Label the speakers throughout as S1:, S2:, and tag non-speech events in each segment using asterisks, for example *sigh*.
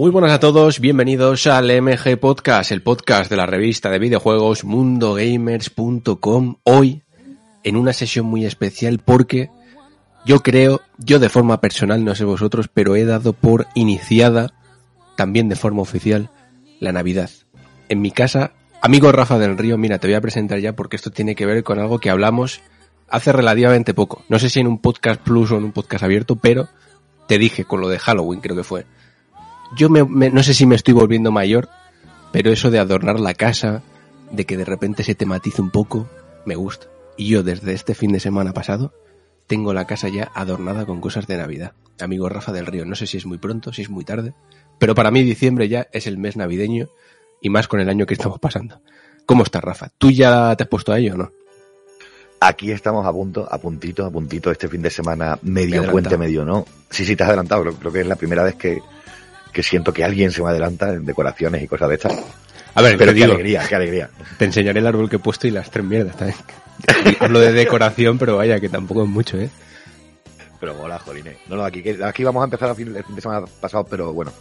S1: Muy buenas a todos, bienvenidos al MG Podcast, el podcast de la revista de videojuegos mundogamers.com. Hoy, en una sesión muy especial porque yo creo, yo de forma personal, no sé vosotros, pero he dado por iniciada, también de forma oficial, la Navidad. En mi casa, amigo Rafa del Río, mira, te voy a presentar ya porque esto tiene que ver con algo que hablamos hace relativamente poco. No sé si en un podcast plus o en un podcast abierto, pero te dije con lo de Halloween, creo que fue. Yo me, me, no sé si me estoy volviendo mayor, pero eso de adornar la casa, de que de repente se tematice un poco, me gusta. Y yo desde este fin de semana pasado tengo la casa ya adornada con cosas de Navidad. Amigo Rafa del Río, no sé si es muy pronto, si es muy tarde, pero para mí diciembre ya es el mes navideño y más con el año que estamos pasando. ¿Cómo estás, Rafa? ¿Tú ya te has puesto a ello o no?
S2: Aquí estamos a punto, a puntito, a puntito, este fin de semana, medio puente, medio no. Sí, sí, te has adelantado, creo, creo, que es la primera vez que, que siento que alguien se me adelanta en decoraciones y cosas de estas.
S1: A ver,
S2: pero qué
S1: digo,
S2: alegría, qué alegría.
S1: Te enseñaré el árbol que he puesto y las tres mierdas también. *laughs* Hablo de decoración, pero vaya, que tampoco es mucho, ¿eh?
S2: Pero mola, jolines. No, no, aquí, aquí vamos a empezar el fin de semana pasado, pero bueno,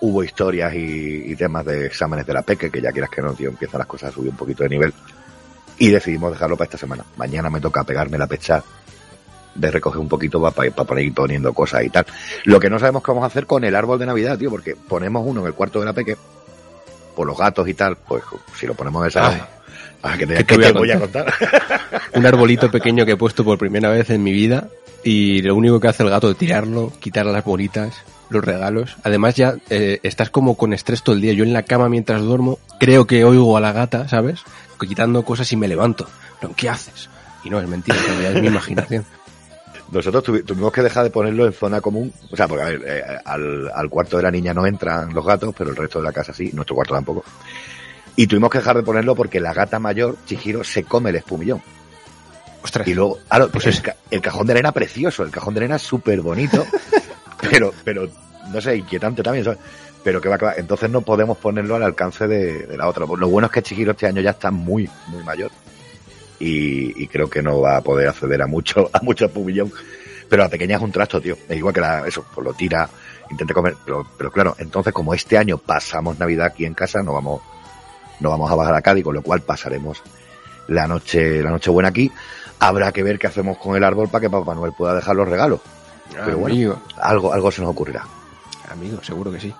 S2: hubo historias y, y, temas de exámenes de la PEque, que ya quieras que no, tío, empiezan las cosas a subir un poquito de nivel. Y decidimos dejarlo para esta semana. Mañana me toca pegarme la pecha de recoger un poquito para, para poner ir poniendo cosas y tal. Lo que no sabemos qué vamos a hacer con el árbol de Navidad, tío, porque ponemos uno en el cuarto de la peque, por los gatos y tal, pues si lo ponemos en esa...
S1: Ay.
S2: Ah, que te,
S1: ¿Qué te
S2: que
S1: voy a
S2: te voy a contar.
S1: Un arbolito pequeño que he puesto por primera vez en mi vida y lo único que hace el gato es tirarlo, quitar las bolitas, los regalos. Además ya eh, estás como con estrés todo el día. Yo en la cama mientras duermo creo que oigo a la gata, ¿sabes? Quitando cosas y me levanto. ¿Pero qué haces? Y no, es mentira, es mi imaginación.
S2: Nosotros tuvi tuvimos que dejar de ponerlo en zona común. O sea, porque a ver, eh, al, al, cuarto de la niña no entran los gatos, pero el resto de la casa sí, nuestro cuarto tampoco. Y tuvimos que dejar de ponerlo porque la gata mayor, Chihiro, se come el espumillón.
S1: Ostras.
S2: Y luego, pues el, ca el, cajón de arena precioso, el cajón de arena súper bonito, *laughs* pero, pero, no sé, inquietante también, ¿sabes? Pero que va, que va, entonces no podemos ponerlo al alcance de, de la otra. Lo bueno es que Chihiro este año ya está muy, muy mayor. Y, y, creo que no va a poder acceder a mucho, *laughs* a mucho espumillón. Pero la pequeña es un trasto, tío. Es igual que la, eso, pues lo tira, intente comer, pero, pero claro, entonces como este año pasamos Navidad aquí en casa, no vamos, no vamos a bajar a Cádiz, con lo cual pasaremos la noche, la noche buena aquí. Habrá que ver qué hacemos con el árbol para que Papá Noel pueda dejar los regalos. Pero bueno, algo, algo se nos ocurrirá.
S1: Amigo, seguro que sí.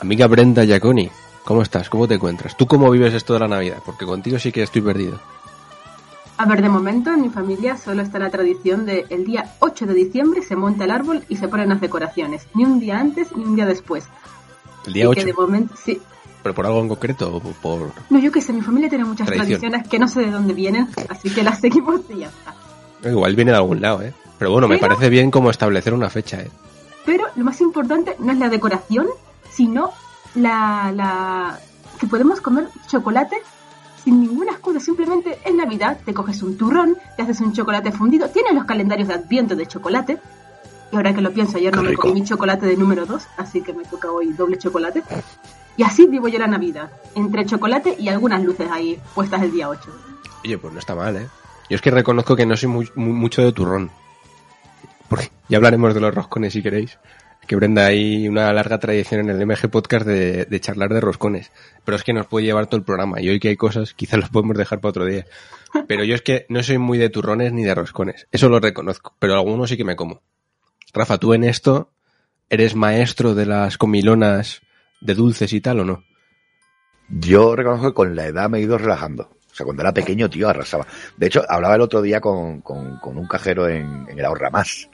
S1: Amiga Brenda Giaconi, ¿cómo estás? ¿Cómo te encuentras? ¿Tú cómo vives esto de la Navidad? Porque contigo sí que estoy perdido.
S3: A ver, de momento en mi familia solo está la tradición de el día 8 de diciembre se monta el árbol y se ponen las decoraciones. Ni un día antes ni un día después.
S1: ¿El día
S3: y
S1: 8?
S3: Que de momento, sí,
S1: ¿Pero por algo en concreto o por...?
S3: No, yo qué sé, mi familia tiene muchas
S1: Tradición.
S3: tradiciones que no sé de dónde vienen, así que las *laughs* seguimos y ya está.
S1: Igual viene de algún lado, ¿eh? Pero bueno, me parece bien como establecer una fecha, ¿eh?
S3: Pero lo más importante no es la decoración, sino la, la que podemos comer chocolate sin ninguna excusa, simplemente en Navidad te coges un turrón, te haces un chocolate fundido, tienes los calendarios de adviento de chocolate, y ahora que lo pienso, ayer no me comí mi chocolate de número 2, así que me toca hoy doble chocolate. Y así vivo yo la Navidad, entre chocolate y algunas luces ahí puestas el día 8.
S1: Oye, pues no está mal, ¿eh? Yo es que reconozco que no soy muy- muy- mucho de turrón. Porque ya hablaremos de los roscones si queréis. Que Brenda hay una larga tradición en el MG Podcast de, charlar de roscones. Pero es que nos puede llevar todo el programa. Y hoy que hay cosas, quizás los podemos dejar para otro día. Pero yo es que no soy muy de turrones ni de roscones. Eso lo reconozco. Pero algunos sí que me como. Rafa, tú en esto eres maestro de las comilonas de dulces y tal o no?
S2: Yo reconozco que con la edad me he ido relajando. O sea, cuando era pequeño, tío, arrasaba. De hecho, hablaba el otro día con, con, con un cajero en, en el Ahorra Más.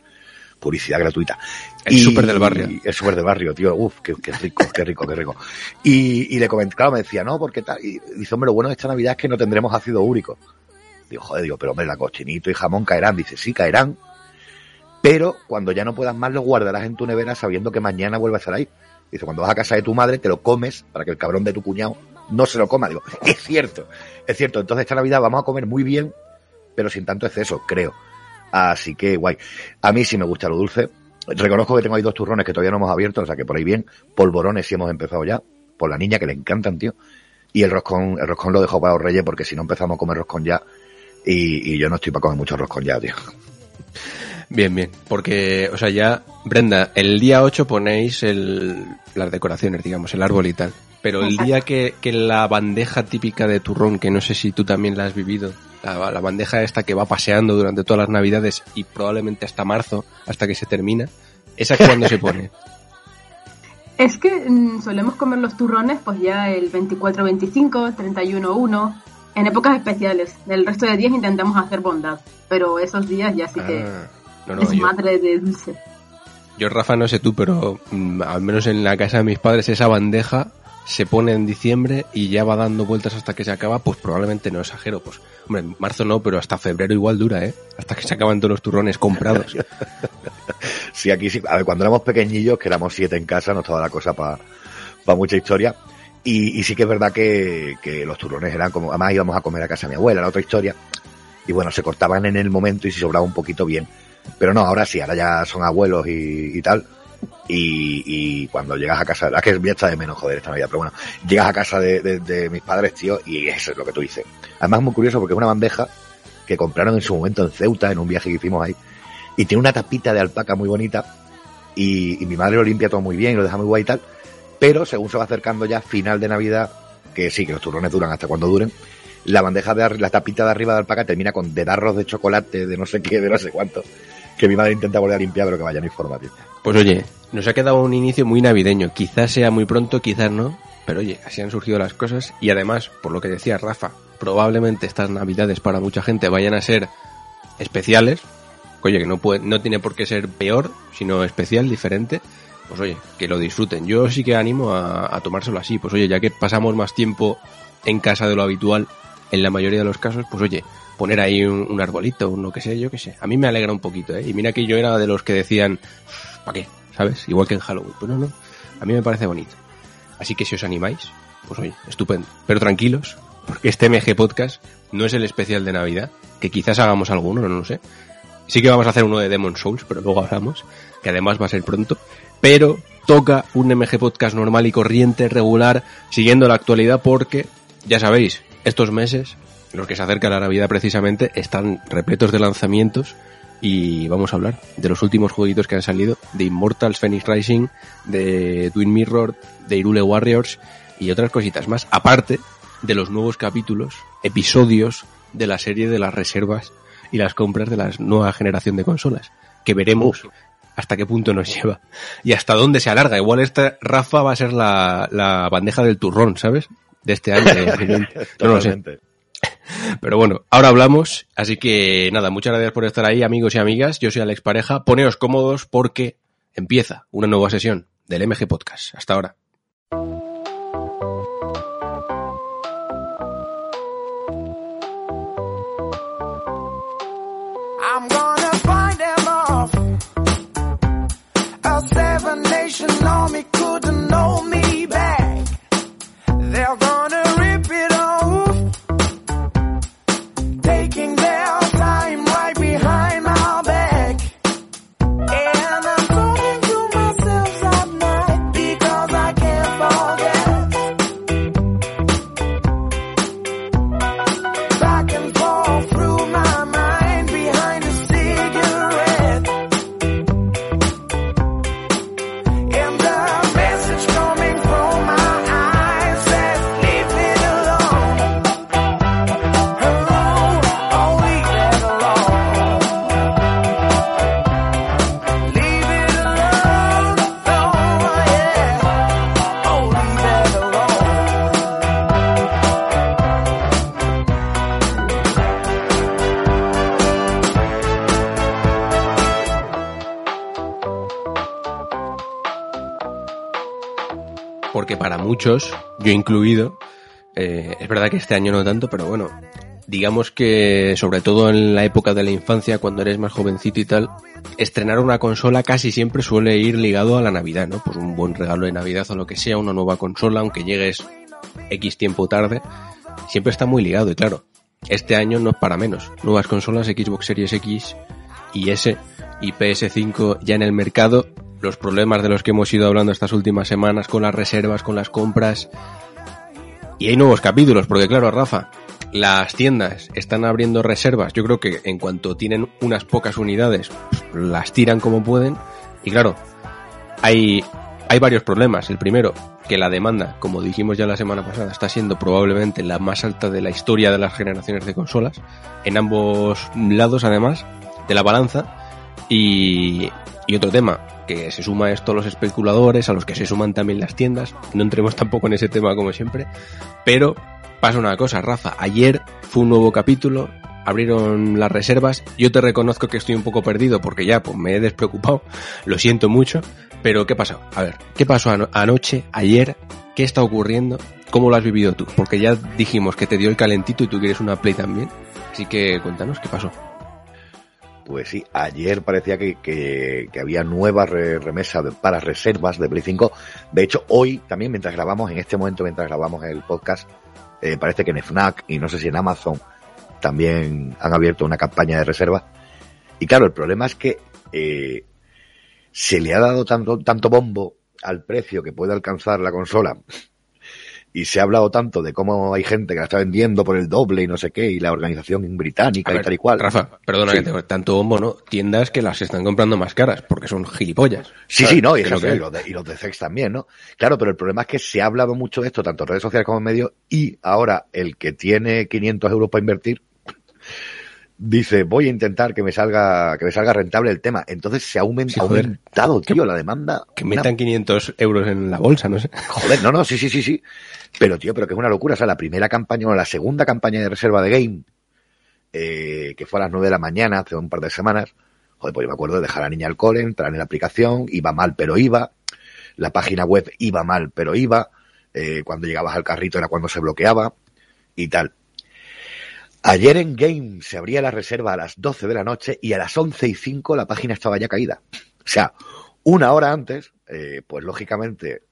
S2: Publicidad gratuita.
S1: El súper del barrio.
S2: El súper del barrio, tío. Uf, qué, qué rico, qué rico, qué rico. Y, y le comenté, claro, me decía, no, porque tal. Y dice, hombre, lo bueno de esta Navidad es que no tendremos ácido úrico. Digo, joder, digo, pero hombre, la cochinito y jamón caerán. Dice, sí, caerán. Pero cuando ya no puedas más, lo guardarás en tu nevera sabiendo que mañana vuelve a estar ahí. Dice, cuando vas a casa de tu madre, te lo comes para que el cabrón de tu cuñado no se lo coma. Digo, es cierto, es cierto. Entonces esta Navidad vamos a comer muy bien, pero sin tanto exceso, creo. Así que guay. A mí sí me gusta lo dulce. Reconozco que tengo ahí dos turrones que todavía no hemos abierto, o sea que por ahí bien. Polvorones sí hemos empezado ya. Por la niña que le encantan, tío. Y el roscón, el roscón lo dejo para los reyes porque si no empezamos a comer roscón ya. Y, y yo no estoy para comer mucho roscón ya, tío.
S1: Bien, bien. Porque, o sea, ya, Brenda, el día 8 ponéis el, las decoraciones, digamos, el árbol y tal. Pero el día que, que la bandeja típica de turrón, que no sé si tú también la has vivido, la, la bandeja esta que va paseando durante todas las navidades y probablemente hasta marzo, hasta que se termina, ¿esa *laughs* cuándo se pone?
S3: Es que mm, solemos comer los turrones pues ya el 24-25, 31-1, en épocas especiales. El resto de días intentamos hacer bondad, pero esos días ya sí que
S1: Ah, no, no,
S3: es
S1: yo,
S3: madre de dulce.
S1: yo, Rafa, no sé tú, pero mm, al menos en la casa de mis padres esa bandeja se pone en diciembre y ya va dando vueltas hasta que se acaba, pues probablemente no exagero, pues hombre, en marzo no, pero hasta febrero igual dura, ¿eh? Hasta que se acaban todos los turrones comprados. *laughs*
S2: Sí, aquí sí. A ver, cuando éramos pequeñillos, que éramos siete en casa, no estaba la cosa para mucha historia. Y, y sí que es verdad que, que los turrones eran como, además íbamos a comer a casa de mi abuela, era otra historia. Y bueno, se cortaban en el momento y si sobraba un poquito bien. Pero no, ahora sí, ahora ya son abuelos y, y tal. Y, cuando llegas a casa, es que ya está de menos joder esta Navidad, pero bueno, llegas a casa de, de- mis padres, tío, y eso es lo que tú dices. Además es muy curioso porque es una bandeja que compraron en su momento en Ceuta, en un viaje que hicimos ahí, y tiene una tapita de alpaca muy bonita, y, y mi madre lo limpia todo muy bien y lo deja muy guay y tal, pero según se va acercando ya final de Navidad, que sí, que los turrones duran hasta cuando duren, la bandeja de la tapita de arriba de alpaca termina con dedarros de chocolate, de no sé qué, de no sé cuánto, que mi madre intenta volver a limpiar, pero que vaya, no.
S1: Pues oye, nos ha quedado un inicio muy navideño. Quizás sea muy pronto, quizás no. Pero oye, así han surgido las cosas. Y además, por lo que decía Rafa, probablemente estas navidades para mucha gente vayan a ser especiales. Oye, que no, puede, no tiene por qué ser peor, sino especial, diferente. Pues oye, que lo disfruten. Yo sí que animo a tomárselo así. Pues oye, ya que pasamos más tiempo en casa de lo habitual, en la mayoría de los casos, pues oye, poner ahí un, un arbolito, un lo que sea, yo que sé. A mí me alegra un poquito, ¿eh? Y mira que yo era de los que decían, ¿para qué? ¿Sabes? Igual que en Halloween. Pues no, no. A mí me parece bonito. Así que si os animáis, pues oye, estupendo. Pero tranquilos, porque este MG Podcast no es el especial de Navidad, que quizás hagamos alguno, no lo sé. Sí que vamos a hacer uno de Demon Souls, pero luego hablamos, que además va a ser pronto. Pero toca un MG Podcast normal y corriente, regular, siguiendo la actualidad, porque, ya sabéis, estos meses, los que se acerca la Navidad precisamente, están repletos de lanzamientos y vamos a hablar de los últimos jueguitos que han salido, de Immortals Phoenix Rising, de Twin Mirror, de Irule Warriors y otras cositas más, aparte de los nuevos capítulos, episodios de la serie de las reservas y las compras de la nueva generación de consolas, que veremos hasta qué punto nos lleva y hasta dónde se alarga. Igual esta Rafa va a ser la, la bandeja del turrón, ¿sabes? De este año. *laughs* de 2020. No lo sé. Pero bueno, ahora hablamos, así que nada, muchas gracias por estar ahí, amigos y amigas. Yo soy Alex Pareja. Poneos cómodos porque empieza una nueva sesión del MG Podcast. Hasta ahora. Muchos, yo incluido, eh, es verdad que este año no tanto, pero bueno, digamos que sobre todo en la época de la infancia, cuando eres más jovencito y tal, estrenar una consola casi siempre suele ir ligado a la Navidad, ¿no? Pues un buen regalo de Navidad o lo que sea, una nueva consola, aunque llegues X tiempo tarde, siempre está muy ligado y claro, este año no es para menos. Nuevas consolas Xbox Series X y S y PS5 ya en el mercado, los problemas de los que hemos ido hablando estas últimas semanas con las reservas, con las compras. Y hay nuevos capítulos, porque claro, Rafa, las tiendas están abriendo reservas. Yo creo que en cuanto tienen unas pocas unidades, las tiran como pueden. Y claro, hay, hay varios problemas. El primero, que la demanda, como dijimos ya la semana pasada, está siendo probablemente la más alta de la historia de las generaciones de consolas. En ambos lados, además, de la balanza. Y, y otro tema, que se suma esto a los especuladores, a los que se suman también las tiendas. No entremos tampoco en ese tema como siempre. Pero pasa una cosa, Rafa. Ayer fue un nuevo capítulo, abrieron las reservas. Yo te reconozco que estoy un poco perdido porque ya pues, me he despreocupado. Lo siento mucho. Pero ¿qué pasó? A ver, ¿qué pasó ano- anoche, ayer? ¿Qué está ocurriendo? ¿Cómo lo has vivido tú? Porque ya dijimos que te dio el calentito y tú quieres una Play también. Así que cuéntanos qué pasó.
S2: Pues sí, ayer parecía que, que, había nuevas re- remesas para reservas de Play 5. De hecho, hoy también, mientras grabamos, en este momento, mientras grabamos el podcast, eh, parece que en FNAC y no sé si en Amazon también han abierto una campaña de reservas. Y claro, el problema es que eh, se le ha dado tanto, tanto bombo al precio que puede alcanzar la consola y se ha hablado tanto de cómo hay gente que la está vendiendo por el doble y no sé qué, y la organización británica y tal y cual.
S1: Rafa, perdona
S2: Sí.
S1: que te tanto bombo, ¿no? Tiendas que las están comprando más caras porque son gilipollas.
S2: Sí,
S1: ¿sabes?
S2: sí, no, y,
S1: Que que
S2: y los de, y los de sex también, ¿no? Claro, pero el problema es que se ha hablado mucho de esto, tanto en redes sociales como en medios, y ahora el que tiene 500 euros para invertir dice, voy a intentar que me salga, que me salga rentable el tema. Entonces se ha aument-
S1: Sí, joder.
S2: aumentado, tío, la demanda.
S1: Que
S2: Una-
S1: metan 500 euros en la bolsa, no sé.
S2: Joder, no, no, sí, sí, sí, sí. Pero, tío, pero que es una locura. O sea, la primera campaña, o la segunda campaña de reserva de Game, eh, que fue a las 9 de la mañana, hace un par de semanas, joder, pues yo me acuerdo de dejar a la niña al cole, entrar en la aplicación, iba mal, pero iba. La página web iba mal, pero iba. Eh, cuando llegabas al carrito era cuando se bloqueaba y tal. Ayer en Game se abría la reserva a las 12 de la noche y a las 11 y 5 la página estaba ya caída. O sea, una hora antes, eh, pues lógicamente,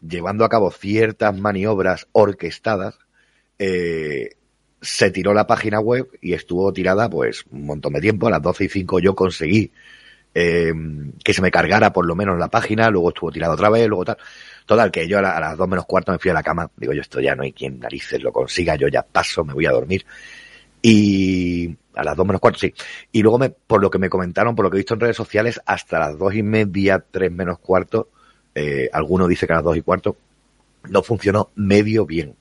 S2: llevando a cabo ciertas maniobras orquestadas, eh, se tiró la página web y estuvo tirada pues un montón de tiempo. A las 12 y 5 yo conseguí eh, que se me cargara por lo menos la página, luego estuvo tirada otra vez, luego tal. Total, que yo a, la- a las 2 menos cuarto me fui a la cama. Digo, yo esto ya no hay quien narices lo consiga, yo ya paso, me voy a dormir. Y a las 2 menos cuarto, sí. Y luego, me, por lo que me comentaron, por lo que he visto en redes sociales, hasta las dos y media, 3 menos cuarto, eh, alguno dice que a las 2 y cuarto, no funcionó medio bien.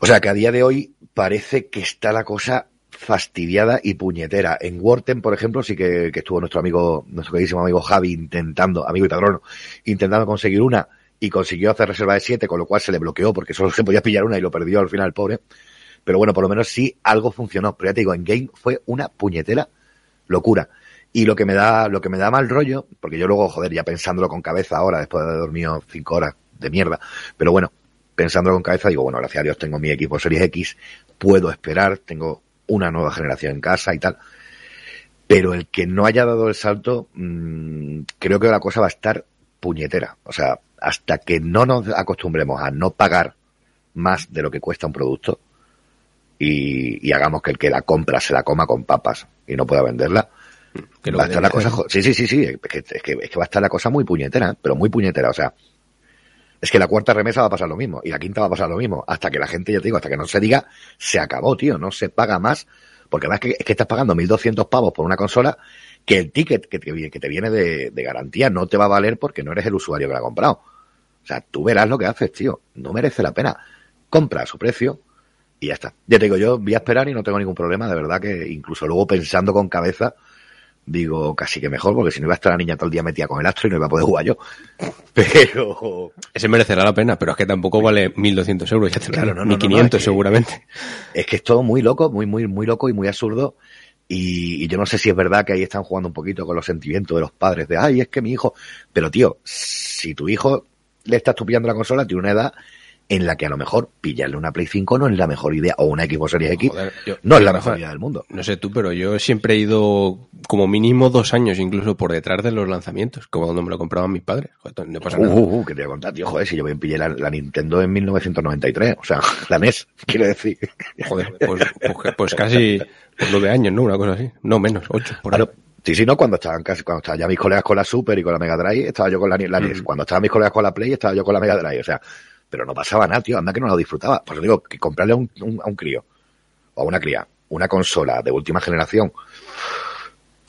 S2: O sea que a día de hoy parece que está la cosa fastidiada y puñetera. En Worten, por ejemplo, sí que, estuvo nuestro amigo, nuestro queridísimo amigo Javi intentando, amigo y padrono, intentando conseguir una y consiguió hacer reserva de 7, con lo cual se le bloqueó porque solo *laughs* se podía pillar una y lo perdió al final pobre. Pero bueno, por lo menos sí algo funcionó. Pero ya te digo, en Game fue una puñetera locura. Y lo que me da, lo que me da mal rollo, porque yo luego, joder, ya pensándolo con cabeza ahora, después de haber dormido cinco horas de mierda, pero bueno, pensándolo con cabeza, digo, bueno, gracias a Dios tengo mi equipo Series X, puedo esperar, tengo una nueva generación en casa y tal. Pero el que no haya dado el salto, mmm, creo que la cosa va a estar puñetera. O sea, hasta que no nos acostumbremos a no pagar más de lo que cuesta un producto y, y hagamos que el que la compra se la coma con papas y no pueda venderla,
S1: Que
S2: va a estar la cosa, jo- sí, sí, sí, sí, es que, es que, es que va a estar la cosa muy puñetera, ¿eh? pero muy puñetera, o sea, es que la cuarta remesa va a pasar lo mismo y la quinta va a pasar lo mismo, hasta que la gente, ya te digo, hasta que no se diga, se acabó, tío, no se paga más, porque además es que, es que estás pagando 1.200 pavos por una consola que el ticket que te, viene de, de garantía no te va a valer porque no eres el usuario que la ha comprado. O sea, tú verás lo que haces, tío, no merece la pena. Compra a su precio y ya está. Ya te digo, yo voy a esperar y no tengo ningún problema, de verdad que incluso luego pensando con cabeza, digo casi que mejor, porque si no iba a estar la niña todo el día metida con el astro y no iba a poder jugar yo. *laughs* Pero
S1: Ese merecerá la pena, pero es que tampoco vale 1.200 euros, ya te
S2: Claro, no,
S1: ni
S2: no, no,
S1: 500
S2: no, es que-
S1: seguramente.
S2: es que es todo muy loco, muy, muy, muy loco y muy absurdo. Y, y yo no sé si es verdad que ahí están jugando un poquito con los sentimientos de los padres, de ay, es que mi hijo. Pero tío, si tu hijo le estás tú pillando la consola, tiene una edad en la que a lo mejor pillarle una Play 5 no es la mejor idea, o una Xbox Series X
S1: Joder, yo-
S2: no es la mejor idea del mundo.
S1: No sé tú, pero yo siempre he ido como mínimo dos años incluso por detrás de los lanzamientos, como cuando me lo compraban mis padres. Joder, no pasa
S2: Uh,
S1: nada.
S2: uh, uh, que te voy a contar, tío, joder, si yo me pillé la, la Nintendo en 1993, o sea, *laughs* la NES, quiero decir.
S1: Joder, pues, pues, pues casi nueve años, ¿no? Una cosa así. No, menos, ocho. Por ahí.
S2: Claro, sí, sí, no, cuando estaban casi, cuando estaban ya mis colegas con la Super y con la Mega Drive, estaba yo con la, la NES.
S1: Mm.
S2: Cuando estaban mis colegas con la Play, estaba yo con la Mega Drive. O sea, pero no pasaba nada, tío, anda que no lo disfrutaba. Por eso digo que comprarle a un, un- a un crío o a una cría una consola de última generación,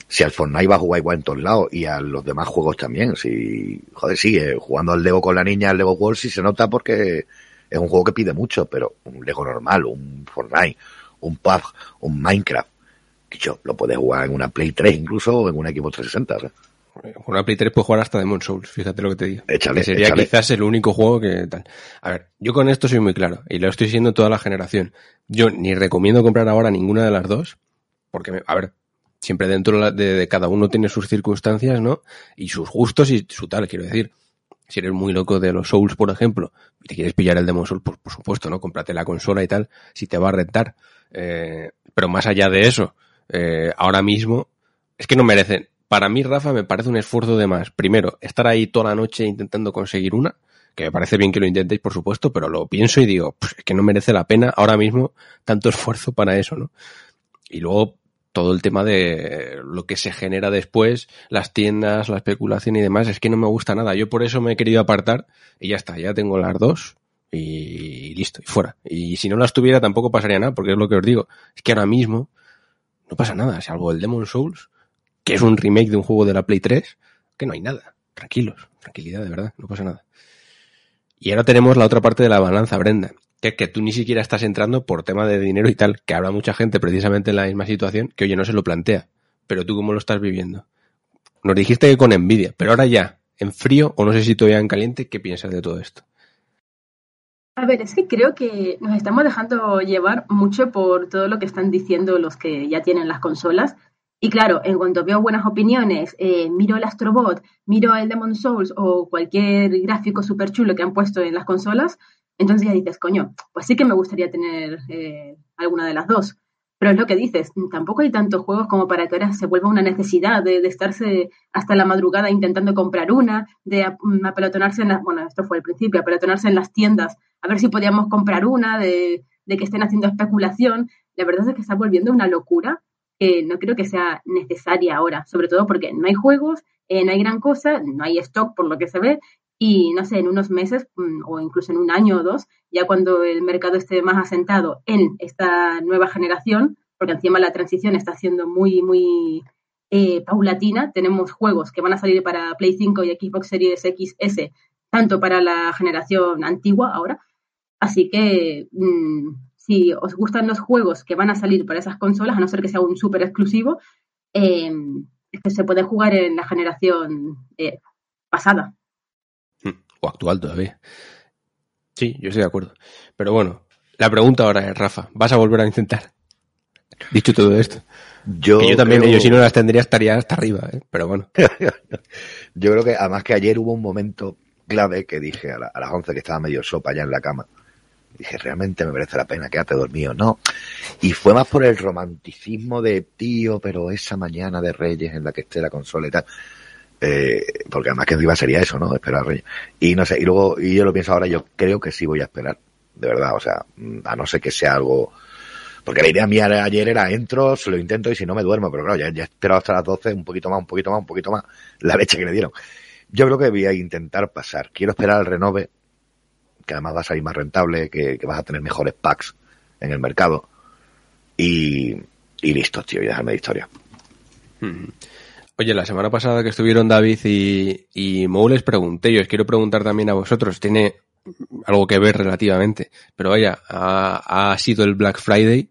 S2: si al Fortnite va a jugar igual en todos lados y a los demás juegos también, si, joder, eh, jugando al Lego con la niña, al Lego World sí se nota porque es un juego que pide mucho, pero un Lego normal, un Fortnite, un PUBG, un Minecraft, que yo lo puedes jugar en una Play 3 incluso o en una Xbox 360, o sea.
S1: Con una Play 3 puedes jugar hasta Demon Souls, fíjate lo que te digo.
S2: Échale,
S1: que sería
S2: échale.
S1: quizás el único juego que tal. A ver, yo con esto soy muy claro, y lo estoy siendo toda la generación. Yo ni recomiendo comprar ahora ninguna de las dos, porque, me- a ver, siempre dentro de, de- de cada uno tiene sus circunstancias, ¿no? Y sus gustos y su tal, quiero decir. Si eres muy loco de los Souls, por ejemplo, y te quieres pillar el Demon Souls, pues por supuesto, ¿no? Cómprate la consola y tal, si te va a rentar. Eh, pero más allá de eso, eh, ahora mismo, es que no merecen. Para mí, Rafa, me parece un esfuerzo de más. Primero, estar ahí toda la noche intentando conseguir una, que me parece bien que lo intentéis, por supuesto, pero lo pienso y digo, es que no merece la pena ahora mismo tanto esfuerzo para eso, ¿no? Y luego todo el tema de lo que se genera después, las tiendas, la especulación y demás, es que no me gusta nada. Yo por eso me he querido apartar y ya está, ya tengo las dos y listo, y fuera. Y si no las tuviera tampoco pasaría nada, porque es lo que os digo, es que ahora mismo no pasa nada, salvo el Demon Souls, que es un remake de un juego de la Play 3, que no hay nada. Tranquilos, tranquilidad, de verdad, no pasa nada. Y ahora tenemos la otra parte de la balanza, Brenda, que es que tú ni siquiera estás entrando por tema de dinero y tal, que habrá mucha gente precisamente en la misma situación que, oye, no se lo plantea. Pero tú cómo lo estás viviendo. Nos dijiste que con envidia, pero ahora ya, en frío, o no sé si todavía en caliente, ¿qué piensas de todo esto?
S3: A ver, es que creo que nos estamos dejando llevar mucho por todo lo que están diciendo los que ya tienen las consolas. Y claro, en cuanto veo buenas opiniones, eh, miro el Astrobot, miro el Demon Souls o cualquier gráfico súper chulo que han puesto en las consolas, entonces ya dices, coño, pues sí que me gustaría tener eh, alguna de las dos. Pero es lo que dices, tampoco hay tantos juegos como para que ahora se vuelva una necesidad de, estarse hasta la madrugada intentando comprar una, de ap- apelotonarse en las, bueno, esto fue el principio, apelotonarse en las tiendas, a ver si podíamos comprar una, de que estén haciendo especulación. La verdad es que está volviendo una locura no creo que sea necesaria ahora, sobre todo porque no hay juegos, eh, no hay gran cosa, no hay stock por lo que se ve, y no sé, en unos meses mm, o incluso en un año o dos, ya cuando el mercado esté más asentado en esta nueva generación, porque encima la transición está siendo muy, muy eh, paulatina, tenemos juegos que van a salir para Play 5 y Xbox Series XS, tanto para la generación antigua ahora, así que mm, si os gustan los juegos que van a salir para esas consolas, a no ser que sea un súper exclusivo, eh, es que se puede jugar en la generación eh, pasada.
S1: O actual todavía. Sí, yo estoy de acuerdo. Pero bueno, la pregunta ahora es, Rafa, ¿vas a volver a intentar? Dicho todo esto.
S2: Yo,
S1: que yo también,
S2: creo-
S1: yo si no las tendría estaría hasta arriba, ¿eh? pero bueno. *laughs*
S2: Yo creo que además que ayer hubo un momento clave que dije a, la- a las 11 que estaba medio sopa ya en la cama. Dije, realmente me merece la pena quedarte dormido, ¿no? Y fue más por el romanticismo de tío, pero esa mañana de Reyes en la que esté la consola y tal. Eh, porque además que encima sería eso, ¿no? Esperar a Reyes. Y no sé, y luego, y yo lo pienso ahora, yo creo que sí voy a esperar. De verdad, o sea, a no ser que sea algo, porque la idea mía ayer era entro, se lo intento y si no me duermo, pero claro, ya, ya he esperado hasta las 12, un poquito más, un poquito más, un poquito más, la leche que le dieron. Yo creo que voy a intentar pasar. Quiero esperar al renove, que además va a salir más rentable, que, que vas a tener mejores packs en el mercado. Y, y listo, tío, y dejarme de historia.
S1: Mm. Oye, la semana pasada que estuvieron David y, y Mou pregunté, y os quiero preguntar también a vosotros, tiene algo que ver relativamente, pero vaya, ha, ha sido el Black Friday,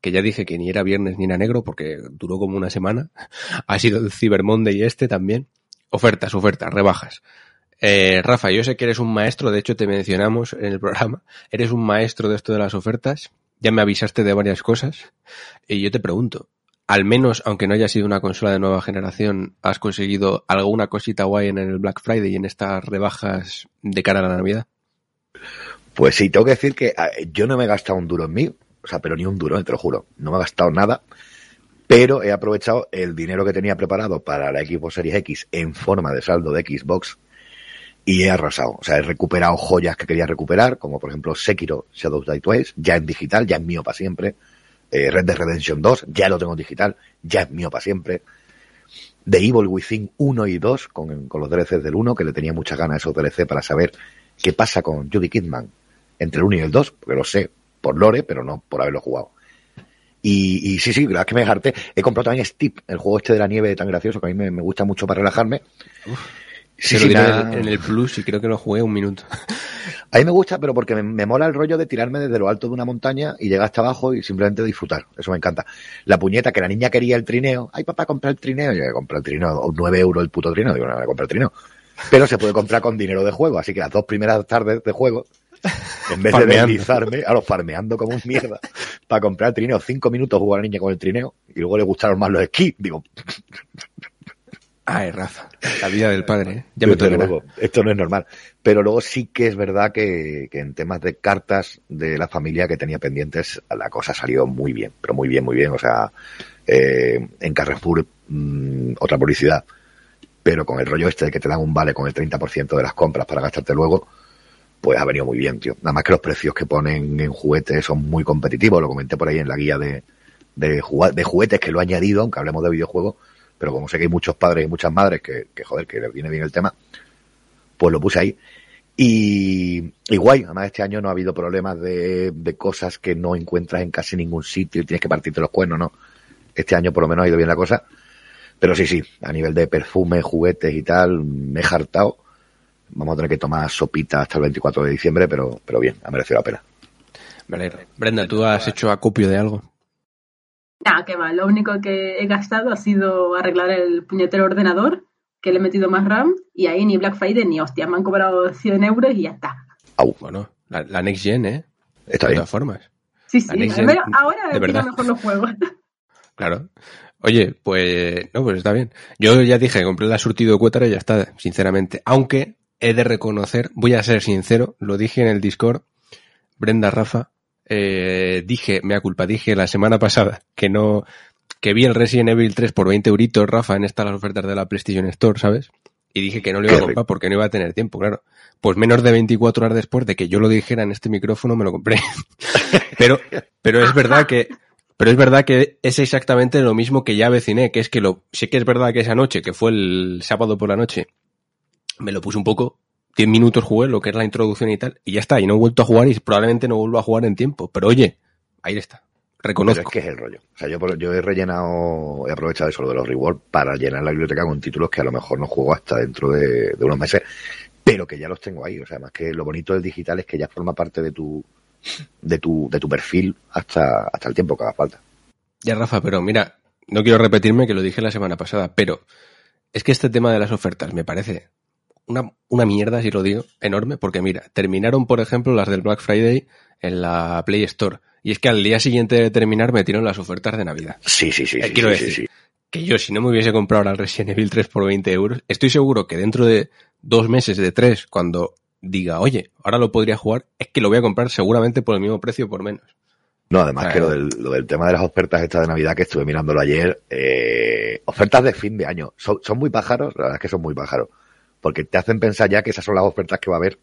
S1: que ya dije que ni era viernes ni era negro porque duró como una semana, *laughs* ha sido el Cyber Monday este también, ofertas, ofertas, rebajas. Eh, Rafa, yo sé que eres un maestro, de hecho te mencionamos en el programa, eres un maestro de esto de las ofertas, ya me avisaste de varias cosas, y yo te pregunto, al menos, aunque no haya sido una consola de nueva generación, has conseguido alguna cosita guay en el Black Friday y en estas rebajas de cara a la Navidad.
S2: Pues sí, tengo que decir que a, yo no me he gastado un duro en mí, o sea, pero ni un duro, eh, te lo juro. No me he gastado nada, pero he aprovechado el dinero que tenía preparado para la Xbox Series X en forma de saldo de Xbox y he arrasado. O sea, he recuperado joyas que quería recuperar, como por ejemplo Sekiro Shadows Die Twice, ya en digital, ya es mío para siempre. Eh, Red Dead Redemption 2, ya lo tengo en digital, ya es mío para siempre. The Evil Within 1 y 2, con, con los DLCs del 1, que le tenía muchas ganas esos DLC para saber qué pasa con Judy Kidman entre el 1 y el 2, porque lo sé por lore, pero no por haberlo jugado. Y, sí, sí, la es que me harté. He comprado también Steep, el juego este de la nieve tan gracioso, que a mí me gusta mucho para relajarme. Sí,
S1: en, el Plus y creo que lo jugué un minuto. *laughs*
S2: A mí me gusta, pero porque me, me mola el rollo de tirarme desde lo alto de una montaña y llegar hasta abajo y simplemente disfrutar. Eso me encanta. La puñeta que la niña quería el trineo. Ay, papá, compra el trineo. Yo voy a comprar el trineo. O 9 euros el puto trineo. Digo, no, voy a comprar el trineo. Pero se puede comprar con dinero de juego. Así que las dos primeras tardes de juego, en vez de deslizarme, a los farmeando como un mierda, para comprar el trineo, cinco minutos jugar a la niña con el trineo y luego le gustaron más los esquís. Digo,
S1: Ay, Rafa, la vida del padre, ¿eh? Ya me
S2: luego, esto no es normal. Pero luego sí que es verdad que, que en temas de cartas de la familia que tenía pendientes, la cosa salió muy bien, pero muy bien, muy bien. O sea, eh, en Carrefour, mm, otra publicidad, pero con el rollo este de que te dan un vale con el 30% de las compras para gastarte luego, pues ha venido muy bien, tío. Nada más que los precios que ponen en juguetes son muy competitivos, lo comenté por ahí en la guía de, de, de juguetes que lo he añadido, aunque hablemos de videojuegos, pero como sé que hay muchos padres y muchas madres que, que joder, que les viene bien el tema, pues lo puse ahí. Y, y guay, además este año no ha habido problemas de, de cosas que no encuentras en casi ningún sitio y tienes que partirte los cuernos, ¿no? Este año por lo menos ha ido bien la cosa. Pero sí, sí, a nivel de perfume, juguetes y tal, me he hartado. Vamos a tener que tomar sopita hasta el 24 de diciembre, pero, pero bien, ha merecido la pena.
S1: Me alegro. Brenda, ¿tú has hecho acopio de algo?
S3: Nada, que va. Lo único que he gastado ha sido arreglar el puñetero ordenador, que le he metido más RAM, y ahí ni Black Friday ni hostia. Me han cobrado 100 euros y ya está.
S2: Au,
S1: Bueno, la, la Next Gen, ¿eh?
S2: está
S1: de
S2: bien.
S1: todas formas.
S3: Sí, sí.
S1: Gen,
S3: ahora
S1: de verdad.
S3: mejor los juegos. *laughs*
S1: Claro. Oye, pues no, pues está bien. Yo ya dije, compré la surtido de Cuétara y ya está, sinceramente. Aunque he de reconocer, voy a ser sincero, lo dije en el Discord, Brenda Rafa, eh, dije, mea culpa, dije la semana pasada que no, que vi el Resident Evil 3 por 20 euritos, Rafa, en estas las ofertas de la PlayStation Store, ¿sabes? Y dije que no lo iba a comprar porque no iba a tener tiempo, claro. Pues menos de 24 horas después de que yo lo dijera en este micrófono me lo compré. *laughs* pero, pero es verdad que, pero es verdad que es exactamente lo mismo que ya veciné, que es que lo, sí que es verdad que esa noche, que fue el sábado por la noche, me lo puse un poco, 10 minutos jugué, lo que es la introducción y tal, y ya está, y no he vuelto a jugar y probablemente no vuelvo a jugar en tiempo. Pero oye, ahí está.
S2: Pero
S1: Reconozco.
S2: es que es el rollo. O sea, yo, he rellenado, he aprovechado eso de los rewards para llenar la biblioteca con títulos que a lo mejor no juego hasta dentro de, de unos meses, pero que ya los tengo ahí. O sea, más que lo bonito del digital es que ya forma parte de tu, de tu, de tu perfil hasta, hasta el tiempo que haga falta.
S1: Ya, Rafa, pero mira, no quiero repetirme que lo dije la semana pasada, pero es que este tema de las ofertas me parece una, una mierda, si lo digo, enorme, porque mira, terminaron, por ejemplo, las del Black Friday en la Play Store. Y es que al día siguiente de terminar metieron las ofertas de Navidad.
S2: Sí, sí, sí.
S1: Eh,
S2: sí,
S1: quiero
S2: sí,
S1: decir,
S2: sí.
S1: Que yo, si no me hubiese comprado ahora el Resident Evil 3 por 20 euros, estoy seguro que dentro de dos meses, de tres, cuando diga, oye, ahora lo podría jugar, es que lo voy a comprar seguramente por el mismo precio o por menos.
S2: No, además
S1: Claro.
S2: que lo del, lo del tema de las ofertas estas de Navidad que estuve mirándolo ayer, eh, ofertas de fin de año, son, son muy pájaros, la verdad es que son muy pájaros, porque te hacen pensar ya que esas son las ofertas que va a haber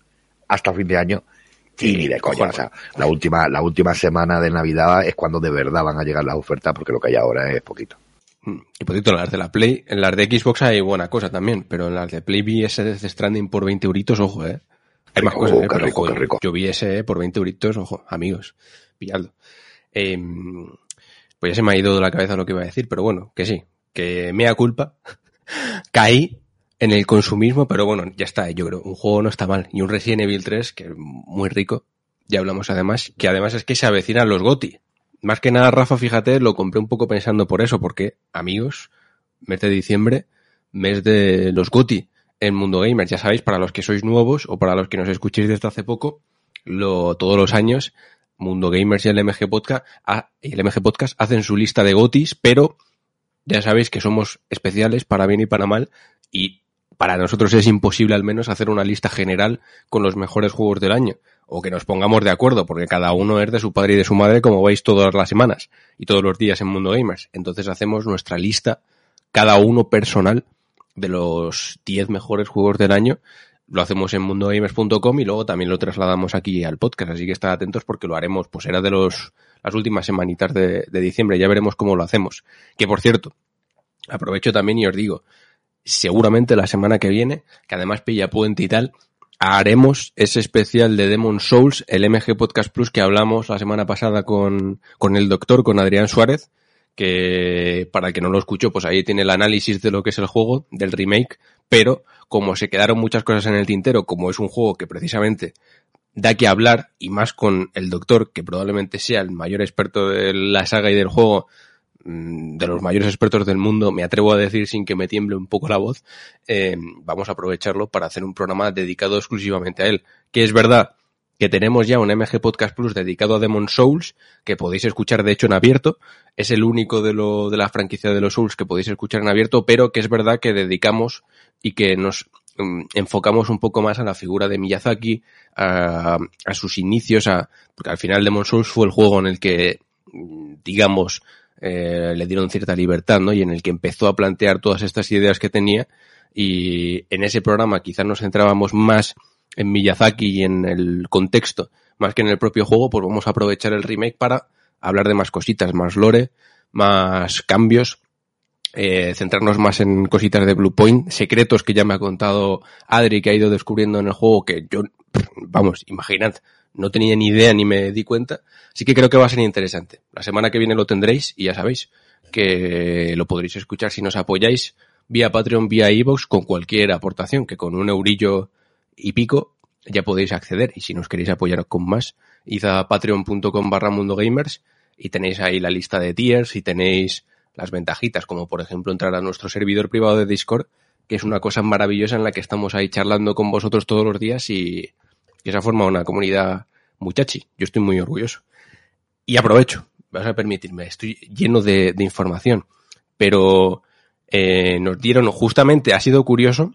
S2: hasta fin de año y ni de coña, o sea, la última, la última semana de Navidad es cuando de verdad van a llegar las ofertas porque lo que hay ahora es poquito.
S1: Mm, Y por cierto, en las de la Play, en las de Xbox hay buena cosa también, pero en las de Play vi ese de Stranding por 20 euritos, ojo, eh. Hay más cosas, eh,
S2: qué rico, qué rico.
S1: Yo vi ese eh, por 20 euritos, ojo, amigos, pilladlo. Eh, pues ya se me ha ido de la cabeza lo que iba a decir, pero bueno, que sí, que mea culpa, *laughs* caí en el consumismo, pero bueno, ya está, yo creo, un juego no está mal. Y un Resident Evil 3, que es muy rico, ya hablamos además, que además es que se avecinan los GOTI. Más que nada, Rafa, fíjate, lo compré un poco pensando por eso, porque, amigos, mes de diciembre, mes de los GOTI en Mundo Gamer. Ya sabéis, para los que sois nuevos o para los que nos escuchéis desde hace poco, lo, todos los años, Mundo Gamers y el MG Podcast, y el MG Podcast hacen su lista de GOTIs, pero ya sabéis que somos especiales para bien y para mal y para nosotros es imposible al menos hacer una lista general con los mejores juegos del año o que nos pongamos de acuerdo porque cada uno es de su padre y de su madre como veis todas las semanas y todos los días en Mundo Gamers. Entonces hacemos nuestra lista cada uno personal de los 10 mejores juegos del año. Lo hacemos en mundogamers.com y luego también lo trasladamos aquí al podcast, así que estad atentos porque lo haremos, pues era de los las últimas semanitas de, de diciembre, ya veremos cómo lo hacemos. Que por cierto, aprovecho también y os digo, seguramente la semana que viene, que además pilla puente y tal, haremos ese especial de Demon Souls, el MG Podcast Plus que hablamos la semana pasada con, con el doctor, con Adrián Suárez, que para el que no lo escuchó, pues ahí tiene el análisis de lo que es el juego, del remake, pero como se quedaron muchas cosas en el tintero, como es un juego que precisamente da que hablar, y más con el doctor, que probablemente sea el mayor experto de la saga y del juego, de los mayores expertos del mundo, me atrevo a decir sin que me tiemble un poco la voz, eh, vamos a aprovecharlo para hacer un programa dedicado exclusivamente a él. Que es verdad que tenemos ya un MG Podcast Plus dedicado a Demon Souls, que podéis escuchar de hecho en abierto. Es el único de, lo, de la franquicia de los Souls que podéis escuchar en abierto, pero que es verdad que dedicamos y que nos mm, enfocamos un poco más a la figura de Miyazaki, a, a sus inicios, a, porque al final Demon Souls fue el juego en el que, mm, digamos, eh, le dieron cierta libertad, ¿no? Y en el que empezó a plantear todas estas ideas que tenía. Y en ese programa quizás nos centrábamos más en Miyazaki y en el contexto, más que en el propio juego, pues vamos a aprovechar el remake para hablar de más cositas, más lore, más cambios, eh, centrarnos más en cositas de Blue Point, secretos que ya me ha contado Adri que ha ido descubriendo en el juego que yo, vamos, imaginad, no tenía ni idea ni me di cuenta. Así que creo que va a ser interesante. La semana que viene lo tendréis y ya sabéis que lo podréis escuchar si nos apoyáis vía Patreon, vía iVoox, con cualquier aportación, que con un eurillo y pico ya podéis acceder. Y si nos queréis apoyar con más, id a patreon.com barra mundo gamers y tenéis ahí la lista de tiers y tenéis las ventajitas, como por ejemplo entrar a nuestro servidor privado de Discord, que es una cosa maravillosa en la que estamos ahí charlando con vosotros todos los días y, y se ha formado una comunidad muchachi. Yo estoy muy orgulloso. Y aprovecho, vas a permitirme, estoy lleno de, información, pero eh, nos dieron, justamente ha sido curioso,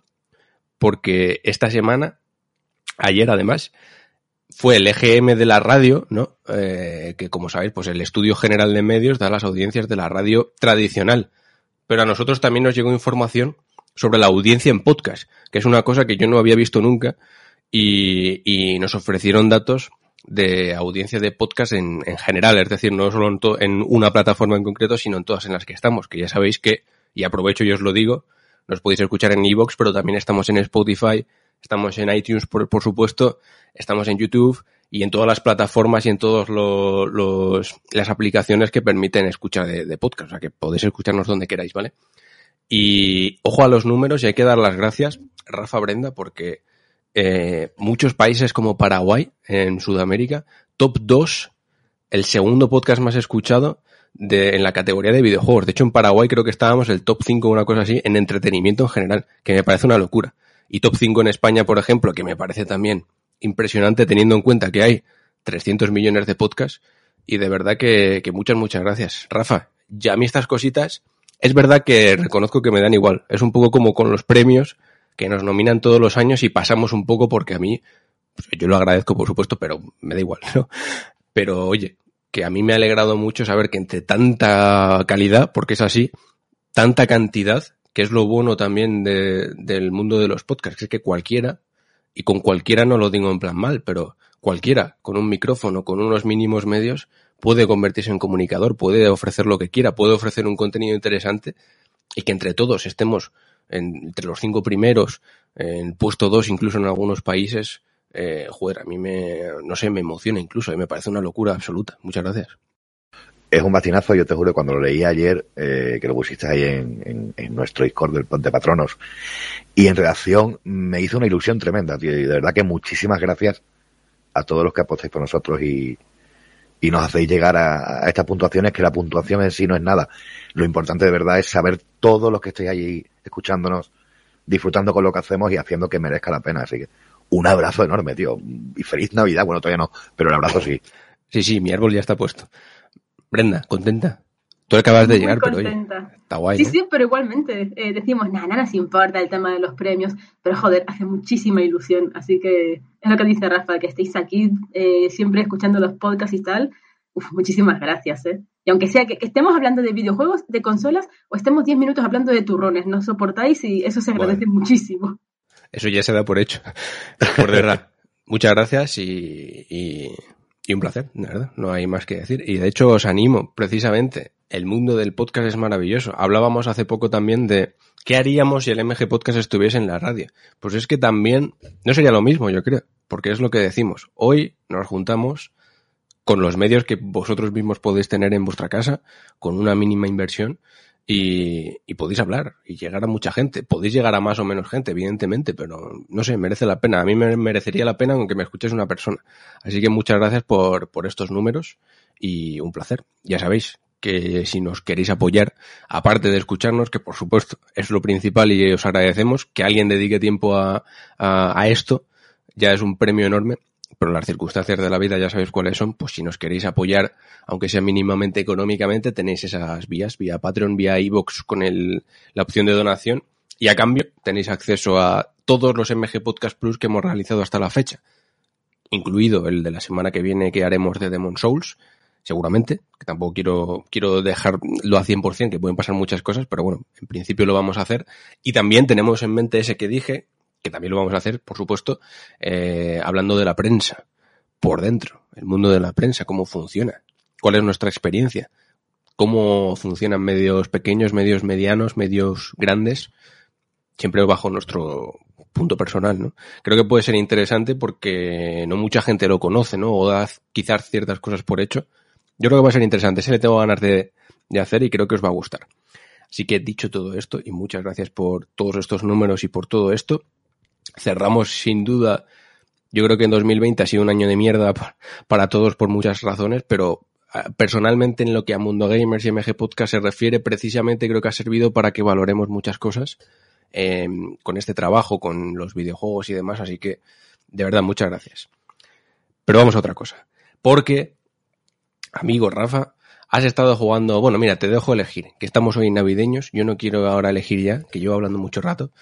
S1: porque esta semana, ayer además, fue el EGM de la radio, ¿no? Eh, que como sabéis, pues el Estudio General de Medios da las audiencias de la radio tradicional. Pero a nosotros también nos llegó información sobre la audiencia en podcast, que es una cosa que yo no había visto nunca, y, nos ofrecieron datos de audiencia de podcast en, en general, es decir, no solo en, una plataforma en concreto, sino en todas en las que estamos, que ya sabéis que, y aprovecho y os lo digo, nos podéis escuchar en iVoox, pero también estamos en Spotify, estamos en iTunes, por, por supuesto, estamos en YouTube y en todas las plataformas y en todas lo- los, las aplicaciones que permiten escuchar de, de podcast, o sea que podéis escucharnos donde queráis, ¿vale? Y ojo a los números y hay que dar las gracias, Rafa Brenda, porque eh, muchos países como Paraguay, en Sudamérica, top 2, el segundo podcast más escuchado de, en la categoría de videojuegos. De hecho, en Paraguay creo que estábamos el top 5 o una cosa así en entretenimiento en general, que me parece una locura. Y top 5 en España, por ejemplo, que me parece también impresionante teniendo en cuenta que hay 300 millones de podcasts. Y de verdad que, que muchas, muchas gracias. Rafa, ya a mí estas cositas, es verdad que reconozco que me dan igual. Es un poco como con los premios que nos nominan todos los años y pasamos un poco porque a mí, pues, yo lo agradezco por supuesto, pero me da igual, ¿no? Pero oye, que a mí me ha alegrado mucho saber que entre tanta calidad, porque es así, tanta cantidad, que es lo bueno también de- del mundo de los podcasts, es que cualquiera, y con cualquiera no lo digo en plan mal, pero cualquiera con un micrófono, con unos mínimos medios, puede convertirse en comunicador, puede ofrecer lo que quiera, puede ofrecer un contenido interesante y que entre todos estemos en- entre los cinco primeros, en puesto dos incluso en algunos países, eh, joder, a mí me, no sé, me emociona incluso, y me parece una locura absoluta. Muchas gracias.
S2: Es un batinazo, yo te juro, cuando lo leí ayer, eh, que lo pusiste ahí en nuestro Discord del de Patronos, y en redacción me hizo una ilusión tremenda, tío, y de verdad que muchísimas gracias a todos los que apostáis por nosotros y, y nos hacéis llegar a, estas puntuaciones, que la puntuación en sí no es nada. Lo importante de verdad es saber todos los que estéis allí escuchándonos, disfrutando con lo que hacemos y haciendo que merezca la pena. Así que un abrazo enorme, tío. Y feliz Navidad. Bueno, todavía no, pero el abrazo sí.
S1: Sí, sí, mi árbol ya está puesto. Brenda, ¿contenta? Tú acabas de llegar, pero oye, está guay.
S3: Sí,
S1: ¿no?
S3: sí, pero igualmente eh, decimos, nada, nada nos importa el tema de los premios, pero joder, hace muchísima ilusión. Así que es lo que dice Rafa, que estéis aquí eh, siempre escuchando los podcasts y tal. Uf, muchísimas gracias, ¿eh? Y aunque sea que, que estemos hablando de videojuegos, de consolas, o estemos 10 minutos hablando de turrones, nos soportáis y eso se agradece muchísimo.
S1: Eso ya se da por hecho. *laughs* Por verdad. *laughs* Muchas gracias y, y, y un placer, de verdad. No hay más que decir. Y de hecho os animo, precisamente. El mundo del podcast es maravilloso. Hablábamos hace poco también de ¿qué haríamos si el MG Podcast estuviese en la radio? Pues es que también no sería lo mismo, yo creo, porque es lo que decimos. Hoy nos juntamos con los medios que vosotros mismos podéis tener en vuestra casa, con una mínima inversión, y, y, podéis hablar y llegar a mucha gente. Podéis llegar a más o menos gente, evidentemente, pero no sé, merece la pena. A mí me merecería la pena aunque me escuches una persona. Así que muchas gracias por, por estos números y un placer. Ya sabéis que si nos queréis apoyar, aparte de escucharnos, que por supuesto es lo principal y os agradecemos, que alguien dedique tiempo a, a esto, ya es un premio enorme pero las circunstancias de la vida ya sabéis cuáles son, pues si nos queréis apoyar, aunque sea mínimamente económicamente, tenéis esas vías, vía Patreon, vía iVoox con el, la opción de donación, y a cambio tenéis acceso a todos los MG Podcast Plus que hemos realizado hasta la fecha, incluido el de la semana que viene que haremos de Demon Souls, seguramente, que tampoco quiero, quiero dejarlo a 100%, que pueden pasar muchas cosas, pero bueno, en principio lo vamos a hacer. Y también tenemos en mente ese que dije, que también lo vamos a hacer, por supuesto, eh, hablando de la prensa, por dentro, el mundo de la prensa, cómo funciona, cuál es nuestra experiencia, cómo funcionan medios pequeños, medios medianos, medios grandes, siempre bajo nuestro punto personal, ¿no? Creo que puede ser interesante porque no mucha gente lo conoce, ¿no? O da quizás ciertas cosas por hecho. Yo creo que va a ser interesante, se le tengo ganas de, de hacer y creo que os va a gustar. Así que dicho todo esto, y muchas gracias por todos estos números y por todo esto, cerramos sin duda, yo creo que en 2020 ha sido un año de mierda para todos por muchas razones, pero ah, personalmente en lo que a Mundo Gamers y MG Podcast se refiere, precisamente creo que ha servido para que valoremos muchas cosas eh, con este trabajo, con los videojuegos y demás, así que de verdad muchas gracias. Pero vamos a otra cosa, porque, amigo Rafa, has estado jugando, bueno, mira, te dejo elegir, que estamos hoy navideños, yo no quiero ahora elegir ya, que llevo hablando mucho rato,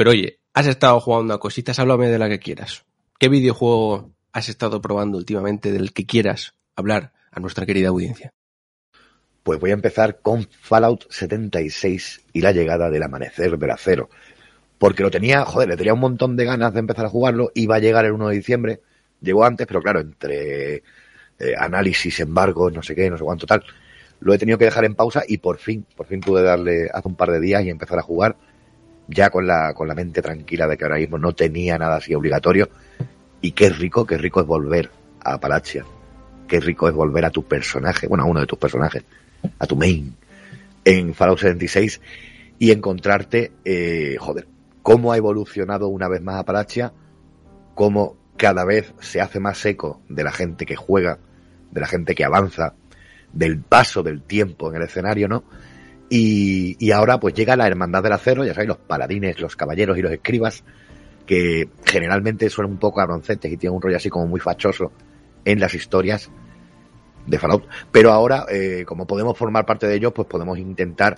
S1: pero oye, has estado jugando a cositas, háblame de la que quieras. ¿Qué videojuego has estado probando últimamente del que quieras hablar a nuestra querida audiencia?
S2: Pues voy a empezar con Fallout 76 y la llegada del amanecer del acero. Porque lo tenía, joder, le tenía un montón de ganas de empezar a jugarlo. Iba a llegar el 1 de diciembre. Llegó antes, pero claro, entre eh, análisis, embargos, no sé qué, no sé cuánto tal. Lo he tenido que dejar en pausa y por fin, por fin pude darle hace un par de días y empezar a jugar ya con la, con la mente tranquila de que ahora mismo no tenía nada así obligatorio. Y qué rico, qué rico es volver a Apalachia. Qué rico es volver a tu personaje, bueno, a uno de tus personajes, a tu main, en Fallout 76 y encontrarte, eh, joder, cómo ha evolucionado una vez más Apalachia, cómo cada vez se hace más eco de la gente que juega, de la gente que avanza, del paso del tiempo en el escenario, ¿no? Y, y, ahora pues llega la Hermandad del Acero, ya sabéis, los paladines, los caballeros y los escribas, que generalmente son un poco abroncetes y tienen un rollo así como muy fachoso en las historias de Fallout. Pero ahora, eh, como podemos formar parte de ellos, pues podemos intentar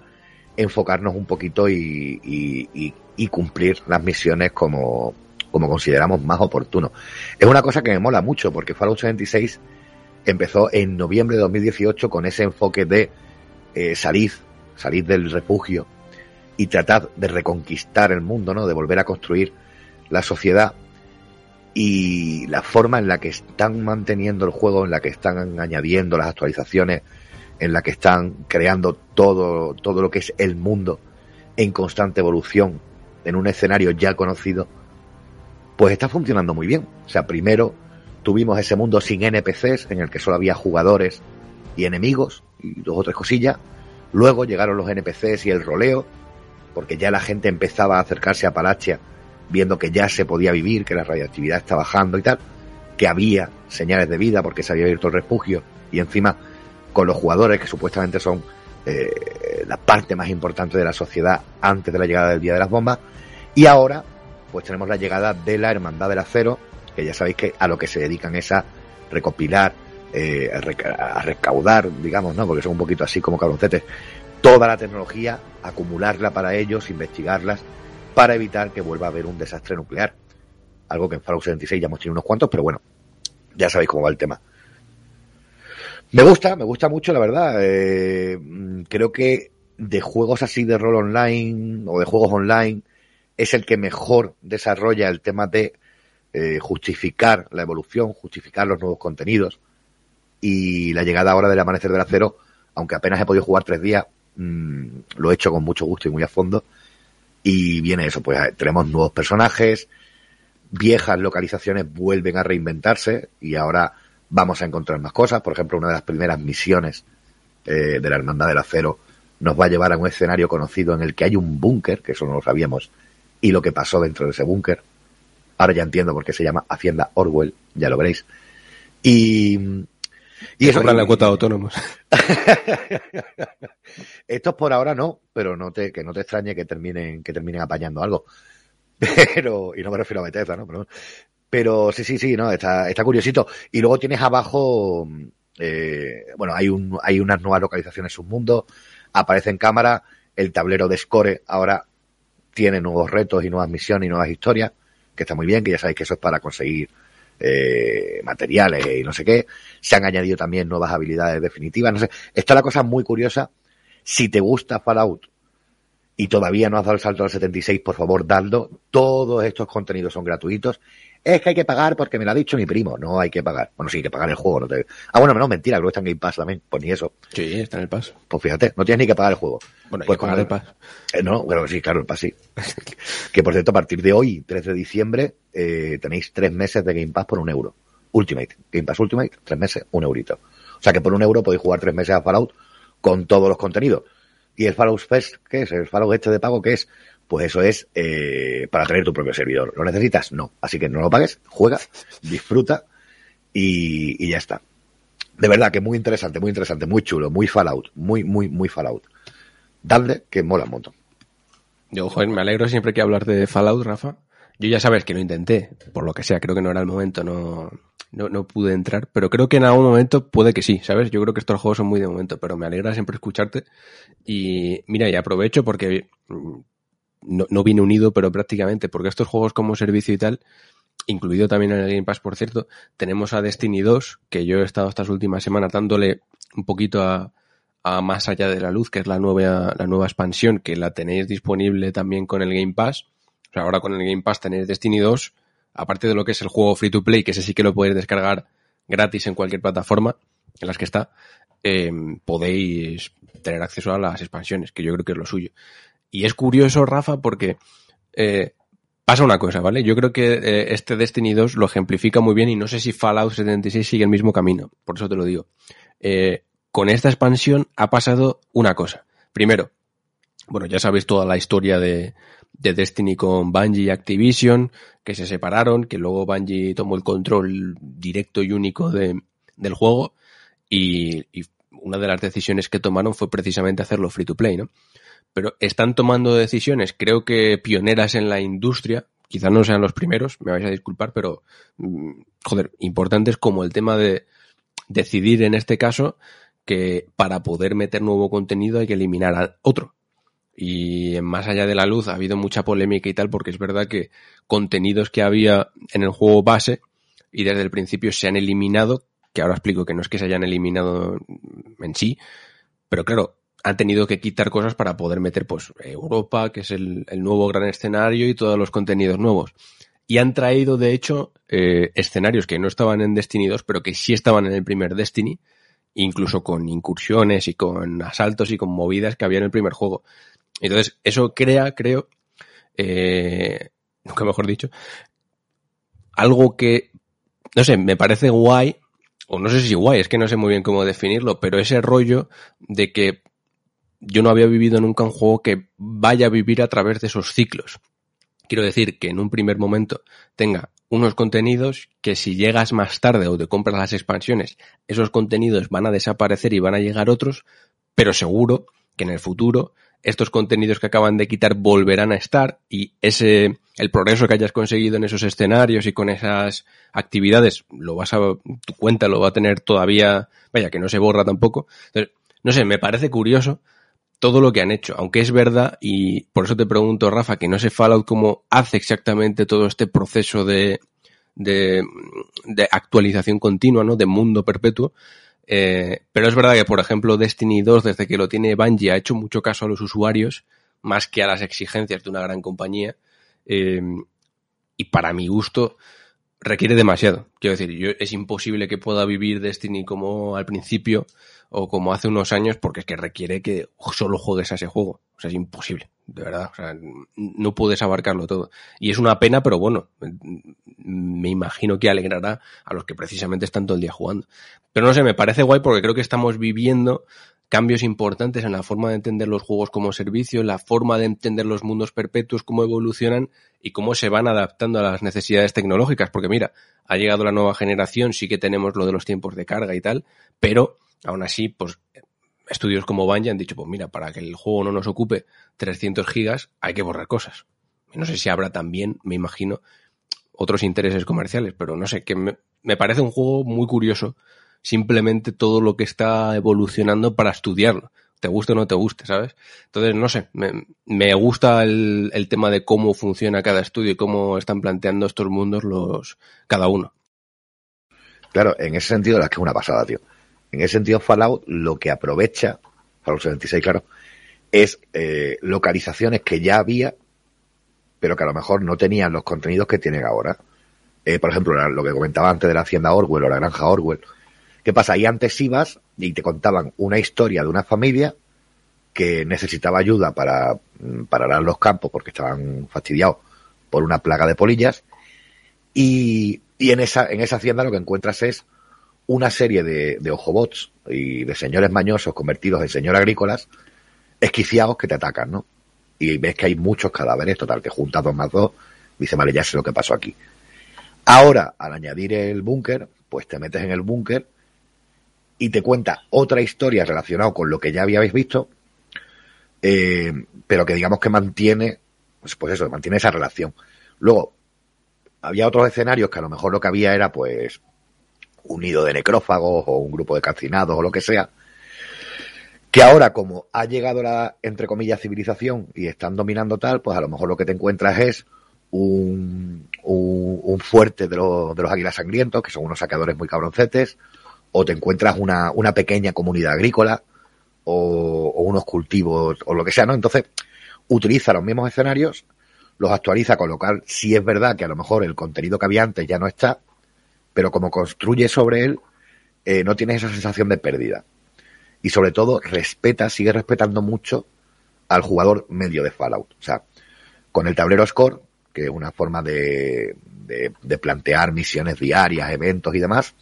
S2: enfocarnos un poquito y, y, y, y cumplir las misiones como, como consideramos más oportuno. Es una cosa que me mola mucho, porque Fallout 76 empezó en noviembre de 2018 con ese enfoque de eh, salir salir del refugio y tratar de reconquistar el mundo, ¿no? De volver a construir la sociedad y la forma en la que están manteniendo el juego, en la que están añadiendo las actualizaciones, en la que están creando todo, todo lo que es el mundo en constante evolución, en un escenario ya conocido, pues está funcionando muy bien. O sea, primero tuvimos ese mundo sin NPCs, en el que solo había jugadores y enemigos, y dos o tres cosillas, Luego llegaron los NPCs y el roleo, porque ya la gente empezaba a acercarse a Palachia, viendo que ya se podía vivir, que la radioactividad está bajando y tal, que había señales de vida porque se había abierto el refugio, y encima con los jugadores, que supuestamente son eh, la parte más importante de la sociedad antes de la llegada del Día de las Bombas, y ahora pues tenemos la llegada de la Hermandad del Acero, que ya sabéis que a lo que se dedican es a recopilar eh, a, reca a, recaudar, digamos, ¿no? Porque son un poquito así como cabroncetes, toda la tecnología, acumularla para ellos, investigarlas, para evitar que vuelva a haber un desastre nuclear. Algo que en Fallout 76 ya hemos tenido unos cuantos, pero bueno, ya sabéis cómo va el tema. Me gusta, me gusta mucho, la verdad. Eh, creo que de juegos así de rol online o de juegos online es el que mejor desarrolla el tema de eh, justificar la evolución, justificar los nuevos contenidos y la llegada ahora del amanecer del acero, aunque apenas he podido jugar tres días, mmm, lo he hecho con mucho gusto y muy a fondo. Y viene eso, pues tenemos nuevos personajes, viejas localizaciones vuelven a reinventarse y ahora vamos a encontrar más cosas. Por ejemplo, una de las primeras misiones eh, de la Hermandad del Acero nos va a llevar a un escenario conocido en el que hay un búnker, que eso no lo sabíamos, y lo que pasó dentro de ese búnker. Ahora ya entiendo por qué se llama Hacienda Orwell, ya lo veréis. Y, y eso,
S1: Cobran la cuota de autónomos. *laughs*
S2: estos por ahora no, pero no te, que no te extrañe que terminen, que terminen apañando algo. *laughs* Pero, y no me refiero a Bethesda, ¿no? Pero, pero sí, sí, sí, no, está, está curiosito. Y luego tienes abajo, eh, bueno, hay un, hay unas nuevas localizaciones submundo, aparece en cámara, el tablero de score ahora tiene nuevos retos y nuevas misiones y nuevas historias, que está muy bien, que ya sabéis que eso es para conseguir eh, materiales y no sé qué. Se han añadido también nuevas habilidades definitivas, no sé. Está la cosa muy curiosa. Si te gusta Fallout y todavía no has dado el salto al 76, por favor, dadlo. Todos estos contenidos son gratuitos. Es que hay que pagar porque me lo ha dicho mi primo. No hay que pagar. Bueno, sí, hay que pagar el juego. No te... Ah, bueno, no, mentira, creo que está en Game Pass también. Pues ni eso.
S1: Sí, está en el paso.
S2: Pues fíjate, no tienes ni que pagar el juego.
S1: Bueno, hay
S2: Pues
S1: que pagar
S2: con
S1: el paso.
S2: Eh, no, bueno, sí, claro, el Pass sí. *laughs* que por cierto, a partir de hoy, 3 de diciembre, eh, tenéis tres meses de Game Pass por un euro. Ultimate. Game Pass Ultimate, tres meses, un eurito. O sea que por un euro podéis jugar tres meses a Fallout con todos los contenidos. ¿Y el Fallout Fest qué es? ¿El Fallout este de pago qué es? Pues eso es eh, para tener tu propio servidor. ¿Lo necesitas? No. Así que no lo pagues, juega, disfruta y, ya está. De verdad que muy interesante, muy interesante, muy chulo, muy Fallout, muy, muy, muy Fallout. Dadle que mola un montón.
S1: Yo, joder, me alegro siempre que hablar de Fallout, Rafa. Yo ya sabes que lo intenté, por lo que sea, creo que no era el momento, no, no, no pude entrar, pero creo que en algún momento puede que sí, ¿sabes? Yo creo que estos juegos son muy de momento, pero me alegra siempre escucharte. Y mira, y aprovecho porque no, no unido, pero prácticamente, porque estos juegos como servicio y tal, incluido también en el Game Pass, por cierto, tenemos a Destiny 2, que yo he estado estas últimas semanas dándole un poquito a, a Más allá de la luz, que es la nueva, la nueva expansión, que la tenéis disponible también con el Game Pass. O sea, ahora con el Game Pass tenéis Destiny 2, aparte de lo que es el juego free to play, que ese sí que lo podéis descargar gratis en cualquier plataforma en las que está, eh, podéis tener acceso a las expansiones, que yo creo que es lo suyo. Y es curioso, Rafa, porque eh, pasa una cosa, ¿vale? Yo creo que eh, este Destiny 2 lo ejemplifica muy bien y no sé si Fallout 76 sigue el mismo camino, por eso te lo digo. Eh, con esta expansión ha pasado una cosa. Primero, bueno, ya sabéis toda la historia de, de Destiny con Bungie y Activision, que se separaron, que luego Bungie tomó el control directo y único de, del juego y, y una de las decisiones que tomaron fue precisamente hacerlo free to play, ¿no? Pero están tomando decisiones, creo que pioneras en la industria, quizás no sean los primeros, me vais a disculpar, pero mm, joder, importantes como el tema de decidir en este caso que para poder meter nuevo contenido hay que eliminar a otro. Y más allá de la luz ha habido mucha polémica y tal, porque es verdad que contenidos que había en el juego base y desde el principio se han eliminado, que ahora explico que no es que se hayan eliminado en sí, pero claro, han tenido que quitar cosas para poder meter pues Europa, que es el, el nuevo gran escenario y todos los contenidos nuevos. Y han traído, de hecho, eh, escenarios que no estaban en Destiny 2, pero que sí estaban en el primer Destiny, incluso con incursiones y con asaltos y con movidas que había en el primer juego. Entonces, eso crea, creo, eh, nunca mejor dicho, algo que, no sé, me parece guay, o no sé si guay, es que no sé muy bien cómo definirlo, pero ese rollo de que yo no había vivido nunca un juego que vaya a vivir a través de esos ciclos. Quiero decir que en un primer momento tenga unos contenidos que si llegas más tarde o te compras las expansiones, esos contenidos van a desaparecer y van a llegar otros, pero seguro que en el futuro estos contenidos que acaban de quitar volverán a estar y ese el progreso que hayas conseguido en esos escenarios y con esas actividades lo vas a tu cuenta lo va a tener todavía vaya que no se borra tampoco Entonces, no sé me parece curioso todo lo que han hecho aunque es verdad y por eso te pregunto Rafa que no sé Fallout cómo hace exactamente todo este proceso de de, de actualización continua no de mundo perpetuo eh, pero es verdad que, por ejemplo, Destiny 2, desde que lo tiene Bungie, ha hecho mucho caso a los usuarios, más que a las exigencias de una gran compañía. Eh, y para mi gusto, requiere demasiado. Quiero decir, yo, es imposible que pueda vivir Destiny como al principio o como hace unos años, porque es que requiere que solo juegues a ese juego. O sea, es imposible. de verdad. O sea, no puedes abarcarlo todo. Y es una pena, pero bueno, me imagino que alegrará a los que precisamente están todo el día jugando. Pero no sé, me parece guay porque creo que estamos viviendo cambios importantes en la forma de entender los juegos como servicio, la forma de entender los mundos perpetuos, cómo evolucionan y cómo se van adaptando a las necesidades tecnológicas. Porque mira, ha llegado la nueva generación, sí que tenemos lo de los tiempos de carga y tal, pero aún así, pues estudios como Bungie han dicho, pues mira, para que el juego no nos ocupe 300 gigas, hay que borrar cosas. No sé si habrá también, me imagino, otros intereses comerciales, pero no sé, que me, me parece un juego muy curioso simplemente todo lo que está evolucionando para estudiarlo. Te guste o no te guste, ¿sabes? Entonces, no sé, me, me gusta el, el, tema de cómo funciona cada estudio y cómo están planteando estos mundos los cada uno.
S2: Claro, en ese sentido, la que es una pasada, tío. En ese sentido, Fallout lo que aprovecha, Fallout 76, claro, es eh, localizaciones que ya había, pero que a lo mejor no tenían los contenidos que tienen ahora. Eh, por ejemplo, lo que comentaba antes de la hacienda Orwell o la granja Orwell. ¿Qué pasa? Ahí antes ibas y te contaban una historia de una familia que necesitaba ayuda para, para arar los campos porque estaban fastidiados por una plaga de polillas. Y, y en, esa, en esa hacienda lo que encuentras es una serie de, de ojobots y de señores mañosos convertidos en señores agrícolas esquiciados que te atacan, ¿no? Y ves que hay muchos cadáveres, total, que juntas dos más dos, dice, vale, ya sé lo que pasó aquí. Ahora, al añadir el búnker, pues te metes en el búnker y te cuenta otra historia relacionada con lo que ya habíais visto, eh, pero que digamos que mantiene, pues, pues eso, mantiene esa relación. Luego, había otros escenarios que a lo mejor lo que había era pues un de necrófagos o un grupo de calcinados o lo que sea, que ahora como ha llegado la, entre comillas, civilización y están dominando tal, pues a lo mejor lo que te encuentras es un, fuerte de, los, de los águilas sangrientos, que son unos saqueadores muy cabroncetes, o te encuentras una, una pequeña comunidad agrícola, o, unos cultivos, o lo que sea, ¿no? Entonces, utiliza los mismos escenarios, los actualiza, con lo sí es verdad que a lo mejor el contenido que había antes ya no está, pero como construye sobre él, eh, no tienes esa sensación de pérdida. Y sobre todo, respeta, sigue respetando mucho al jugador medio de Fallout. O sea, con el tablero Score, que es una forma de, de, de plantear misiones diarias, eventos y demás,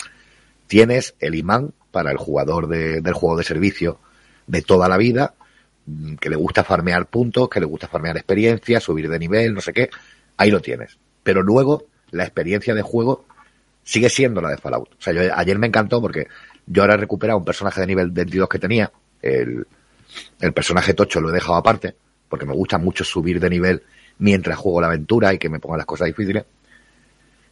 S2: tienes el imán para el jugador de, del juego de servicio de toda la vida, que le gusta farmear puntos, que le gusta farmear experiencia, subir de nivel, no sé qué, ahí lo tienes. Pero luego la experiencia de juego sigue siendo la de Fallout. O sea, yo, ayer me encantó porque yo ahora he recuperado un personaje de nivel 22 que tenía, el, el personaje tocho lo he dejado aparte, porque me gusta mucho subir de nivel mientras juego la aventura y que me pongan las cosas difíciles.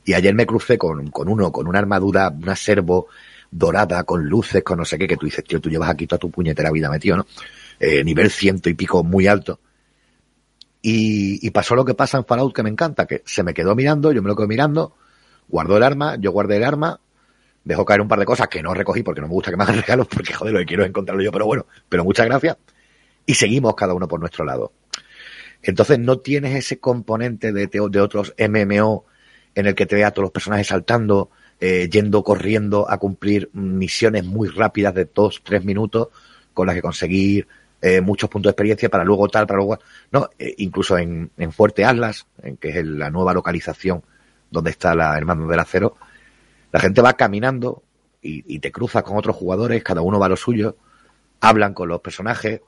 S2: Y ayer me crucé con, con uno, con una armadura, una servo dorada, con luces, con no sé qué, que tú dices, tío, tú llevas aquí toda tu puñetera vida metido, ¿no? Eh, nivel ciento y pico muy alto. Y, y, pasó lo que pasa en Fallout que me encanta, que se me quedó mirando, yo me lo quedo mirando, guardó el arma, yo guardé el arma, dejó caer un par de cosas que no recogí porque no me gusta que me hagan *laughs* regalos, porque joder, lo que quiero es encontrarlo yo, pero bueno, pero muchas gracias. Y seguimos cada uno por nuestro lado. Entonces no tienes ese componente de, de otros MMO en el que te ve a todos los personajes saltando, eh, yendo corriendo a cumplir misiones muy rápidas de dos, tres minutos, con las que conseguir eh, muchos puntos de experiencia para luego tal, para luego. No, eh, incluso en, en, Fuerte Atlas, en que es el, la nueva localización donde está la Hermano del Acero, la gente va caminando y, y, te cruzas con otros jugadores, cada uno va a lo suyo, hablan con los personajes,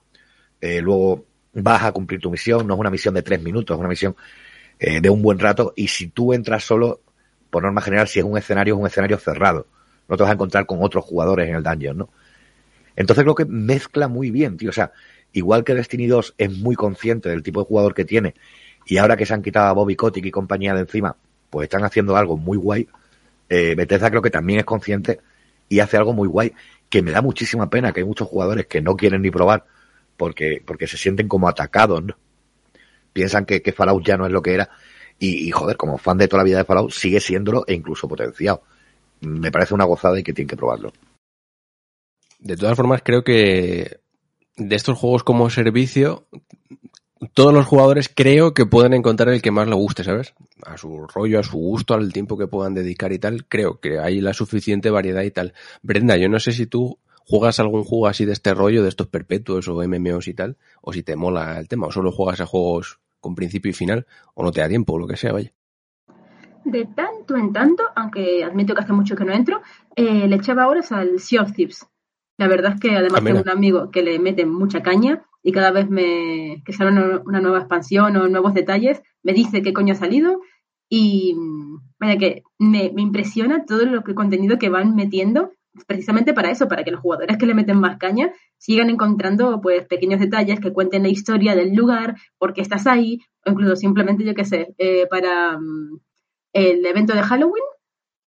S2: eh, luego vas a cumplir tu misión, no es una misión de tres minutos, es una misión eh, de un buen rato, y si tú entras solo, por norma general, si es un escenario, es un escenario cerrado, no te vas a encontrar con otros jugadores en el dungeon, ¿no? Entonces creo que mezcla muy bien, tío, o sea, igual que Destiny 2 es muy consciente del tipo de jugador que tiene, y ahora que se han quitado a Bobby Kotick y compañía de encima, pues están haciendo algo muy guay. Eh, Bethesda creo que también es consciente y hace algo muy guay, que me da muchísima pena que hay muchos jugadores que no quieren ni probar porque, porque se sienten como atacados, ¿no? Piensan que, que Fallout ya no es lo que era. Y, y, joder, como fan de toda la vida de Fallout, sigue siéndolo e incluso potenciado. Me parece una gozada y que tienen que probarlo.
S1: De todas formas, creo que de estos juegos como servicio, todos los jugadores creo que pueden encontrar el que más le guste, ¿sabes? A su rollo, a su gusto, al tiempo que puedan dedicar y tal. Creo que hay la suficiente variedad y tal. Brenda, yo no sé si tú ¿juegas algún juego así de este rollo, de estos perpetuos o MMOs y tal? O si te mola el tema, o solo juegas a juegos con principio y final, o no te da tiempo, o lo que sea, vaya.
S3: De tanto en tanto, aunque admito que hace mucho que no entro, eh, le echaba horas al Sea of Thieves. La verdad es que además
S1: Ah,
S3: tengo un amigo que le mete mucha caña y cada vez me, que sale una, nueva expansión o nuevos detalles, me dice qué coño ha salido y mm, vaya que me, me impresiona todo lo que contenido que van metiendo precisamente para eso, para que los jugadores que le meten más caña sigan encontrando pues pequeños detalles que cuenten la historia del lugar, por qué estás ahí, o incluso simplemente, yo qué sé, eh, para mm, el evento de Halloween,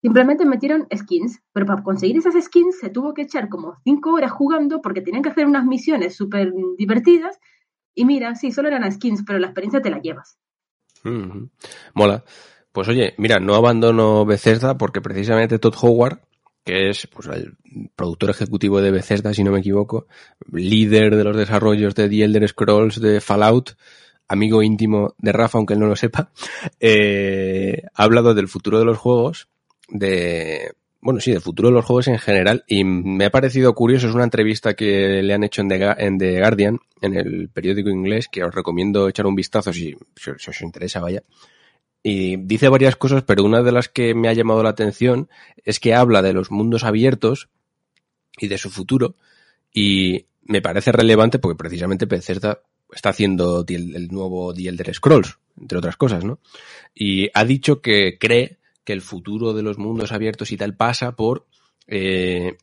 S3: simplemente metieron skins, pero para conseguir esas skins se tuvo que echar como cinco horas jugando porque tenían que hacer unas misiones súper divertidas y mira, sí, solo eran skins, pero la experiencia te la llevas.
S1: Mola. Pues oye, mira, no abandono Bethesda porque precisamente Todd Howard, que es pues, el productor ejecutivo de Bethesda, si no me equivoco, líder de los desarrollos de The Elder Scrolls, de Fallout, amigo íntimo de Rafa, aunque él no lo sepa, eh, ha hablado del futuro de los juegos, de, bueno, sí, del futuro de los juegos en general, y me ha parecido curioso, es una entrevista que le han hecho en The, en The Guardian, en el periódico inglés, que os recomiendo echar un vistazo si, os- interesa, vaya. Y dice varias cosas, pero una de las que me ha llamado la atención es que habla de los mundos abiertos y de su futuro, y me parece relevante porque precisamente Bethesda está haciendo The- el nuevo The Elder Scrolls, entre otras cosas, ¿no? Y ha dicho que cree que el futuro de los mundos abiertos y tal pasa por eh,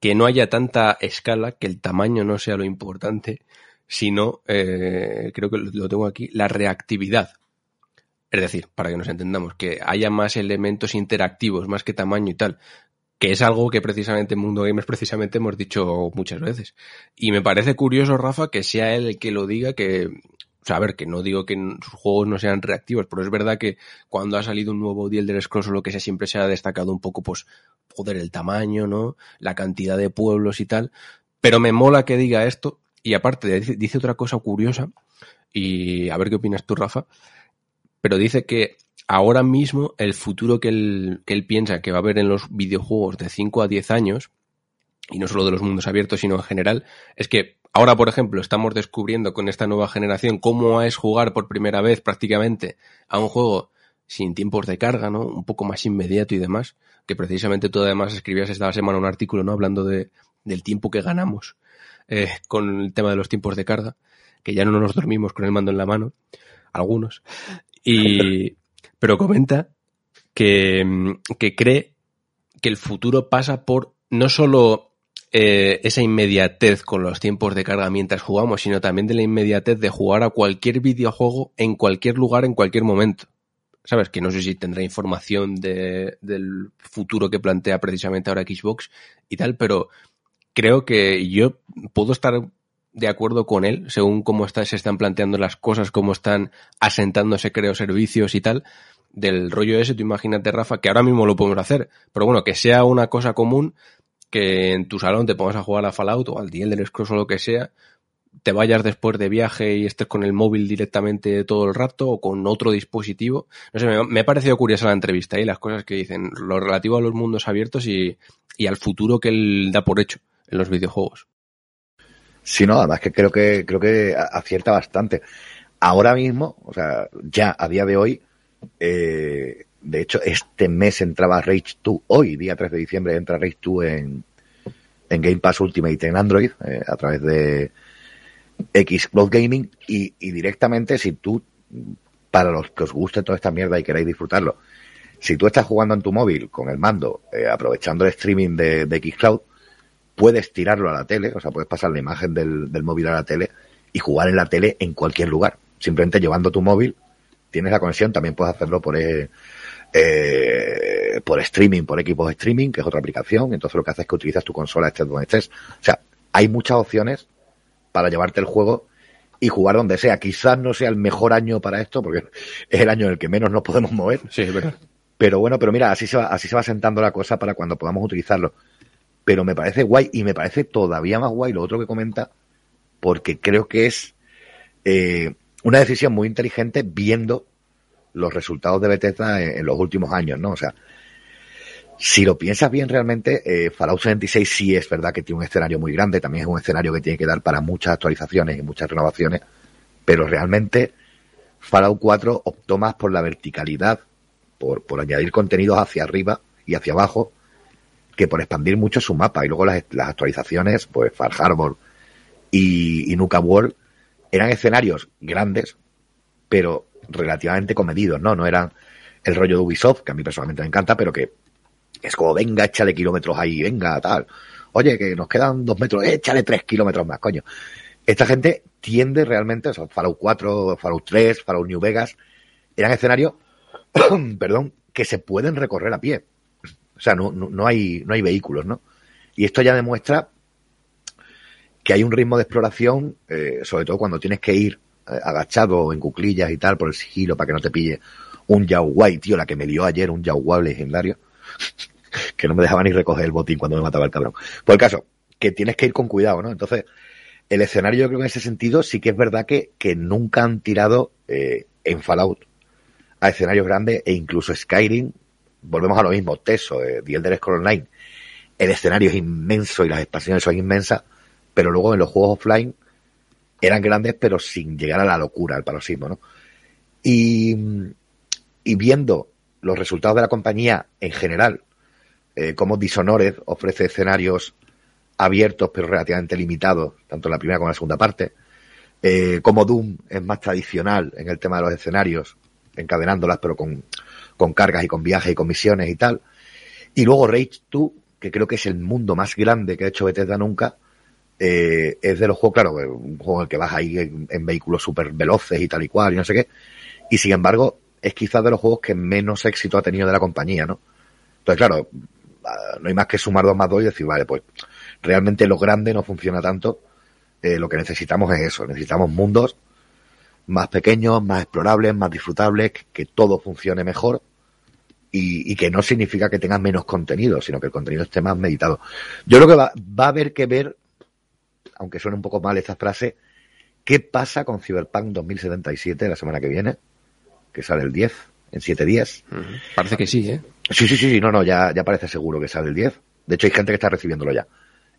S1: que no haya tanta escala, que el tamaño no sea lo importante, sino, eh, creo que lo tengo aquí, la reactividad. Es decir, para que nos entendamos, que haya más elementos interactivos, más que tamaño y tal, que es algo que precisamente en Mundo Gamers precisamente hemos dicho muchas veces. Y me parece curioso, Rafa, que sea él el que lo diga, que, o sea, a ver, que no digo que sus juegos no sean reactivos, pero es verdad que cuando ha salido un nuevo The Elder Scrolls o lo que sea, siempre se ha destacado un poco, pues, joder, el tamaño, ¿no? La cantidad de pueblos y tal. Pero me mola que diga esto, y aparte dice, dice otra cosa curiosa, y a ver qué opinas tú, Rafa, pero dice que ahora mismo el futuro que él, que él piensa que va a haber en los videojuegos de 5 a 10 años, y no solo de los mundos abiertos, sino en general, es que ahora, por ejemplo, estamos descubriendo con esta nueva generación cómo es jugar por primera vez prácticamente a un juego sin tiempos de carga, ¿no? Un poco más inmediato y demás, que precisamente tú además escribías esta semana un artículo, ¿no? Hablando de, del tiempo que ganamos eh, con el tema de los tiempos de carga, que ya no nos dormimos con el mando en la mano, algunos. Y, *laughs* pero comenta que, que cree que el futuro pasa por no solo eh, esa inmediatez con los tiempos de carga mientras jugamos, sino también de la inmediatez de jugar a cualquier videojuego en cualquier lugar, en cualquier momento. ¿Sabes? Que no sé si tendrá información de, del futuro que plantea precisamente ahora Xbox y tal, pero creo que yo puedo estar de acuerdo con él, según cómo se están planteando las cosas, cómo están asentándose, creo, servicios y tal, del rollo ese, tú imagínate, Rafa, que ahora mismo lo podemos hacer, pero bueno, que sea una cosa común, que en tu salón te pongas a jugar a Fallout o al The Elder Scrolls o lo que sea, te vayas después de viaje y estés con el móvil directamente todo el rato o con otro dispositivo. No sé, me, ha parecido curiosa la entrevista y las cosas que dicen, lo relativo a los mundos abiertos y, y al futuro que él da por hecho en los videojuegos.
S2: Sí, no, además que creo que creo que acierta bastante. Ahora mismo, o sea, ya a día de hoy, eh, de hecho, este mes entraba Rage 2, hoy, día 3 de diciembre, entra Rage 2 en, Game Pass Ultimate en Android, eh, a través de Xcloud Gaming, y, y directamente, si tú, para los que os guste toda esta mierda y queráis disfrutarlo, si tú estás jugando en tu móvil con el mando, eh, aprovechando el streaming de, de Xcloud, puedes tirarlo a la tele, o sea, puedes pasar la imagen del, del móvil a la tele y jugar en la tele en cualquier lugar. Simplemente llevando tu móvil, tienes la conexión, también puedes hacerlo por, eh, eh, por streaming, por equipos de streaming, que es otra aplicación, entonces lo que haces es que utilizas tu consola estés donde estés. O sea, hay muchas opciones para llevarte el juego y jugar donde sea. Quizás no sea el mejor año para esto, porque *laughs* es el año en el que menos nos podemos mover,
S1: Sí, es verdad.
S2: pero bueno, pero mira, así se va, así se va sentando la cosa para cuando podamos utilizarlo. Pero me parece guay y me parece todavía más guay lo otro que comenta, porque creo que es eh, una decisión muy inteligente viendo los resultados de Bethesda en, los últimos años, ¿no? O sea, Si lo piensas bien realmente, eh, Fallout 76 sí es verdad que tiene un escenario muy grande, también es un escenario que tiene que dar para muchas actualizaciones y muchas renovaciones, pero realmente Fallout 4 optó más por la verticalidad, por, por añadir contenidos hacia arriba y hacia abajo, que por expandir mucho su mapa. Y luego las, las actualizaciones, pues Far Harbor y, y Nuka World, eran escenarios grandes, pero relativamente comedidos, ¿no? No eran el rollo de Ubisoft, que a mí personalmente me encanta, pero que es como, venga, échale kilómetros ahí, venga, tal. Oye, que nos quedan dos metros, échale tres kilómetros más, coño. Esta gente tiende realmente, o sea, Fallout 4, Fallout 3, Fallout New Vegas, eran escenarios, *coughs* perdón, que se pueden recorrer a pie. O sea, no, no, no hay, no hay vehículos, ¿no? Y esto ya demuestra que hay un ritmo de exploración, eh, sobre todo cuando tienes que ir agachado en cuclillas y tal por el sigilo para que no te pille un Yaguay, tío, la que me dio ayer un Yaguay legendario, *laughs* que no me dejaba ni recoger el botín cuando me mataba el cabrón. Por el caso, que tienes que ir con cuidado, ¿no? Entonces, el escenario yo creo que en ese sentido sí que es verdad que, que nunca han tirado eh, en Fallout a escenarios grandes e incluso Skyrim, volvemos a lo mismo, Teso, eh, The Elder Online, el escenario es inmenso y las expansiones son inmensas, pero luego en los juegos offline eran grandes pero sin llegar a la locura, al paroxismo, ¿no? Y, y viendo los resultados de la compañía en general, eh, como Dishonored ofrece escenarios abiertos pero relativamente limitados, tanto en la primera como en la segunda parte, eh, como Doom es más tradicional en el tema de los escenarios, encadenándolas pero con, con cargas y con viajes y con misiones y tal. Y luego Rage 2, que creo que es el mundo más grande que ha hecho Bethesda nunca, eh, es de los juegos, claro, un juego en el que vas ahí en, vehículos súper veloces y tal y cual y no sé qué. Y sin embargo, es quizás de los juegos que menos éxito ha tenido de la compañía, ¿no? Entonces, claro, ah, no hay más que sumar dos más dos y decir, vale, pues realmente lo grande no funciona tanto. Eh, lo que necesitamos es eso, necesitamos mundos más pequeños, más explorables, más disfrutables, que, que todo funcione mejor y, y, que no significa que tengas menos contenido, sino que el contenido esté más meditado. Yo creo que va, va a haber que ver, aunque suene un poco mal esta frase, qué pasa con Cyberpunk 2077 la semana que viene, que sale el 10, en 7 días.
S1: Parece que sí, ¿eh?
S2: Sí, sí, sí, sí, no, no, ya, ya parece seguro que sale el 10. De hecho, hay gente que está recibiéndolo ya.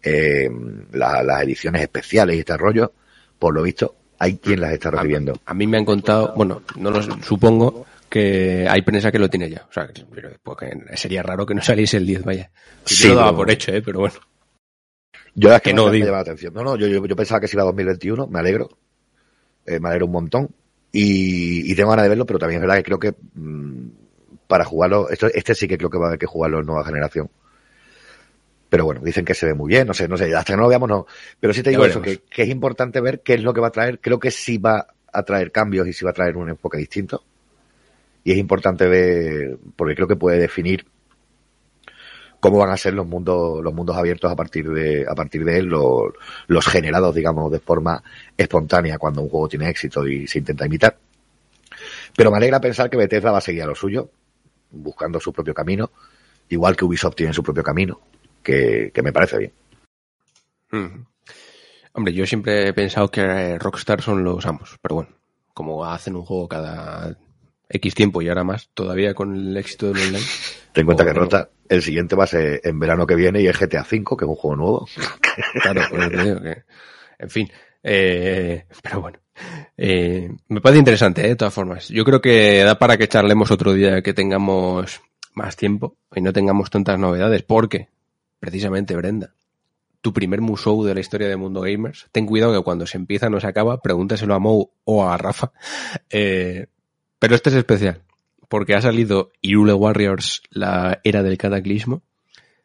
S2: Eh, la, las ediciones especiales y este rollo, por lo visto, hay quien las está recibiendo.
S1: A, a, mí me han contado, bueno, no lo supongo que hay prensa que lo tiene ya. O sea, pero que sería raro que no saliese el 10, vaya.
S2: Sí,
S1: lo daba por hecho, ¿eh? pero bueno.
S2: Yo es que, que no, me, me la atención. No, no, yo, yo, yo, pensaba que si iba a 2021, me alegro. Eh, me alegro un montón. Y, y, tengo ganas de verlo, pero también es verdad que creo que mmm, para jugarlo, esto, este sí que creo que va a haber que jugarlo en nueva generación. Pero bueno, dicen que se ve muy bien, no sé, no sé, hasta que no lo veamos no. Pero sí te digo eso, que, que, es importante ver qué es lo que va a traer. Creo que sí va a traer cambios y sí va a traer un enfoque distinto. Y es importante ver, porque creo que puede definir cómo van a ser los mundos, los mundos abiertos a partir de, a partir de él, los, los generados, digamos, de forma espontánea cuando un juego tiene éxito y se intenta imitar. Pero me alegra pensar que Bethesda va a seguir a lo suyo, buscando su propio camino, igual que Ubisoft tiene su propio camino que, que me parece bien.
S1: Mm. Hombre, yo siempre he pensado que Rockstar son los amos, pero bueno, como hacen un juego cada X tiempo y ahora más, todavía con el éxito del online. *laughs*
S2: Ten en cuenta que Rota, el siguiente va a ser en verano que viene y es GTA V, que es un juego nuevo. *laughs*
S1: claro, pues digo que, en fin, eh, pero bueno. Eh, me parece interesante, ¿eh? de todas formas. Yo creo que da para que charlemos otro día que tengamos más tiempo y no tengamos tantas novedades, porque precisamente, Brenda, tu primer musou de la historia de Mundo Gamers, ten cuidado que cuando se empieza no se acaba, pregúntaselo a Mou o a Rafa. Eh, pero este es especial, porque ha salido Irule Warriors, la era del cataclismo,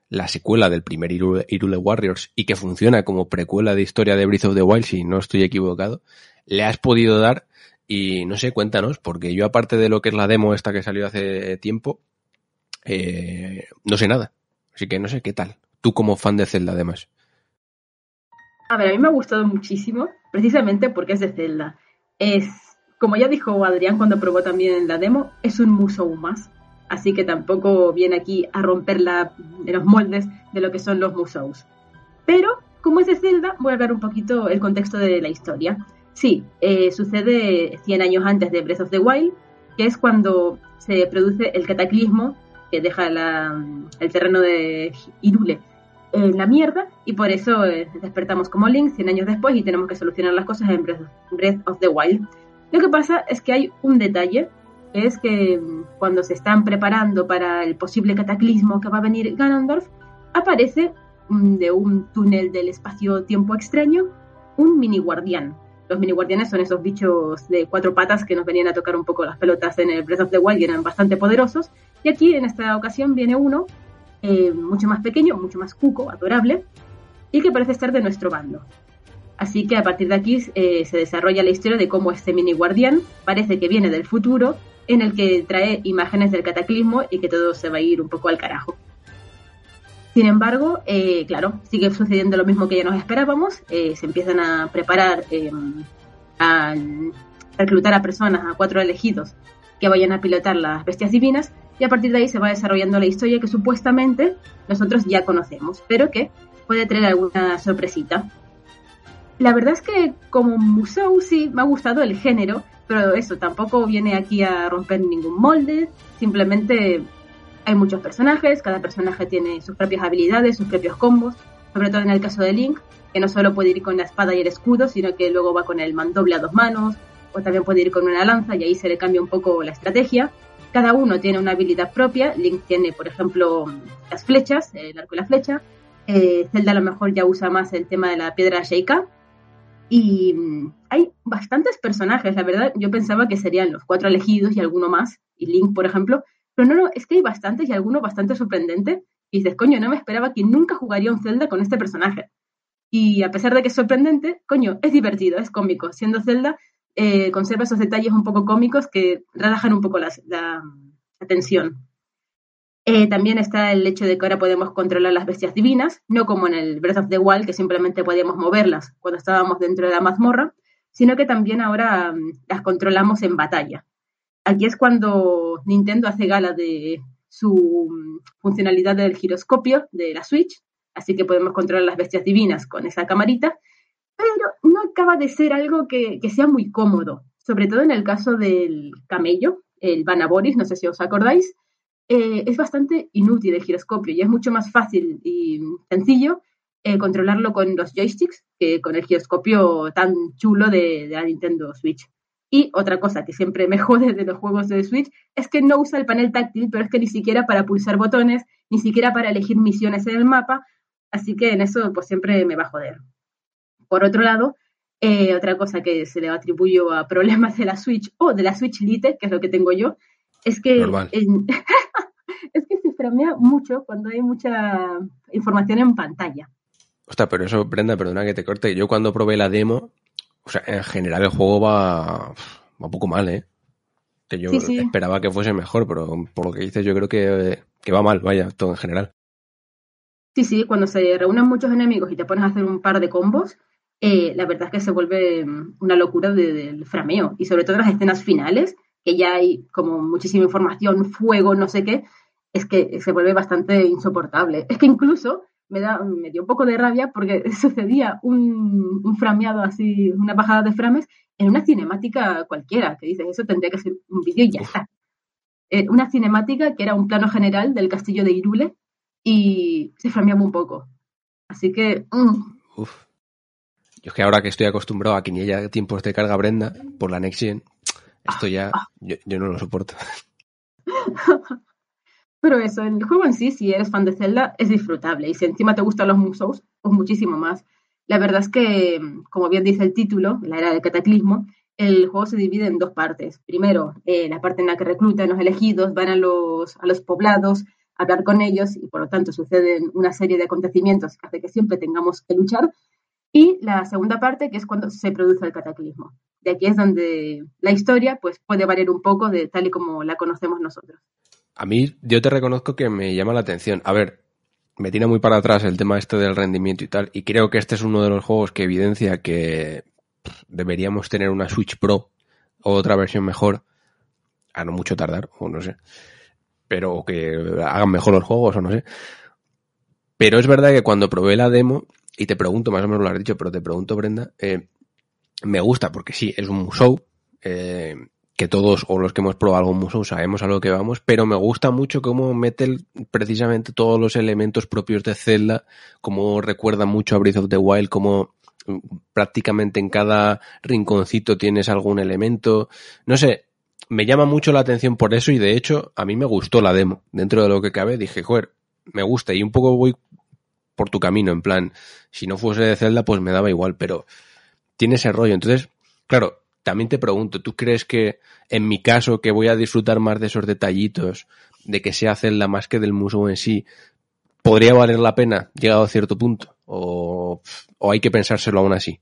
S1: la secuela del primer Irule, Warriors y que funciona como precuela de historia de Breath of the Wild, si no estoy equivocado, le has podido dar y no sé, cuéntanos, porque yo aparte de lo que es la demo esta que salió hace tiempo, eh, no sé nada. Así que no sé qué tal. Tú como fan de Zelda además.
S3: A ver, a mí me ha gustado muchísimo, precisamente porque es de Zelda. Es, como ya dijo Adrián cuando probó también la demo, es un musou más. Así que tampoco viene aquí a romper la, los moldes de lo que son los musous. Pero, como es de Zelda, voy a hablar un poquito el contexto de la historia. Sí, eh, sucede 100 años antes de Breath of the Wild, que es cuando se produce el cataclismo que deja la- el terreno de Irule en la mierda y por eso eh, despertamos como Link 100 años después y tenemos que solucionar las cosas en Breath of the Wild. Lo que pasa es que hay un detalle, es que mm, cuando se están preparando para el posible cataclismo que va a venir Ganondorf, aparece mm, de un túnel del espacio-tiempo extraño un mini guardián. Los mini guardianes son esos bichos de cuatro patas que nos venían a tocar un poco las pelotas en el Breath of the Wild y eran bastante poderosos. Y aquí en esta ocasión viene uno eh, mucho más pequeño, mucho más cuco, adorable, y que parece estar de nuestro bando. Así que a partir de aquí eh, se desarrolla la historia de cómo este mini guardián parece que viene del futuro, en el que trae imágenes del cataclismo y que todo se va a ir un poco al carajo. Sin embargo, eh, claro, sigue sucediendo lo mismo que ya nos esperábamos. eh, se empiezan a preparar, eh, a reclutar a personas, a cuatro elegidos, que vayan a pilotar las bestias divinas. Y a partir de ahí se va desarrollando la historia que supuestamente nosotros ya conocemos, pero que puede traer alguna sorpresita. La verdad es que como museo sí me ha gustado el género, pero eso tampoco viene aquí a romper ningún molde, simplemente hay muchos personajes, cada personaje tiene sus propias habilidades, sus propios combos, sobre todo en el caso de Link, que no solo puede ir con la espada y el escudo, sino que luego va con el mandoble a dos manos, o también puede ir con una lanza y ahí se le cambia un poco la estrategia. Cada uno tiene una habilidad propia, Link tiene, por ejemplo, las flechas, el arco y la flecha, eh, Zelda a lo mejor ya usa más el tema de la piedra Sheikah, y mm, hay bastantes personajes, la verdad, yo pensaba que serían los cuatro elegidos y alguno más, y Link, por ejemplo, pero no, no, es que hay bastantes y alguno bastante sorprendente. Y dices, coño, no me esperaba que nunca jugaría un Zelda con este personaje. Y a pesar de que es sorprendente, coño, es divertido, es cómico. Siendo Zelda, eh, conserva esos detalles un poco cómicos que relajan un poco la, la, la tensión. Eh, también está el hecho de que ahora podemos controlar las bestias divinas, no como en el Breath of the Wild, que simplemente podíamos moverlas cuando estábamos dentro de la mazmorra, sino que también ahora mm, las controlamos en batalla. Aquí es cuando Nintendo hace gala de su mm, funcionalidad del giroscopio de la Switch, así que podemos controlar las bestias divinas con esa camarita, pero no acaba de ser algo que, que sea muy cómodo, sobre todo en el caso del camello, el Vanaboris, no sé si os acordáis, eh, es bastante inútil el giroscopio y es mucho más fácil y sencillo eh, controlarlo con los joysticks que con el giroscopio tan chulo de, la Nintendo Switch. Y otra cosa que siempre me *laughs* jode de los juegos de Switch es que no usa el panel táctil, pero es que ni siquiera para pulsar botones, ni siquiera para elegir misiones en el mapa, así que en eso pues siempre me va a joder. Por otro lado, eh, otra cosa que se le atribuyo a problemas de la Switch o de la Switch Lite, que es lo que tengo yo, es que, *laughs* es que se framea mucho cuando hay mucha información en pantalla.
S1: Ostras, pero eso, Brenda, perdona que te corte. Yo cuando probé la demo, o sea, en general el juego va, va un poco mal, ¿eh? Que yo
S3: Sí, sí.
S1: esperaba que fuese mejor, pero por lo que dices yo creo que, que va mal, vaya, todo en general.
S3: Sí, sí, cuando se reúnen muchos enemigos y te pones a hacer un par de combos, eh, la verdad es que se vuelve una locura de- del frameo. Y sobre todo en las escenas finales, que ya hay como muchísima información, fuego, no sé qué, es que se vuelve bastante insoportable. Es que incluso me, da, me dio un poco de rabia porque *laughs* sucedía un, un frameado así, una bajada de frames en una cinemática cualquiera, que dices, eso tendría que ser un vídeo y ya está. Eh, una cinemática que era un plano general del castillo de Irule y se frameaba un poco. Así que, mm,
S1: Uf. Yo es que ahora que estoy acostumbrado a que ni haya tiempos de carga Brenda por la Next Gen, esto ya yo, yo no lo soporto. *laughs*
S3: pero eso, el juego en sí, si eres fan de Zelda, es disfrutable. Y si encima te gustan los musos, pues muchísimo más. La verdad es que, como bien dice el título, la era del cataclismo, el juego se divide en dos partes. Primero, eh, la parte en la que reclutan los elegidos, van a los, a los poblados a hablar con ellos y por lo tanto suceden una serie de acontecimientos que hace que siempre tengamos que luchar. Y la segunda parte, que es cuando se produce el cataclismo. De aquí es donde la historia pues, puede variar un poco de tal y como la conocemos nosotros.
S1: A mí, yo te reconozco que me llama la atención. A ver, me tira muy para atrás el tema este del rendimiento y tal, y creo que este es uno de los juegos que evidencia que deberíamos tener una Switch Pro o otra versión mejor, a no mucho tardar, o no sé, pero que hagan mejor los juegos, o no sé. Pero es verdad que cuando probé la demo, y te pregunto, más o menos lo has dicho, pero te pregunto, Brenda, eh, me gusta porque sí, es un show, eh, que todos o los que hemos probado algún museo sabemos a lo que vamos, pero me gusta mucho cómo mete precisamente todos los elementos propios de Zelda, como recuerda mucho a Breath of the Wild, como mm, prácticamente en cada rinconcito tienes algún elemento. No sé, me llama mucho la atención por eso y de hecho a mí me gustó la demo. Dentro de lo que cabe dije, joder, me gusta y un poco voy por tu camino, en plan, si no fuese de Zelda pues me daba igual, pero tiene ese rollo. Entonces, claro, también te pregunto, ¿tú crees que en mi caso que voy a disfrutar más de esos detallitos, de que sea Zelda más que del museo en sí, podría valer la pena llegado a cierto punto? ¿O, o hay que pensárselo aún así?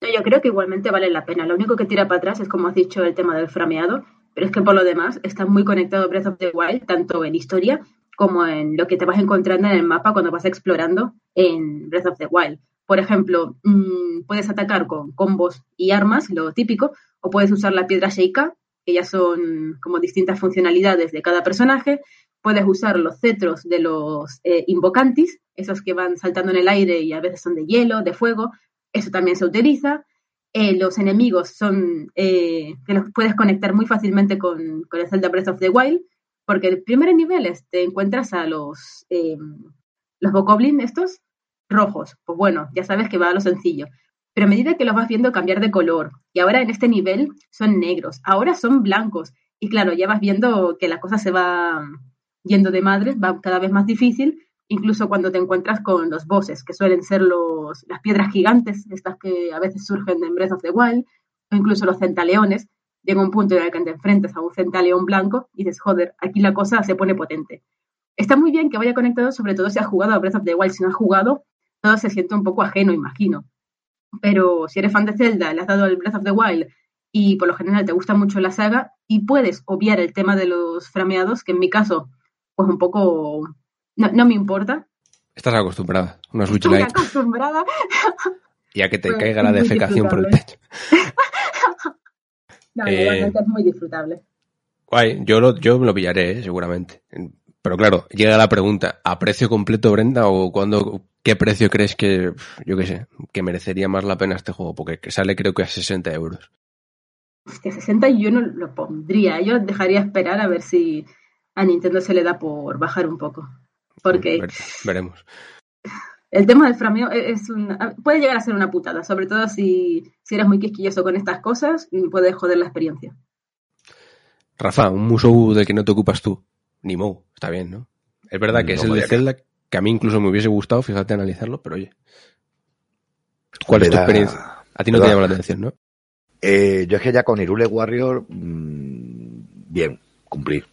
S3: Yo creo que igualmente vale la pena. Lo único que tira para atrás es, como has dicho, el tema del frameado, pero es que por lo demás está muy conectado Breath of the Wild, tanto en historia como en lo que te vas encontrando en el mapa cuando vas explorando en Breath of the Wild. Por ejemplo, mm, puedes atacar con combos y armas, lo típico, o puedes usar la piedra Sheikah, que ya son como distintas funcionalidades de cada personaje. Puedes usar los cetros de los eh, invocantis, esos que van saltando en el aire y a veces son de hielo, de fuego. Eso también se utiliza. Eh, los enemigos son eh, que los puedes conectar muy fácilmente con, con el Zelda Breath of the Wild, porque en primeros niveles te encuentras a los, eh, los Bokoblin estos rojos. Pues bueno, ya sabes que va a lo sencillo. Pero a medida que los vas viendo cambiar de color, y ahora en este nivel son negros, ahora son blancos, y claro, ya vas viendo que la cosa se va yendo de madres, va cada vez más difícil, incluso cuando te encuentras con los bosses, que suelen ser los, las piedras gigantes, estas que a veces surgen en Breath of the Wild, o incluso los centaleones, llega un punto en el que te enfrentas a un centaleón blanco y dices, joder, aquí la cosa se pone potente. Está muy bien que vaya conectado, sobre todo si has jugado a Breath of the Wild. Si no has jugado, se siente un poco ajeno, imagino. Pero si eres fan de Zelda, le has dado el Breath of the Wild y por lo general te gusta mucho la saga y puedes obviar el tema de los frameados, que en mi caso, pues un poco no, no me importa.
S1: Estás acostumbrada, una Switch
S3: Estoy
S1: Lite,
S3: acostumbrada. *laughs*
S1: y a que te
S3: Pues,
S1: caiga la defecación por el pecho. *laughs*
S3: No,
S1: Eh,
S3: es muy disfrutable.
S1: Guay, yo lo, yo me lo pillaré, eh, seguramente. Pero claro, llega la pregunta, ¿a precio completo, Brenda? ¿O cuándo, qué precio crees que, yo qué sé, que merecería más la pena este juego? Porque que sale creo que a 60 euros.
S3: Hostia, 60 yo no lo pondría. Yo dejaría esperar a ver si a Nintendo se le da por bajar un poco. Porque
S1: Ver- veremos.
S3: el tema del frameo e- es una- puede llegar a ser una putada, sobre todo si, si eres muy quisquilloso con estas cosas, puede joder la experiencia.
S1: Rafa, un musou del que no te ocupas tú. Ni Mou, está bien, ¿no? Es verdad que
S2: No
S1: es el de Zelda que a mí incluso me hubiese gustado, fíjate, analizarlo, pero oye. ¿Cuál es tu experiencia? A ti no te llama la atención, ¿no?
S2: Eh, yo es que ya con Irule Warrior, mm, bien, cumplir.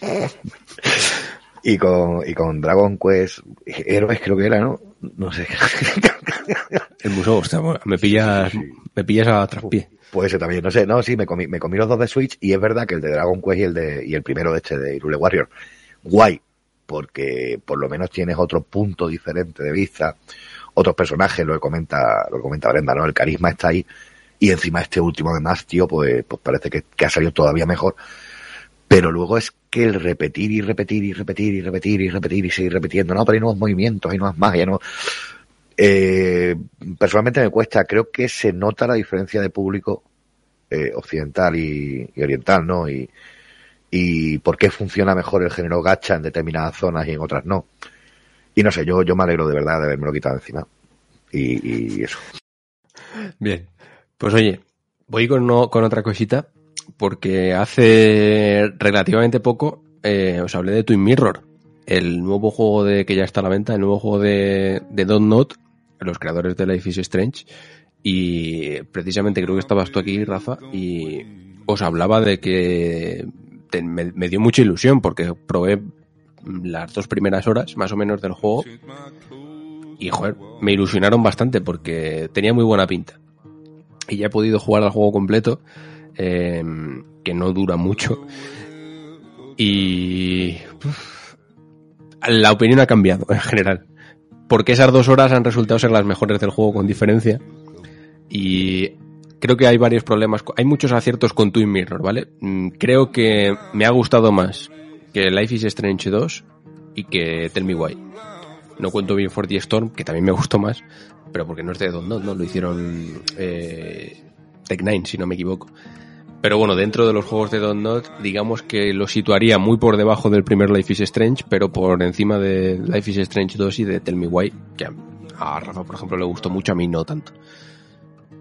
S2: *laughs* y con y con Dragon Quest, Héroes creo que era, ¿no? No sé. *laughs*
S1: El museo, hostia, me pillas,
S2: Sí.
S1: me pillas a traspié.
S2: Puede ser también, no sé, no, sí, me comí, me comí los dos de Switch y es verdad que el de Dragon Quest y el de y el primero de este de Irule Warrior, guay, porque por lo menos tienes otro punto diferente de vista, otros personajes, lo que comenta, lo que comenta Brenda, ¿no? El carisma está ahí y encima este último además, tío, pues, pues parece que, que ha salido todavía mejor. Pero luego es que el repetir y repetir y repetir y repetir y repetir y seguir repitiendo, no, pero hay nuevos movimientos, hay nuevas magias, no. Eh, personalmente me cuesta, creo que se nota la diferencia de público eh, occidental y, oriental, ¿no? Y, y por qué funciona mejor el género gacha en determinadas zonas y en otras no. Y no sé, yo, yo me alegro de verdad de haberme lo quitado encima. Y, eso.
S1: Bien. Pues oye, voy con, con otra cosita, porque hace relativamente poco eh, os hablé de Twin Mirror, el nuevo juego de que ya está a la venta, el nuevo juego de, de Don't Not, los creadores de Life is Strange, y precisamente creo que estabas tú aquí, Rafa, y os hablaba de que me, dio mucha ilusión, porque probé las dos primeras horas, más o menos, del juego, y joder, me ilusionaron bastante porque tenía muy buena pinta. Y ya he podido jugar al juego completo, eh, que no dura mucho. Y la opinión ha cambiado en general. Porque esas dos horas han resultado ser las mejores del juego con diferencia. Y creo que hay varios problemas. Hay muchos aciertos con Twin Mirror, ¿vale? Mm, Creo que me ha gustado más que Life is Strange 2 y que Tell Me Why. No cuento bien For the Storm, que también me gustó más, pero porque no es de Not, ¿no? Lo hicieron eh, Tech Nine, si no me equivoco. Pero bueno, dentro de los juegos de Don't Not, digamos que lo situaría muy por debajo del primer Life is Strange, pero por encima de Life is Strange 2 y de Tell Me Why, que a, Rafa, por ejemplo, le gustó mucho, a mí no tanto.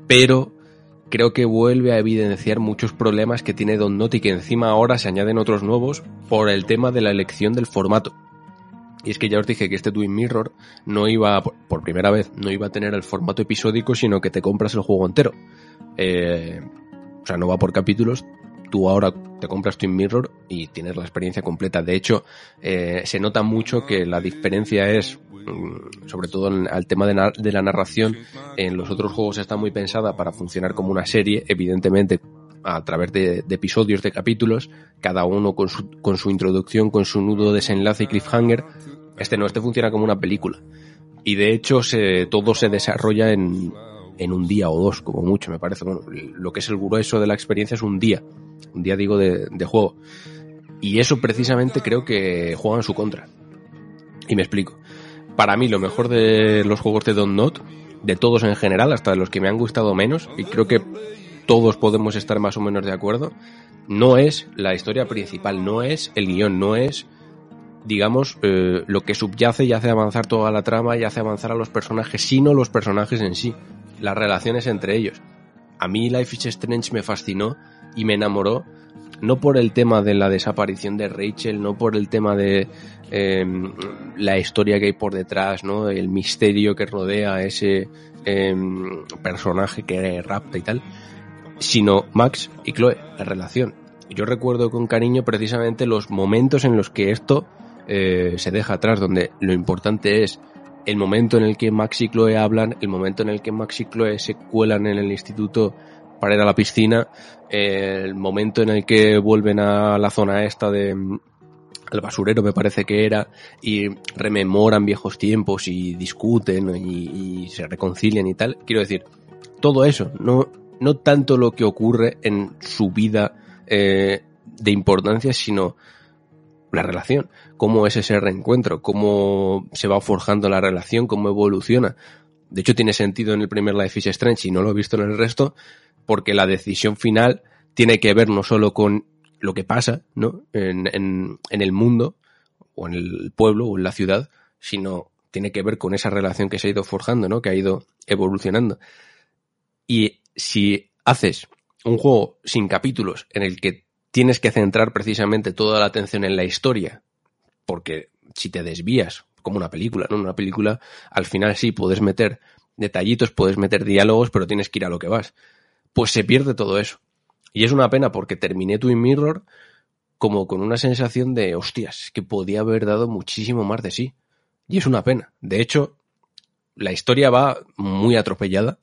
S1: Pero creo que vuelve a evidenciar muchos problemas que tiene Don't Not y que encima ahora se añaden otros nuevos por el tema de la elección del formato. Y es que ya os dije que este Twin Mirror no iba, por primera vez, no iba a tener el formato episódico, sino que te compras el juego entero. Eh, o sea, no va por capítulos. Tú ahora te compras Twin Mirror y tienes la experiencia completa. De hecho, eh, se nota mucho que la diferencia es, mm, sobre todo en- al tema de, la narración, en los otros juegos está muy pensada para funcionar como una serie, evidentemente a través de, de episodios, de capítulos, cada uno con su, con su introducción, con su nudo, desenlace y cliffhanger. Este no, este funciona como una película. Y de hecho se, todo se desarrolla en, en un día o dos, como mucho, me parece. Bueno, lo que es el grueso de la experiencia es un día. Un día, digo, de, de juego. Y eso precisamente creo que juega en su contra. Y me explico. Para mí, lo mejor de los juegos de Don't Not, de todos en general, hasta de los que me han gustado menos, y creo que todos podemos estar más o menos de acuerdo, no es la historia principal, no es el guion, no es, digamos, eh, lo que subyace y hace avanzar toda la trama y hace avanzar a los personajes, sino los personajes en sí, las relaciones entre ellos. A mí Life is Strange me fascinó y me enamoró, no por el tema de la desaparición de Rachel, no por el tema de eh, la historia que hay por detrás, ¿no? El misterio que rodea a ese eh, personaje que rapta y tal, sino Max y Chloe, la relación. Yo recuerdo con cariño precisamente los momentos en los que esto eh, se deja atrás, donde lo importante es el momento en el que Max y Chloe hablan, el momento en el que Max y Chloe se cuelan en el instituto para ir a la piscina, el momento en el que vuelven a la zona esta de mm, al basurero me parece que era y rememoran viejos tiempos y discuten y, y se reconcilian y tal. Quiero decir, todo eso, no, no tanto lo que ocurre en su vida eh, de importancia, sino la relación, cómo es ese reencuentro, cómo se va forjando la relación, cómo evoluciona. De hecho, tiene sentido en el primer Life is Strange y no lo he visto en el resto, porque la decisión final tiene que ver no solo con lo que pasa ¿no? en, en, en el mundo, o en el pueblo, o en la ciudad, sino tiene que ver con esa relación que se ha ido forjando, ¿no? que ha ido evolucionando. Y si haces un juego sin capítulos en el que tienes que centrar precisamente toda la atención en la historia, porque si te desvías, como una película, ¿no? Una película, al final sí puedes meter detallitos, puedes meter diálogos, pero tienes que ir a lo que vas. Pues se pierde todo eso. Y es una pena porque terminé Twin Mirror como con una sensación de, hostias, que podía haber dado muchísimo más de sí. Y es una pena. De hecho, la historia va muy atropellada.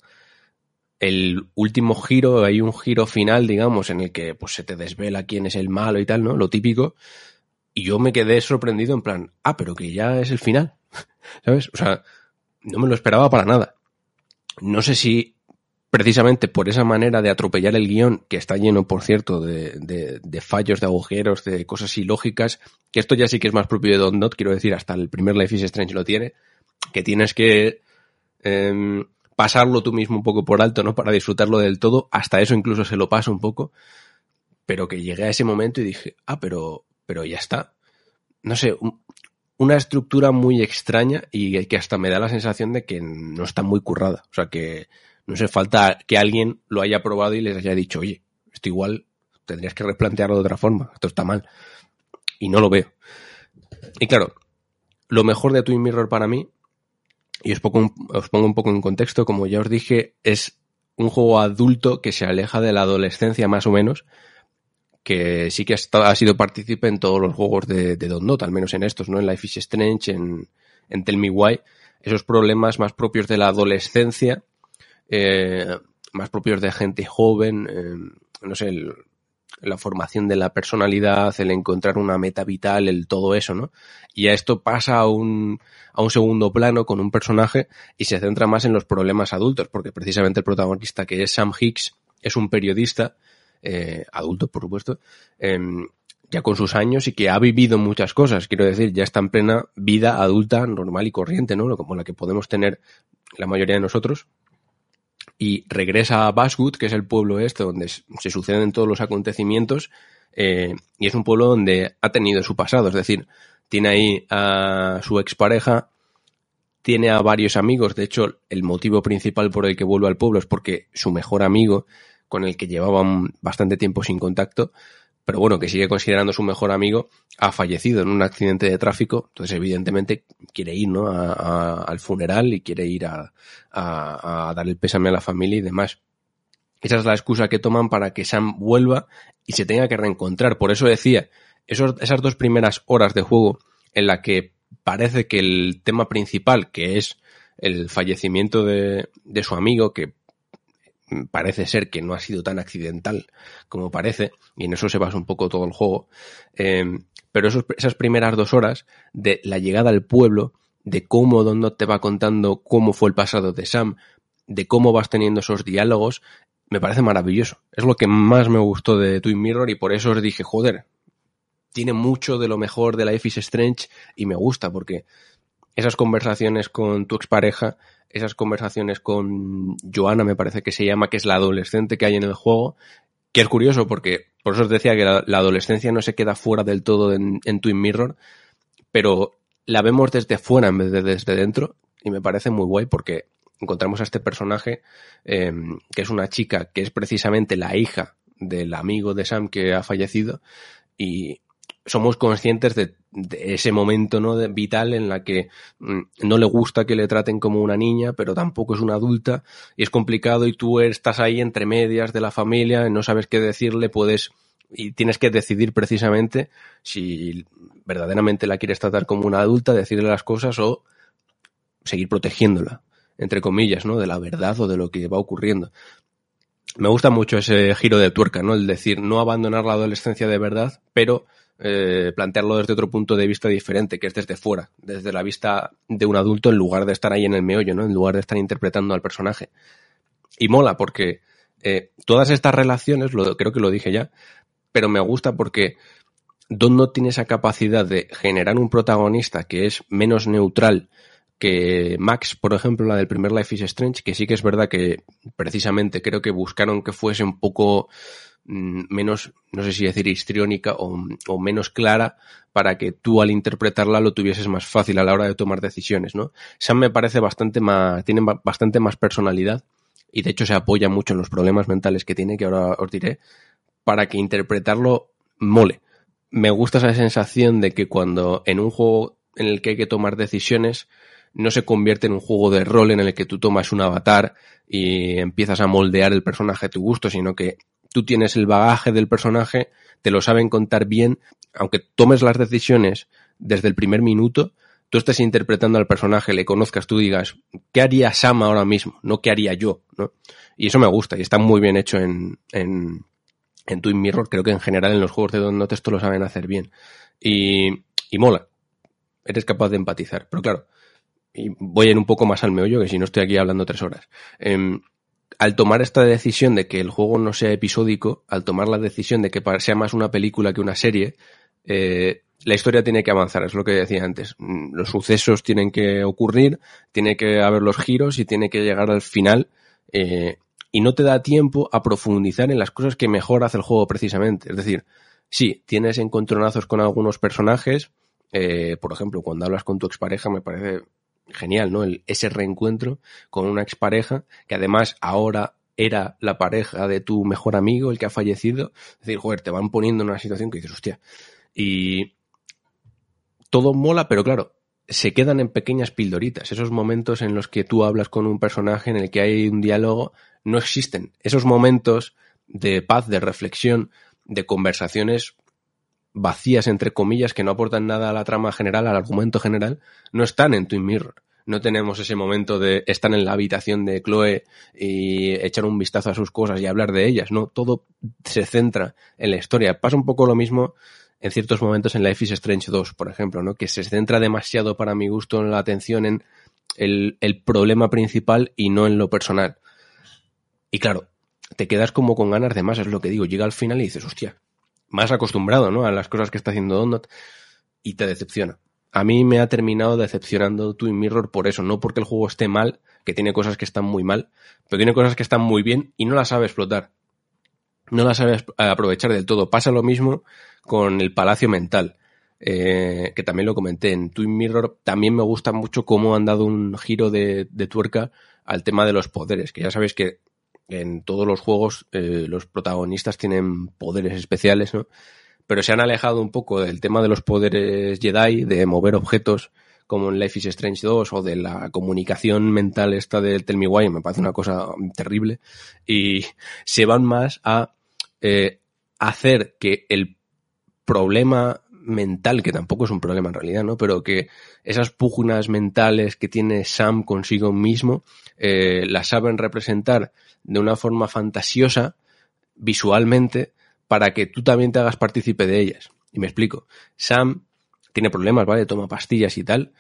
S1: El último giro, hay un giro final, digamos, en el que pues se te desvela quién es el malo y tal, ¿no? Lo típico. Y yo me quedé sorprendido en plan, ah, pero que ya es el final. *laughs* ¿Sabes? O sea, no me lo esperaba para nada. No sé si precisamente por esa manera de atropellar el guion, que está lleno, por cierto, de, de, fallos, de agujeros, de cosas ilógicas, que esto ya sí que es más propio de Don Not, quiero decir, hasta el primer Life is Strange lo tiene, que tienes que eh, pasarlo tú mismo un poco por alto, ¿no? Para disfrutarlo del todo, hasta eso incluso se lo paso un poco, pero que llegué a ese momento y dije, ah, pero, pero ya está. No sé, un, una estructura muy extraña y que hasta me da la sensación de que no está muy currada. O sea, que no hace falta que alguien lo haya probado y les haya dicho, oye, esto igual tendrías que replantearlo de otra forma, esto está mal. Y no lo veo. Y claro, lo mejor de Twin Mirror para mí, y os pongo, os pongo un poco en contexto, como ya os dije, es un juego adulto que se aleja de la adolescencia más o menos, que sí que ha, sido partícipe en todos los juegos de, de al menos en estos, ¿no? En Life is Strange, en, en Tell Me Why, esos problemas más propios de la adolescencia, eh, más propios de gente joven, eh, no sé, el, la formación de la personalidad, el encontrar una meta vital, el todo eso, ¿no? Y a esto pasa a un, a un segundo plano con un personaje y se centra más en los problemas adultos, porque precisamente el protagonista, que es Sam Hicks, es un periodista, eh, adulto, por supuesto, eh, ya con sus años y que ha vivido muchas cosas, quiero decir, ya está en plena vida adulta, normal y corriente, ¿no? Como la que podemos tener la mayoría de nosotros. Y regresa a Baswood, que es el pueblo este donde se suceden todos los acontecimientos, eh, y es un pueblo donde ha tenido su pasado, es decir, tiene ahí a su expareja, tiene a varios amigos, de hecho, el motivo principal por el que vuelve al pueblo es porque su mejor amigo, con el que llevaban bastante tiempo sin contacto, pero bueno, que sigue considerando su mejor amigo, ha fallecido en un accidente de tráfico, entonces evidentemente quiere ir ¿no? a- a- al funeral y quiere ir a, a- dar el pésame a la familia y demás. Esa es la excusa que toman para que Sam vuelva y se tenga que reencontrar. Por eso decía, esos, esas dos primeras horas de juego en la que parece que el tema principal, que es el fallecimiento de, de su amigo, que parece ser que no ha sido tan accidental como parece, y en eso se basa un poco todo el juego. Eh, pero esas primeras dos horas de la llegada al pueblo, de cómo Don te va contando cómo fue el pasado de Sam, de cómo vas teniendo esos diálogos, me parece maravilloso. Es lo que más me gustó de Twin Mirror y por eso os dije, joder, tiene mucho de lo mejor de Life is Strange y me gusta porque esas conversaciones con tu expareja, esas conversaciones con Joana, me parece que se llama, que es la adolescente que hay en el juego, que es curioso porque por eso os decía que la, adolescencia no se queda fuera del todo en, Twin Mirror, pero la vemos desde fuera en vez de desde dentro y me parece muy guay porque encontramos a este personaje eh, que es una chica que es precisamente la hija del amigo de Sam que ha fallecido y somos conscientes de, ese momento ¿no? de- vital en la que mm, no le gusta que le traten como una niña, pero tampoco es una adulta y es complicado y tú estás ahí entre medias de la familia, no sabes qué decirle, puedes y tienes que decidir precisamente si verdaderamente la quieres tratar como una adulta, decirle las cosas o seguir protegiéndola, entre comillas, ¿no? De la verdad o de lo que va ocurriendo. Me gusta mucho ese giro de tuerca, ¿no? El decir, no abandonar la adolescencia de verdad, pero eh, plantearlo desde otro punto de vista diferente, que es desde fuera, desde la vista de un adulto en lugar de estar ahí en el meollo, ¿no? En lugar de estar interpretando al personaje. Y mola porque eh, todas estas relaciones, lo, creo que lo dije ya, pero me gusta porque Don no tiene esa capacidad de generar un protagonista que es menos neutral que Max, por ejemplo, la del primer Life is Strange, que sí que es verdad que precisamente creo que buscaron que fuese un poco menos, no sé si decir histriónica o, o menos clara para que tú al interpretarla lo tuvieses más fácil a la hora de tomar decisiones, ¿no? Sam me parece bastante más, tiene ba- bastante más personalidad y de hecho se apoya mucho en los problemas mentales que tiene, que ahora os diré, para que interpretarlo mole. Me gusta esa sensación de que cuando en un juego en el que hay que tomar decisiones, no se convierte en un juego de rol en el que tú tomas un avatar y empiezas a moldear el personaje a tu gusto, sino que tú tienes el bagaje del personaje, te lo saben contar bien, aunque tomes las decisiones desde el primer minuto, tú estés interpretando al personaje, le conozcas, tú digas, ¿qué haría Sam ahora mismo? No qué haría yo, ¿no? Y eso me gusta y está muy bien hecho en, en, en Twin Mirror, creo que en general en los juegos de Don esto lo saben hacer bien. Y, y mola. Eres capaz de empatizar. Pero claro, y voy a ir un poco más al meollo, que si no estoy aquí hablando tres horas. Em, al tomar esta decisión de que el juego no sea episódico, al tomar la decisión de que sea más una película que una serie, eh, la historia tiene que avanzar, es lo que decía antes. Mm, Los sucesos tienen que ocurrir, tiene que haber los giros y tiene que llegar al final. eh, y no te da tiempo a profundizar en las cosas que mejor hace el juego precisamente. Es decir, sí, tienes encontronazos con algunos personajes. eh, por ejemplo, cuando hablas con tu expareja me parece genial, ¿no? El- ese reencuentro con una expareja que además ahora era la pareja de tu mejor amigo, el que ha fallecido. Es decir, joder, te van poniendo en una situación que dices, hostia. Y todo mola, pero claro, se quedan en pequeñas pildoritas. Esos momentos en los que tú hablas con un personaje, en el que hay un diálogo, no existen. Esos momentos de paz, de reflexión, de conversaciones vacías, entre comillas, que no aportan nada a la trama general, al argumento general, no están en Twin Mirror. No tenemos ese momento de estar en la habitación de Chloe y echar un vistazo a sus cosas y hablar de ellas, ¿no? Todo se centra en la historia. Pasa un poco lo mismo en ciertos momentos en Life is Strange 2, por ejemplo, ¿no? Que se centra demasiado para mi gusto en la atención en el, el problema principal y no en lo personal. Y claro, te quedas como con ganas de más, es lo que digo. Llega al final y dices, hostia, más acostumbrado, ¿no? A las cosas que está haciendo Donut y te decepciona. a mí me ha terminado decepcionando Twin Mirror por eso, no porque el juego esté mal, que tiene cosas que están muy mal, pero tiene cosas que están muy bien y no las sabe explotar. No las sabe aprovechar del todo. Pasa lo mismo con el Palacio Mental, eh, que también lo comenté en Twin Mirror. También me gusta mucho cómo han dado un giro de, de tuerca al tema de los poderes, que ya sabéis que en todos los juegos eh, los protagonistas tienen poderes especiales, ¿no? Pero se han alejado un poco del tema de los poderes Jedi, de mover objetos como en Life is Strange 2 o de la comunicación mental esta del Tell Me Why, me parece una cosa terrible, y se van más a eh, hacer que el problema mental, que tampoco es un problema en realidad, ¿no? Pero que esas pugnas mentales que tiene Sam consigo mismo, eh, las saben representar de una forma fantasiosa, visualmente, para que tú también te hagas partícipe de ellas. Y me explico. Sam tiene problemas, ¿vale? Toma pastillas y tal,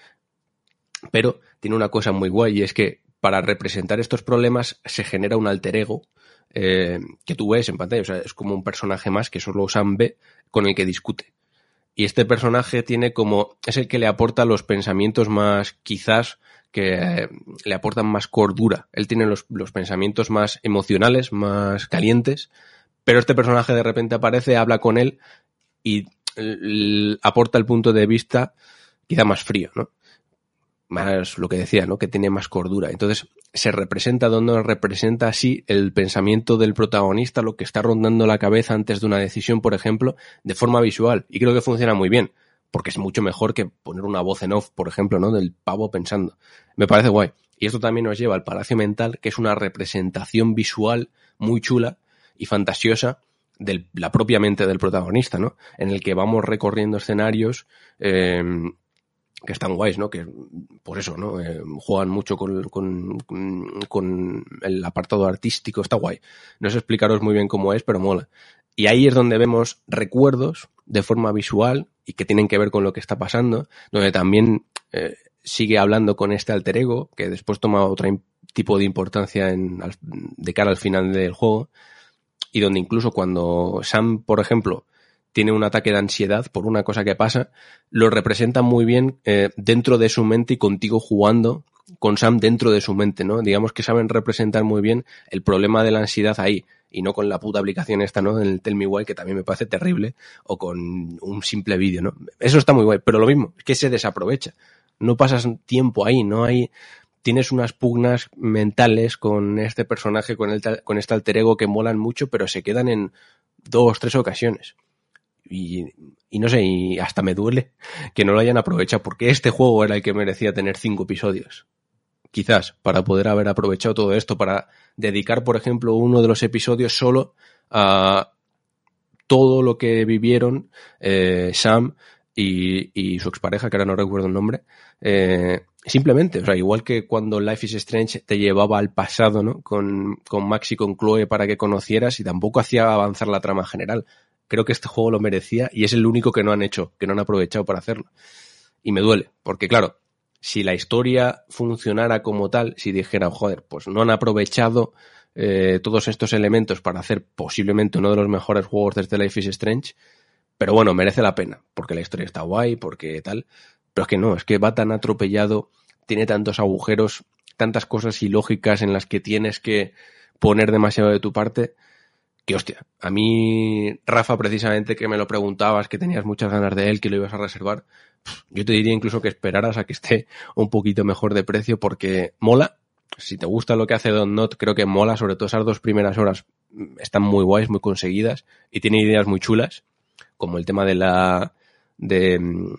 S1: pero tiene una cosa muy guay y es que para representar estos problemas se genera un alter ego eh, que tú ves en pantalla. O sea, es como un personaje más que solo Sam ve con el que discute. Y este personaje tiene como, es el que le aporta los pensamientos más, quizás, que eh, le aportan más cordura. Él tiene los, los pensamientos más emocionales, más calientes, pero este personaje de repente aparece, habla con él y aporta el punto de vista quizá más frío, ¿no? Más lo que decía, ¿no? Que tiene más cordura. Entonces, se representa donde representa así el pensamiento del protagonista, lo que está rondando la cabeza antes de una decisión, por ejemplo, de forma visual. Y creo que funciona muy bien, porque es mucho mejor que poner una voz en off, por ejemplo, ¿no? Del pavo pensando. Me parece guay. Y esto también nos lleva al Palacio Mental, que es una representación visual muy chula y fantasiosa de la propia mente del protagonista, ¿no? En el que vamos recorriendo escenarios eh, que están guays, ¿no? Que, por eso, ¿no? Eh, juegan mucho con, el apartado artístico, está guay. No sé explicaros muy bien cómo es, pero mola. Y ahí es donde vemos recuerdos de forma visual y que tienen que ver con lo que está pasando, donde también eh, sigue hablando con este alter ego, que después toma otro tipo de importancia en, al- de cara al final del juego, y donde incluso cuando Sam, por ejemplo, tiene un ataque de ansiedad por una cosa que pasa, lo representa muy bien eh, dentro de su mente y contigo jugando con Sam dentro de su mente, ¿no? Digamos que saben representar muy bien el problema de la ansiedad ahí y no con la puta aplicación esta, ¿no? En el Tell Me Why, que también me parece terrible, o con un simple vídeo, ¿no? Eso está muy guay, pero lo mismo, es que se desaprovecha. No pasas tiempo ahí, no hay... Tienes unas pugnas mentales con este personaje, con, el, con este alter ego que molan mucho, pero se quedan en dos, tres ocasiones. Y, y no sé, y hasta me duele que no lo hayan aprovechado, porque este juego era el que merecía tener cinco episodios. Quizás, para poder haber aprovechado todo esto, para dedicar, por ejemplo, uno de los episodios solo a todo lo que vivieron eh, Sam y, y su expareja, que ahora no recuerdo el nombre, eh, simplemente, o sea, igual que cuando Life is Strange te llevaba al pasado, ¿no? Con, con Max y con Chloe para que conocieras y tampoco hacía avanzar la trama general. Creo que este juego lo merecía y es el único que no han hecho, que no han aprovechado para hacerlo. Y me duele, porque claro, si la historia funcionara como tal, si dijeran, joder, pues no han aprovechado eh, todos estos elementos para hacer posiblemente uno de los mejores juegos desde Life is Strange, pero bueno, merece la pena, porque la historia está guay, porque tal, pero es que no, es que va tan atropellado, tiene tantos agujeros, tantas cosas ilógicas en las que tienes que poner demasiado de tu parte, que hostia, a mí, Rafa, precisamente que me lo preguntabas, que tenías muchas ganas de él, que lo ibas a reservar, yo te diría incluso que esperaras a que esté un poquito mejor de precio porque mola. Si te gusta lo que hace Don Not, creo que mola, sobre todo esas dos primeras horas mm, están muy guays, muy conseguidas y tiene ideas muy chulas, como el tema de la de mm,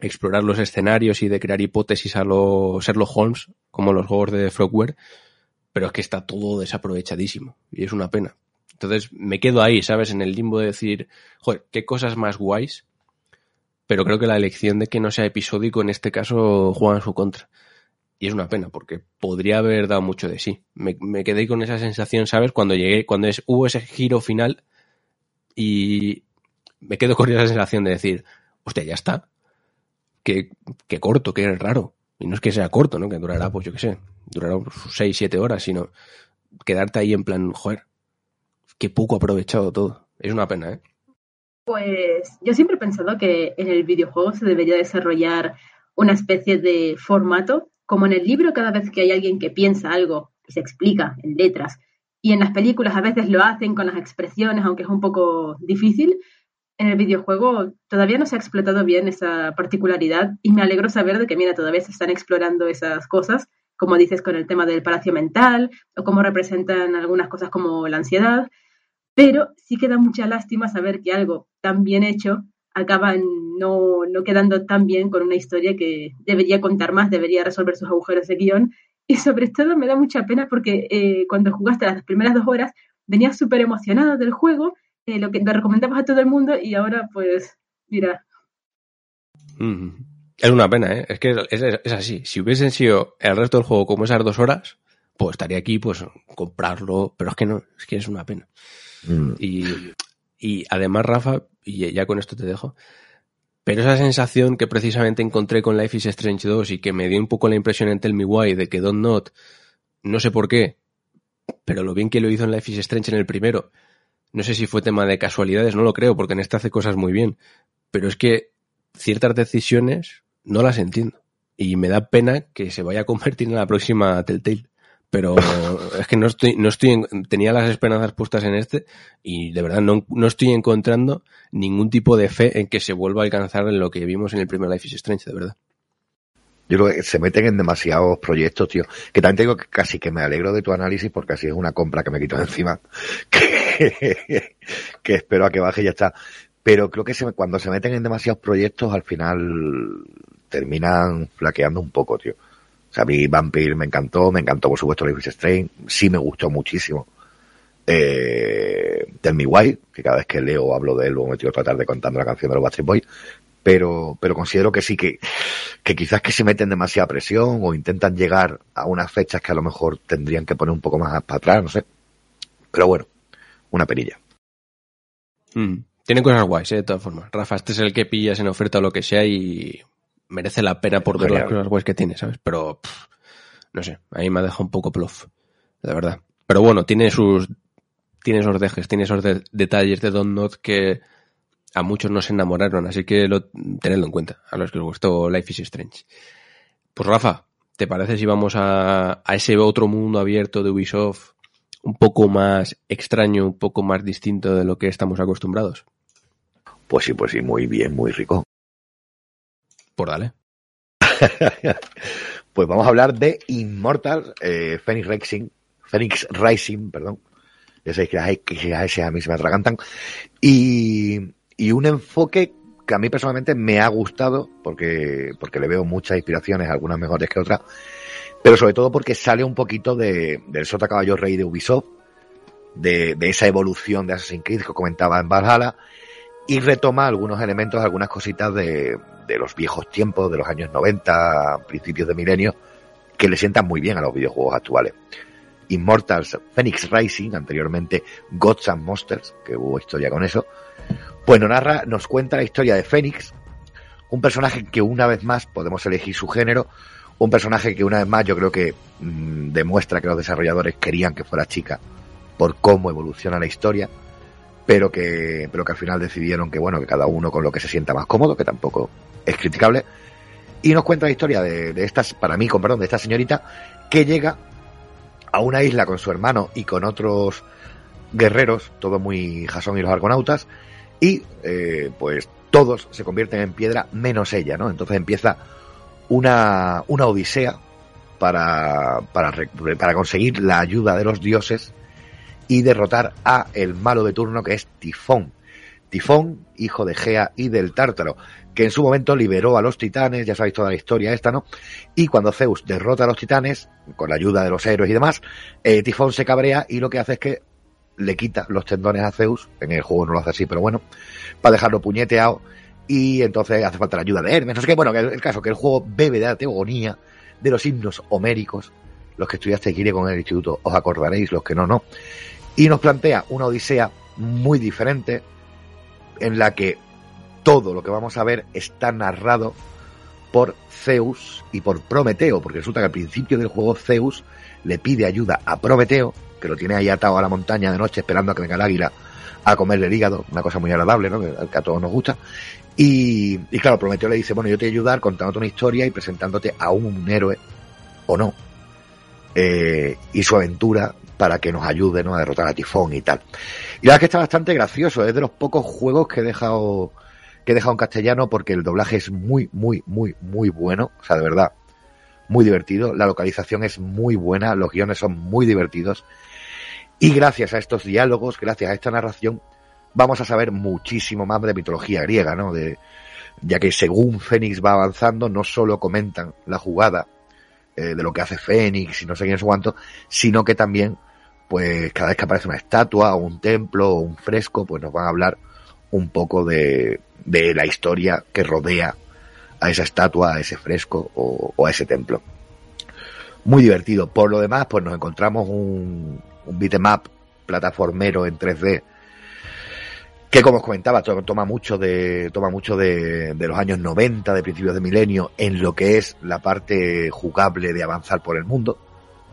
S1: explorar los escenarios y de crear hipótesis a los Sherlock Holmes, como los juegos de Frogware, pero es que está todo desaprovechadísimo y es una pena. Entonces me quedo ahí, ¿sabes? En el limbo de decir, joder, qué cosas más guays, pero creo que la elección de que no sea episódico en este caso juega en su contra. Y es una pena, porque podría haber dado mucho de sí. Me, quedé con esa sensación, ¿sabes? Cuando llegué, cuando es, hubo ese giro final y me quedo con esa sensación de decir, hostia, ya está. Qué, qué corto, qué raro. Y no es que sea corto, ¿no? Que durará, pues yo qué sé, durará 6, 7 horas, sino quedarte ahí en plan, joder, qué poco aprovechado todo. Es una pena, ¿eh?
S3: Pues yo siempre he pensado que en el videojuego se debería desarrollar una especie de formato, como en el libro cada vez que hay alguien que piensa algo y se explica en letras, y en las películas a veces lo hacen con las expresiones, aunque es un poco difícil, en el videojuego todavía no se ha explotado bien esa particularidad y me alegro saber de que, mira, todavía se están explorando esas cosas, como dices con el tema del palacio mental o cómo representan algunas cosas como la ansiedad, pero sí que da mucha lástima saber que algo tan bien hecho acaba no, no quedando tan bien con una historia que debería contar más, debería resolver sus agujeros de guion y sobre todo me da mucha pena porque eh, cuando jugaste las primeras dos horas venías súper emocionado del juego eh, lo que te recomendabas a todo el mundo y ahora pues, mira.
S1: Mm. Es una pena, ¿eh? Es que es, es, así. Si hubiesen sido el resto del juego como esas dos horas, pues estaría aquí, pues, comprarlo, pero es que no, es que es una pena.
S2: Mm.
S1: Y, y además, Rafa, y ya con esto te dejo, pero esa sensación que precisamente encontré con Life is Strange 2 y que me dio un poco la impresión en Tell Me Why de que Don't Not, no sé por qué, pero lo bien que lo hizo en Life is Strange en el primero, no sé si fue tema de casualidades, no lo creo, porque en este hace cosas muy bien. Pero es que ciertas decisiones no las entiendo. Y me da pena que se vaya a convertir en la próxima Telltale. Pero es que no estoy, no estoy, en- tenía las esperanzas puestas en este y de verdad no, no estoy encontrando ningún tipo de fe en que se vuelva a alcanzar lo que vimos en el primer Life is Strange, de verdad.
S2: Yo creo que se meten en demasiados proyectos, tío. Que también te digo que casi que me alegro de tu análisis porque así es una compra que me quito de encima. *laughs* Que, que espero a que baje y ya está. Pero creo que se, cuando se meten en demasiados proyectos al final terminan flaqueando un poco, tío. O sea, a mí Vampire me encantó, me encantó por supuesto Life is Strange, sí me gustó muchísimo. Eh, Tell Me Why, que cada vez que leo hablo de él, luego me tiro la tarde contando la canción de los Backstreet Boys, pero, pero considero que sí que, que quizás que se meten demasiada presión o intentan llegar a unas fechas que a lo mejor tendrían que poner un poco más para atrás, no sé. Pero bueno, una perilla.
S1: Mm. Tiene cosas guays, ¿eh? de todas formas. Rafa, este es el que pillas en oferta o lo que sea y merece la pena por ver las cosas guays que tiene, ¿sabes? Pero, pff, no sé, ahí me ha dejado un poco plof, la verdad. Pero bueno, tiene sus, tiene esos dejes, tiene esos de- detalles de Don't Not que a muchos nos enamoraron, así que lo, tenedlo en cuenta, a los que os gustó Life is Strange. Pues Rafa, ¿te parece si vamos a, a ese otro mundo abierto de Ubisoft un poco más extraño, un poco más distinto de lo que estamos acostumbrados?
S2: Pues sí, pues sí, muy bien, muy rico.
S1: Dale. *laughs*
S2: Pues vamos a hablar de Immortal eh, Phoenix Rising, Phoenix Rising, perdón. Ya que S a mí se me atragantan. Y, y un enfoque que a mí personalmente me ha gustado, porque, porque le veo muchas inspiraciones, algunas mejores que otras, pero sobre todo porque sale un poquito de, del Sota Caballo Rey de Ubisoft, de, de esa evolución de Assassin's Creed que comentaba en Valhalla, y retoma algunos elementos, algunas cositas de, de los viejos tiempos, de los años 90, principios de milenio, que le sientan muy bien a los videojuegos actuales. Immortals Phoenix Rising, anteriormente Gods and Monsters, que hubo historia con eso, nos narra, nos cuenta la historia de Phoenix, un personaje que una vez más podemos elegir su género, un personaje que una vez más yo creo que mmm, demuestra que los desarrolladores querían que fuera chica por cómo evoluciona la historia, pero que, pero que al final decidieron que bueno, que cada uno con lo que se sienta más cómodo, que tampoco es criticable, y nos cuenta la historia de, estas, para mí, con perdón, de esta señorita que llega a una isla con su hermano y con otros guerreros, todo muy Jasón y los argonautas, y eh, pues todos se convierten en piedra menos ella, ¿no? Entonces empieza una, una odisea para, para, para conseguir la ayuda de los dioses y derrotar a el malo de turno que es Tifón. Tifón, hijo de Gea y del Tártaro, que en su momento liberó a los titanes, ya sabéis toda la historia esta, ¿no? Y cuando Zeus derrota a los titanes, con la ayuda de los héroes y demás, eh, Tifón se cabrea y lo que hace es que le quita los tendones a Zeus, en el juego no lo hace así, pero bueno, para dejarlo puñeteado, y entonces hace falta la ayuda de Hermes, no sé bueno, que el caso que el juego bebe de la teogonía, de los himnos homéricos, los que estudiaste Kire con el instituto os acordaréis, los que no, no, y nos plantea una odisea muy diferente, en la que todo lo que vamos a ver está narrado por Zeus y por Prometeo, porque resulta que al principio del juego Zeus le pide ayuda a Prometeo, que lo tiene ahí atado a la montaña de noche esperando a que venga el águila a comerle el hígado, una cosa muy agradable, ¿no? Que, a todos nos gusta. Y, y claro, Prometeo le dice, bueno, yo te voy a ayudar contándote una historia y presentándote a un héroe, o no, eh, y su aventura para que nos ayude ¿no? a derrotar a Tifón y tal. Y la verdad es que está bastante gracioso, es de los pocos juegos que he dejado que he dejado en castellano porque el doblaje es muy, muy, muy, muy bueno, o sea, de verdad, muy divertido, la localización es muy buena, los guiones son muy divertidos y gracias a estos diálogos, gracias a esta narración, vamos a saber muchísimo más de mitología griega, ¿no? De, ya que según Fénix va avanzando, no solo comentan la jugada eh, de lo que hace Fénix y no sé quién es cuánto, sino que también, pues cada vez que aparece una estatua o un templo o un fresco, pues nos van a hablar un poco de, de la historia que rodea a esa estatua, a ese fresco o, a ese templo. Muy divertido. Por lo demás, pues nos encontramos un, un beatmap plataformero en 3D que como os comentaba to- toma mucho de toma mucho de, de los años 90 de principios de milenio en lo que es la parte jugable de avanzar por el mundo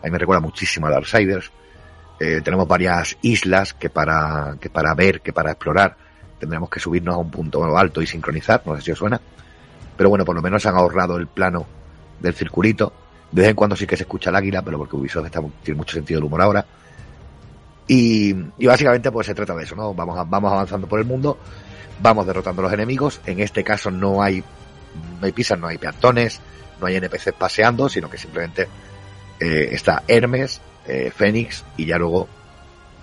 S2: a mí me recuerda muchísimo a Darksiders Eh, tenemos varias islas que para que para ver que para explorar tendremos que subirnos a un punto alto y sincronizar no sé si os suena pero bueno por lo menos han ahorrado el plano del circulito de vez en cuando sí que se escucha el águila pero porque Ubisoft está, tiene mucho sentido del humor ahora y, y básicamente pues se trata de eso, ¿no? Vamos, vamos avanzando por el mundo, vamos derrotando a los enemigos. En este caso no hay, no hay pisas, no hay peatones, no hay NPCs paseando, sino que simplemente eh, está Hermes, eh, Fénix y ya luego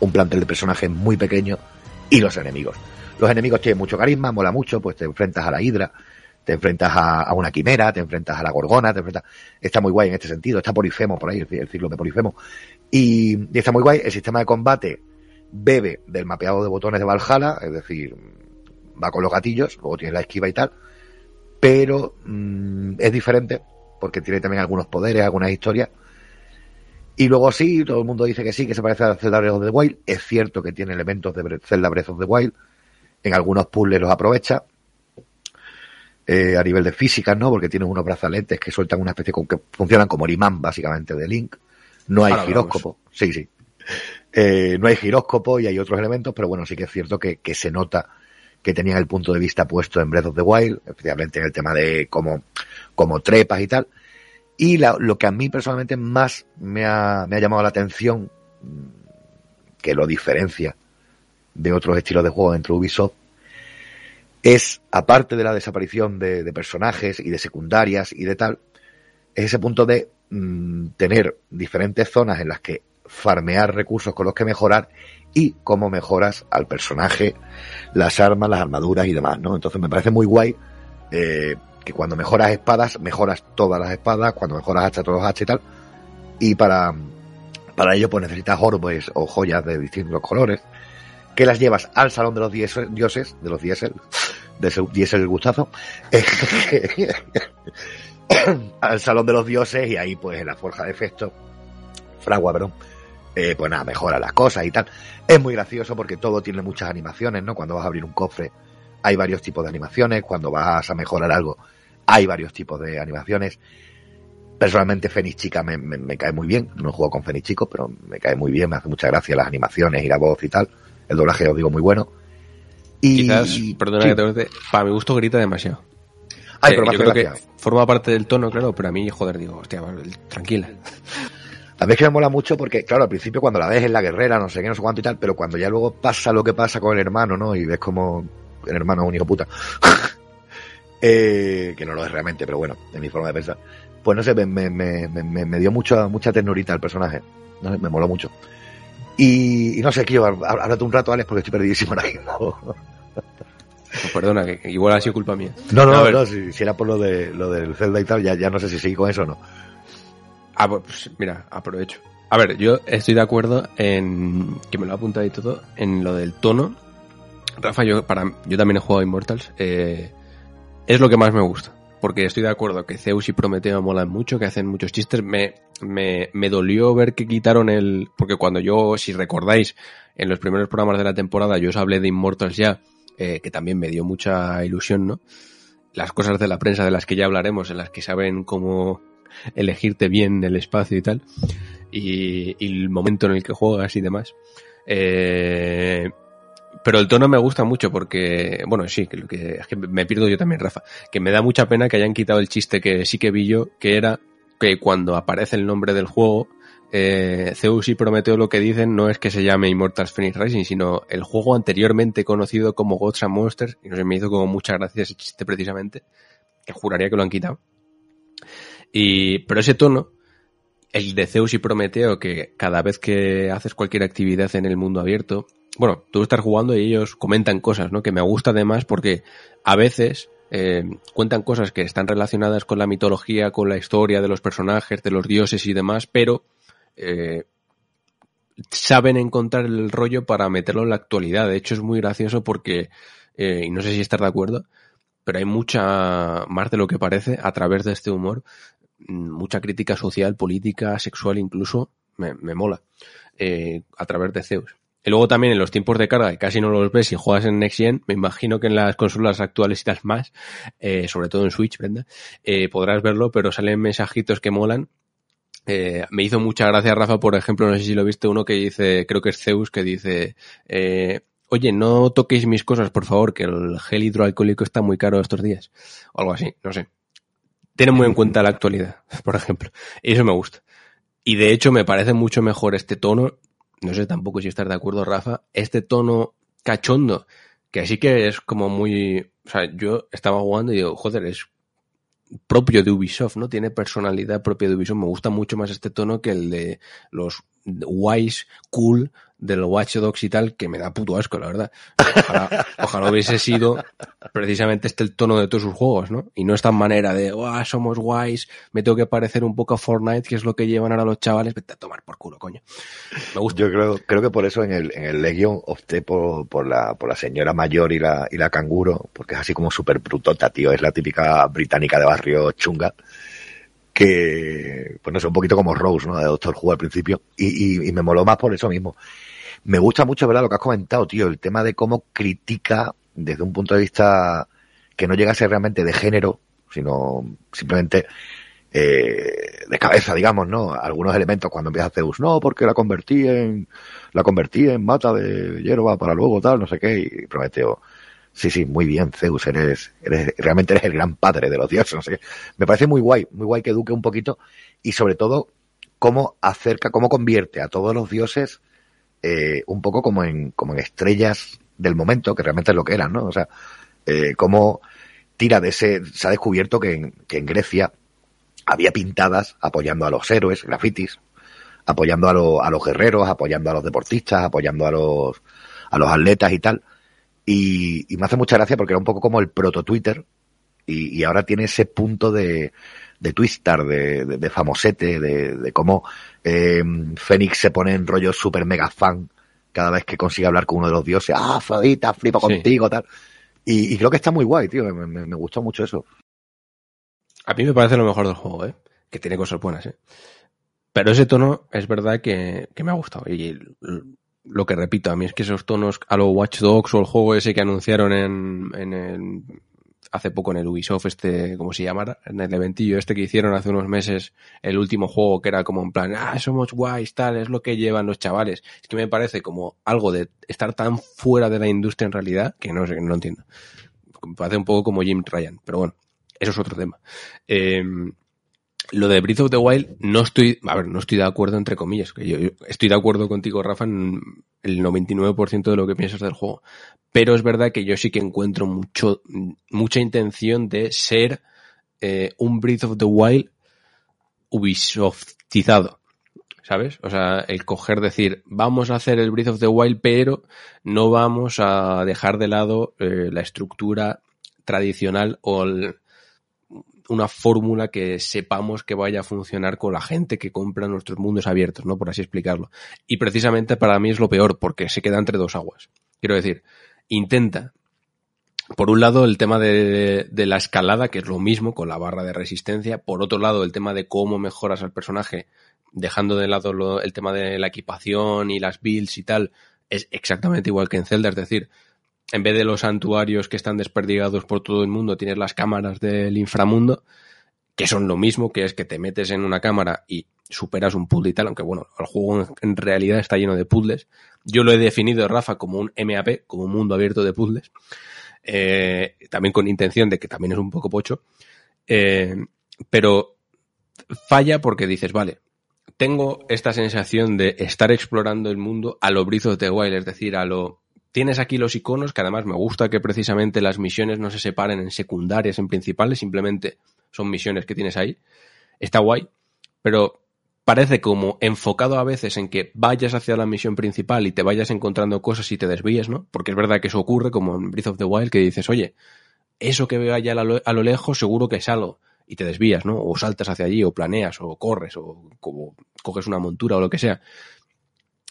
S2: un plantel de personajes muy pequeño y los enemigos. Los enemigos tienen mucho carisma, mola mucho, pues te enfrentas a la Hidra, te enfrentas a, una quimera, te enfrentas a la Gorgona, te enfrentas... Está muy guay en este sentido, está Polifemo por ahí, el, el ciclo de Polifemo. Y, está muy guay, el sistema de combate bebe del mapeado de botones de Valhalla, es decir, va con los gatillos, luego tiene la esquiva y tal, pero mm, es diferente porque tiene también algunos poderes, algunas historias. Y luego sí, todo el mundo dice que sí, que se parece a Zelda Breath of the Wild. Es cierto que tiene elementos de Zelda Breath of the Wild. En algunos puzzles los aprovecha. Eh, a nivel de física, ¿no? Porque tiene unos brazaletes que sueltan una especie con que funcionan como el imán, básicamente, de Link. No hay
S1: Ahora
S2: giróscopo. Sí, sí. Eh, no hay giróscopo y hay otros elementos, pero bueno, sí que es cierto que, que se nota que tenían el punto de vista puesto en Breath of the Wild, especialmente en el tema de cómo, cómo trepas y tal. Y la- lo que a mí personalmente más me ha, me ha llamado la atención, mm, que lo diferencia de otros estilos de juego dentro de Ubisoft, es, aparte de la desaparición de, personajes y de secundarias y de tal, es ese punto de mm, tener diferentes zonas en las que farmear recursos con los que mejorar y cómo mejoras al personaje, las armas, las armaduras y demás, ¿no? Entonces me parece muy guay eh, que cuando mejoras espadas, mejoras todas las espadas, cuando mejoras hachas, todos los hachas y tal. Y para, para ello, pues necesitas orbes o joyas de distintos colores, que las llevas al salón de los dioses, de los diésel, de ese diésel el gustazo, *laughs* al salón de los dioses y ahí, pues en la forja de Festo, Fragua, perdón, eh, pues nada, mejora las cosas y tal. Es muy gracioso porque todo tiene muchas animaciones, ¿no? Cuando vas a abrir un cofre hay varios tipos de animaciones, cuando vas a mejorar algo hay varios tipos de animaciones. Personalmente Fénix Chica me, me- me cae muy bien, no juego con Fénix Chico, pero me cae muy bien, me hace mucha gracia las animaciones y la voz y tal. El doblaje, os digo, muy bueno. Y,
S1: Quizás, perdona
S2: sí.
S1: que te corte, para mi gusto grita demasiado.
S2: Ay,
S1: Eh,
S2: pero
S1: yo creo que
S2: gracia.
S1: forma parte del tono, claro, pero a mí, joder, digo, hostia, tranquila. *laughs*
S2: A mí es que me mola mucho porque, claro, al principio cuando la ves en la guerrera, no sé qué, no sé cuánto y tal, pero cuando ya luego pasa lo que pasa con el hermano, ¿no? Y ves como el hermano es hijo puta. *laughs* eh, que no lo es realmente, pero bueno, de mi forma de pensar. Pues no sé, me, me, me, me- me dio mucha, mucha ternurita el personaje. No sé, me moló mucho. Y, y no sé, quiero háblate un rato, Alex, porque estoy perdidísimo ahora mismo.
S1: Pues *laughs* perdona, que, igual ha sido culpa mía.
S2: No, no, no, si, si era por lo de lo del Zelda y tal, ya, ya no sé si seguí con eso o no.
S1: Ah, pues mira, aprovecho. A ver, yo estoy de acuerdo en que me lo ha apuntado y todo en lo del tono. Rafa, yo para yo también he jugado Immortals. eh, es lo que más me gusta. Porque estoy de acuerdo que Zeus y Prometeo molan mucho, que hacen muchos chistes. Me, me, me dolió ver que quitaron el. Porque cuando yo, si recordáis, en los primeros programas de la temporada, yo os hablé de Immortals ya, eh, que también me dio mucha ilusión, ¿no? Las cosas de la prensa de las que ya hablaremos, en las que saben cómo elegirte bien el espacio y tal, y, y el momento en el que juegas y demás. Eh, Pero el tono me gusta mucho porque, bueno, sí, que, que, es que me pierdo yo también, Rafa, que me da mucha pena que hayan quitado el chiste que sí que vi yo, que era que cuando aparece el nombre del juego, eh, Zeus y Prometeo lo que dicen no es que se llame Immortals Phoenix Rising, sino el juego anteriormente conocido como Gods and Monsters, y no sé, me hizo como mucha gracia ese chiste precisamente, que juraría que lo han quitado. Y, pero ese tono, el de Zeus y Prometeo, que cada vez que haces cualquier actividad en el mundo abierto, bueno, tú estás jugando y ellos comentan cosas, ¿no? Que me gusta además porque a veces eh, cuentan cosas que están relacionadas con la mitología, con la historia de los personajes, de los dioses y demás, pero eh, saben encontrar el rollo para meterlo en la actualidad. De hecho, es muy gracioso porque, eh, y no sé si estás de acuerdo, pero hay mucha, más de lo que parece, a través de este humor, mm, mucha crítica social, política, sexual incluso, me, me mola, eh, a través de Zeus. Y luego también en los tiempos de carga, que casi no los ves si juegas en Next Gen, me imagino que en las consolas actuales y las más, eh, sobre todo en Switch, Brenda, eh, podrás verlo, pero salen mensajitos que molan. Eh, me hizo mucha gracia, Rafa, por ejemplo, no sé si lo viste uno que dice, creo que es Zeus, que dice, eh, oye, no toquéis mis cosas, por favor, que el gel hidroalcohólico está muy caro estos días. O algo así, no sé. Tienen muy en cuenta la actualidad, *laughs* por ejemplo. Eso me gusta. Y de hecho me parece mucho mejor este tono no sé tampoco si estás de acuerdo, Rafa, este tono cachondo, que así que es como muy, o sea, yo estaba jugando y digo, joder, es propio de Ubisoft, ¿no? Tiene personalidad propia de Ubisoft. Me gusta mucho más este tono que el de los wise, cool del Watch Dogs y tal, que me da puto asco, la verdad. Ojalá, *laughs* ojalá hubiese sido precisamente este el tono de todos sus juegos, ¿no? Y no esta manera de, oh, somos guays, me tengo que parecer un poco a Fortnite, que es lo que llevan ahora los chavales, vete a tomar por culo, coño. Me gusta.
S2: Yo creo, creo que por eso en el, en el Legion opté por, por, la, por la señora mayor y la, y la canguro, porque es así como súper brutota, tío. Es la típica británica de barrio chunga que, pues no sé, un poquito como Rose, ¿no? De Doctor Who al principio. Y, y, y, me moló más por eso mismo. Me gusta mucho, ¿verdad? Lo que has comentado, tío, el tema de cómo critica desde un punto de vista que no llega a ser realmente de género, sino simplemente eh, de cabeza, digamos, ¿no? Algunos elementos cuando empieza Zeus, no, porque la convertí en, la convertí en mata de hierba para luego tal, no sé qué, y Prometeo, sí, sí, muy bien, Zeus, eres, eres, realmente eres el gran padre de los dioses. Me parece muy guay, muy guay que eduque un poquito, y sobre todo, cómo acerca, cómo convierte a todos los dioses, eh, un poco como en, como en estrellas del momento, que realmente es lo que eran, ¿no? O sea, eh, cómo tira de ese, se ha descubierto que en, que en Grecia había pintadas apoyando a los héroes, grafitis, apoyando a, lo, a los guerreros, apoyando a los deportistas, apoyando a los, a los atletas y tal. Y, y me hace mucha gracia porque era un poco como el proto Twitter y, y ahora tiene ese punto de, de twistar, de, de, de famosete, de, de cómo eh, Fénix se pone en rollo super mega fan cada vez que consigue hablar con uno de los dioses. Ah, Afrodita, flipo sí. contigo, tal. Y, y, creo que está muy guay, tío. Me, me, me, gustó mucho eso.
S1: A mí me parece lo mejor del juego, ¿eh? Que tiene cosas buenas, ¿eh? Pero ese tono es verdad que, que me ha gustado. Y lo que repito, a mí es que esos tonos a los Watch Dogs o el juego ese que anunciaron en, en el, hace poco en el Ubisoft este, ¿cómo se llamara? En el eventillo este que hicieron hace unos meses, el último juego que era como en plan, ah, somos guays, tal, es lo que llevan los chavales. Es que me parece como algo de estar tan fuera de la industria en realidad que no sé, no entiendo. Me parece un poco como Jim Ryan, pero bueno, eso es otro tema. Eh, lo de Breath of the Wild no estoy, a ver, no estoy de acuerdo entre comillas, que yo, estoy de acuerdo contigo, Rafa, en el 99% de lo que piensas del juego. Pero es verdad que yo sí que encuentro mucho, mucha intención de ser eh, un Breath of the Wild Ubisoftizado. ¿Sabes? O sea, el coger, decir, vamos a hacer el Breath of the Wild, pero no vamos a dejar de lado eh, la estructura tradicional o el, una fórmula que sepamos que vaya a funcionar con la gente que compra nuestros mundos abiertos, ¿no? Por así explicarlo. Y precisamente para mí es lo peor, porque se queda entre dos aguas. Quiero decir, intenta, por un lado, el tema de, de, la escalada, que es lo mismo con la barra de resistencia. Por otro lado, el tema de cómo mejoras al personaje, dejando de lado el tema de la equipación y las builds y tal, es exactamente igual que en Zelda, es decir, en vez de los santuarios que están desperdigados por todo el mundo, tienes las cámaras del inframundo, que son lo mismo, que es que te metes en una cámara y superas un puzzle y tal, aunque bueno, el juego en, realidad está lleno de puzzles. Yo lo he definido, Rafa, como un MAP, como un mundo abierto de puzzles, eh, también con intención de que también es un poco pocho, eh, pero falla porque dices, vale, tengo esta sensación de estar explorando el mundo a lo Breath of the Wild, es decir, a lo... Tienes aquí los iconos, que además me gusta que precisamente las misiones no se separen en secundarias, en principales, simplemente son misiones que tienes ahí. Está guay, pero parece como enfocado a veces en que vayas hacia la misión principal y te vayas encontrando cosas y te desvíes, ¿no? Porque es verdad que eso ocurre, como en Breath of the Wild, que dices, oye, eso que veo allá a lo, a lo lejos seguro que es algo y te desvías, ¿no? O saltas hacia allí, o planeas, o corres, o como coges una montura o lo que sea.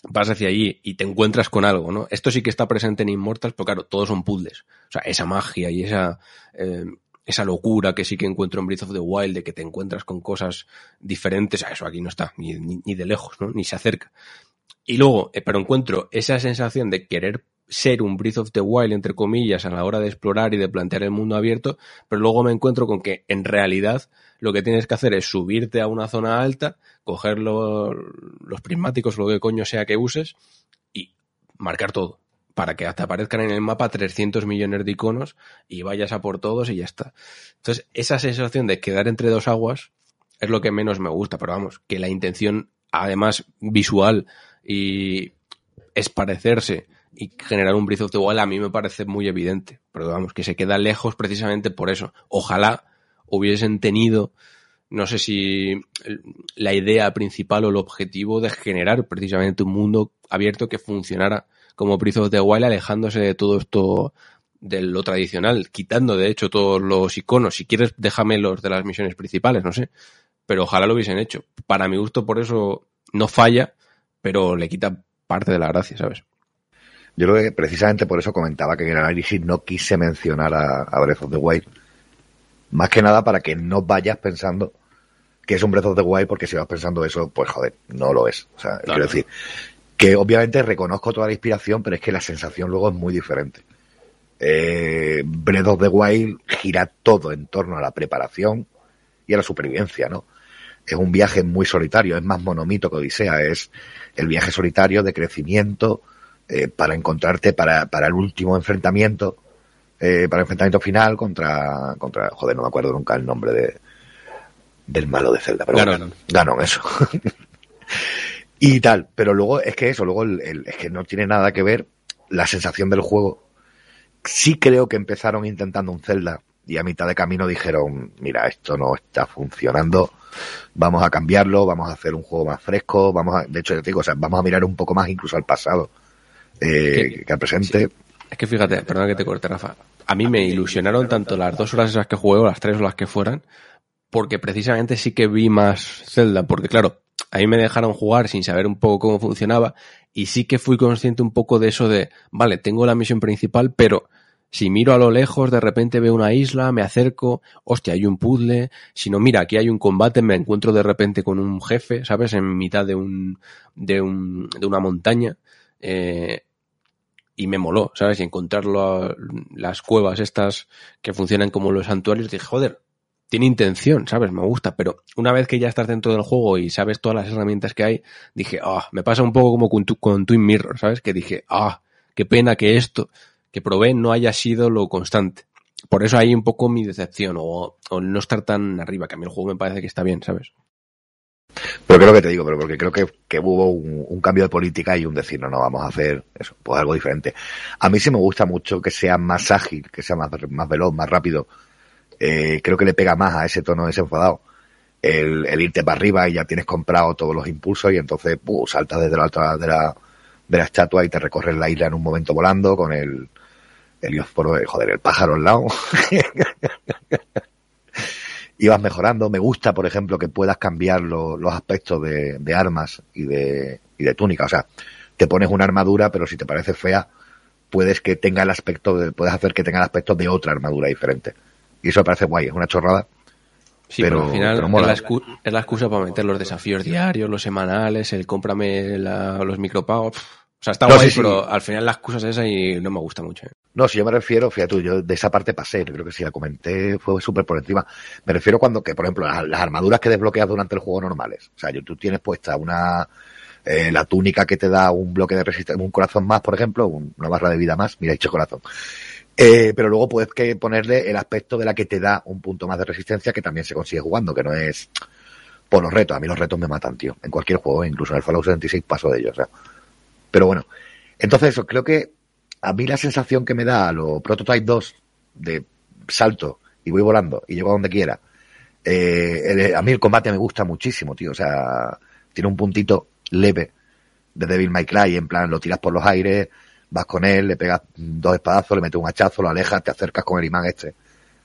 S1: Vas hacia allí y te encuentras con algo, ¿no? Esto sí que está presente en Immortals, pero claro, todos son puzzles. O sea, esa magia y esa, eh, esa locura que sí que encuentro en Breath of the Wild, de que te encuentras con cosas diferentes, eso aquí no está, ni, ni, ni de lejos, ¿no? Ni se acerca. Y luego, eh, pero encuentro esa sensación de querer ser un Breath of the Wild, entre comillas, a la hora de explorar y de plantear el mundo abierto, pero luego me encuentro con que en realidad lo que tienes que hacer es subirte a una zona alta, coger lo- los prismáticos, lo que coño sea que uses, y marcar todo. Para que hasta aparezcan en el mapa 300 millones de iconos y vayas a por todos y ya está. Entonces, esa sensación de quedar entre dos aguas es lo que menos me gusta, pero vamos, que la intención, además visual y es parecerse y generar un Breath of the Wild a mí me parece muy evidente, pero vamos, que se queda lejos precisamente por eso. Ojalá hubiesen tenido, no sé si la idea principal o el objetivo de generar precisamente un mundo abierto que funcionara como Breath of the Wild, alejándose de todo esto de lo tradicional, quitando de hecho todos los iconos. Si quieres, déjame los de las misiones principales, no sé. Pero ojalá lo hubiesen hecho. Para mi gusto, por eso no falla, pero le quita parte de la gracia, ¿sabes?
S2: Yo creo que precisamente por eso comentaba que en el análisis no quise mencionar a, a Breath of the Wild. Más que nada para que no vayas pensando que es un Breath of the Wild, porque si vas pensando eso, pues joder, no lo es. O sea, quiero decir, que obviamente reconozco toda la inspiración, pero es que la sensación luego es muy diferente. Eh, Breath of the Wild gira todo en torno a la preparación y a la supervivencia, ¿no? Es un viaje muy solitario, es más monomito que Odisea, es el viaje solitario de crecimiento eh, para encontrarte para, para el último enfrentamiento, eh, para el enfrentamiento final contra, contra, joder, no me acuerdo nunca el nombre de, del malo de Zelda, pero
S1: Ganon.
S2: bueno, Ganon, eso. *laughs* y tal, pero luego es que eso, luego el- el- es que no tiene nada que ver la sensación del juego. Sí creo que empezaron intentando un Zelda y a mitad de camino dijeron, mira, esto no está funcionando, vamos a cambiarlo, vamos a hacer un juego más fresco, vamos a, de hecho, ya te digo, o sea, vamos a mirar un poco más incluso al pasado eh,
S1: Que-
S2: al presente.
S1: Es que fíjate, perdona que te corte, Rafa. A mí me ilusionaron tanto las dos horas esas que jugué o las tres o las que fueran, porque precisamente sí que vi más Zelda, porque claro, a mí me dejaron jugar sin saber un poco cómo funcionaba y sí que fui consciente un poco de eso de, vale, tengo la misión principal, pero si miro a lo lejos, de repente veo una isla, me acerco, hostia, hay un puzzle, si no, mira, aquí hay un combate, me encuentro de repente con un jefe, ¿sabes? En mitad de un, de un, de una montaña, eh, y me moló, ¿sabes? Y encontrar las cuevas estas que funcionan como los santuarios, dije, joder, tiene intención, ¿sabes? Me gusta, pero una vez que ya estás dentro del juego y sabes todas las herramientas que hay, dije, ah, me pasa un poco como con, tu- con Twin Mirror, ¿sabes? Que dije, ah, qué pena que esto que probé no haya sido lo constante. Por eso hay un poco mi decepción o, o no estar tan arriba, que a mí el juego me parece que está bien, ¿sabes?
S2: Pero creo que te digo, pero porque creo que, hubo un, cambio de política y un decir, no, no, vamos a hacer eso, pues algo diferente. A mí sí me gusta mucho que sea más ágil, que sea más, más veloz, más rápido. Eh, creo que le pega más a ese tono desenfadado. El, el irte para arriba y ya tienes comprado todos los impulsos y entonces ¡pum! saltas desde la alta de la, de la estatua y te recorres la isla en un momento volando con el, el joder, el pájaro al lado. *laughs* y vas mejorando. Me gusta, por ejemplo, que puedas cambiar lo- los aspectos de, de armas y de, y de túnica. O sea, te pones una armadura, pero si te parece fea, puedes que tenga el aspecto de, puedes hacer que tenga el aspecto de otra armadura diferente. Y eso me parece guay, es una chorrada.
S1: Sí,
S2: Pero-
S1: pero, al final
S2: pero
S1: es, la excu- es la excusa para meter los desafíos diarios, los semanales, el cómprame la- los micropagos. O sea, está
S2: No,
S1: guay,
S2: sí, sí.
S1: pero al final la excusa es esa y no me gusta mucho. ¿eh?
S2: No, si yo me refiero, fíjate tú, yo de esa parte pasé, creo que si la comenté fue súper por encima. Me refiero cuando que, por ejemplo, las, las armaduras que desbloqueas durante el juego normales. O sea, yo, tú tienes puesta una, eh, la túnica que te da un bloque de resistencia, un corazón más, por ejemplo, un- una barra de vida más, mira, he dicho corazón. Eh, pero luego puedes que ponerle el aspecto de la que te da un punto más de resistencia que también se consigue jugando, que no es por los retos. A mí los retos me matan, tío. En cualquier juego, incluso en el Fallout 76 paso de ellos. O sea. Pero bueno, entonces eso, creo que a mí la sensación que me da a lo Prototype 2 de salto y voy volando y llego a donde quiera, eh, el- a mí el combate me gusta muchísimo, tío. O sea, tiene un puntito leve de Devil May Cry, en plan, lo tiras por los aires, vas con él, le pegas dos espadazos, le metes un hachazo, lo alejas, te acercas con el imán este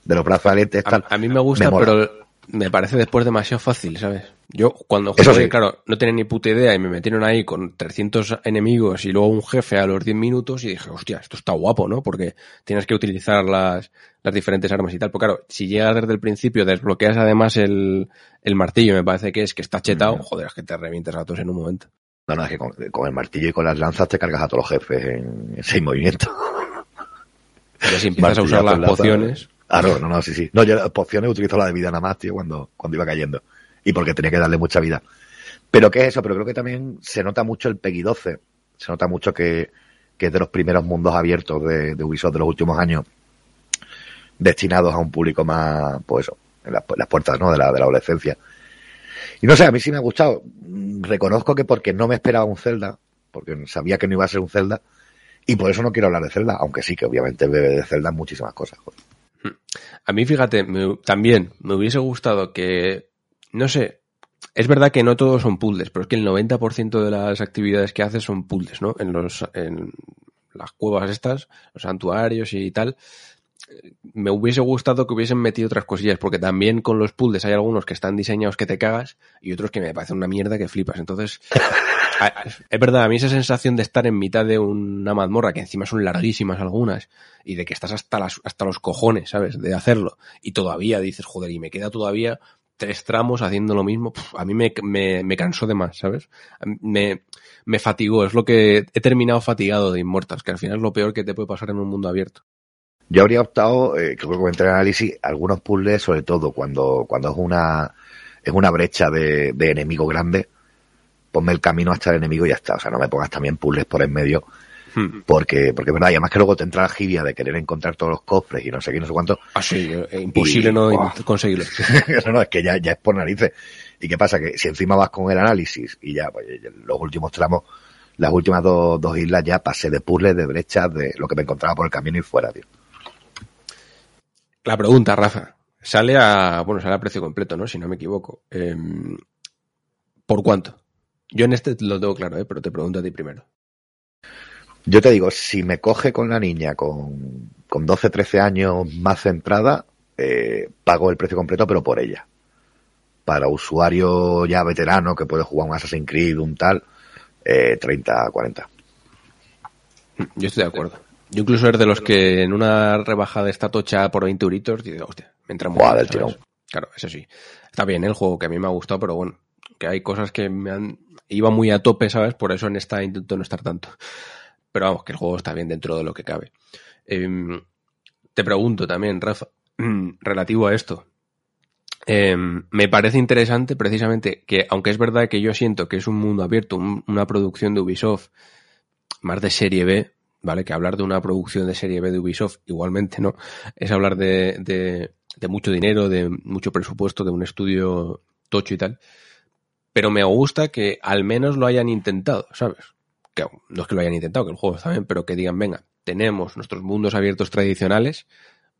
S2: de los brazos adelante, tal.
S1: A, a mí me gusta, pero me parece después demasiado fácil, ¿sabes? Yo cuando
S2: Eso
S1: jugué,
S2: sí.
S1: claro, no tenía ni puta idea y me metieron ahí con 300 enemigos y luego un jefe a los 10 minutos y dije, hostia, esto está guapo, ¿no? Porque tienes que utilizar las, las diferentes armas y tal. Pero claro, si llegas desde el principio, desbloqueas además el, el martillo, me parece que es que está chetado,
S2: Ujú.
S1: joder, es que te revientes a todos en un momento.
S2: No, no, es que con, con el martillo y con las lanzas te cargas a todos los jefes en, en seis movimientos.
S1: Ya si empiezas a usar las pociones,
S2: Ah, no, no, no, sí, sí. No, yo las pociones utilizo la de vida nada más, tío, cuando, cuando iba cayendo. Y porque tenía que darle mucha vida. Pero ¿qué es eso? Pero creo que también se nota mucho el PEGI 12. Se nota mucho que, que es de los primeros mundos abiertos de, de Ubisoft de los últimos años destinados a un público más, pues eso, en las, puertas, ¿no? De la, de la adolescencia. Y no sé, a mí sí me ha gustado. Mm, Reconozco que porque no me esperaba un Zelda, porque sabía que no iba a ser un Zelda, y por eso no quiero hablar de Zelda, aunque sí que obviamente bebe de Zelda muchísimas cosas.
S1: A mí, fíjate, también me hubiese gustado que, no sé, es verdad que no todos son puzzles, pero es que el 90% de las actividades que haces son puzzles, ¿no? En los, en las cuevas estas, los santuarios y tal. Me hubiese gustado que hubiesen metido otras cosillas, porque también con los puzzles hay algunos que están diseñados que te cagas y otros que me parecen una mierda que flipas. Entonces, *laughs* es verdad, a mí esa sensación de estar en mitad de una mazmorra, que encima son larguísimas algunas, y de que estás hasta, las, hasta los cojones, ¿sabes? De hacerlo. Y todavía dices, joder, y me queda todavía tres tramos haciendo lo mismo. A mí me, me, me cansó de más, ¿sabes? Me, me fatigó. Es lo que he terminado fatigado de Inmortals, que al final es lo peor que te puede pasar en un mundo abierto.
S2: Yo habría optado, eh, creo que comenté en análisis, algunos puzzles, sobre todo cuando, cuando es una, es una brecha de, de enemigo grande, ponme el camino hasta el enemigo y ya está. O sea, no me pongas también puzzles por en medio,
S1: Hmm.
S2: porque, porque es verdad, y además que luego te entra la jibia de querer encontrar todos los cofres y no sé qué, no sé cuánto.
S1: Ah, sí, eh, imposible
S2: Y-
S1: no conseguirlo. *laughs*
S2: no, no, es que ya, ya es por narices. ¿Y qué pasa? Que si encima vas con el análisis y ya, pues, los últimos tramos, las últimas dos, dos islas ya pasé de puzzles, de brechas, de lo que me encontraba por el camino y fuera, tío.
S1: La pregunta, Rafa. Sale a, bueno, sale a precio completo, ¿no? Si no me equivoco. Em, ¿Por cuánto? Yo en este lo tengo claro, ¿eh? Pero te pregunto a ti primero.
S2: Yo te digo, si me coge con la niña con, con 12, 13 años más centrada, eh, pago el precio completo, pero por ella. Para usuario ya veterano que puede jugar un Assassin's Creed, un tal, eh, 30, 40.
S1: Yo estoy de acuerdo. Yo incluso er de los que en una rebajada está tocha por 20 euritos, dice, hostia, me entra muy bien,
S2: tirón.
S1: Claro, eso sí. Está bien ¿eh? el juego, que a mí me ha gustado, pero bueno, que hay cosas que me han... Iba muy a tope, ¿sabes? Por eso en esta intento no estar tanto. Pero vamos, que el juego está bien dentro de lo que cabe. Em, te pregunto también, Rafa, *clears throat* relativo a esto. Em, me parece interesante precisamente que, aunque es verdad que yo siento que es un mundo abierto, un- una producción de Ubisoft más de serie B, ¿vale? Que hablar de una producción de serie B de Ubisoft igualmente, ¿no? Es hablar de, de mucho dinero, de mucho presupuesto, de un estudio tocho y tal. Pero me gusta que al menos lo hayan intentado, ¿sabes? Que no es que lo hayan intentado, que el juego está bien, pero que digan, venga, tenemos nuestros mundos abiertos tradicionales,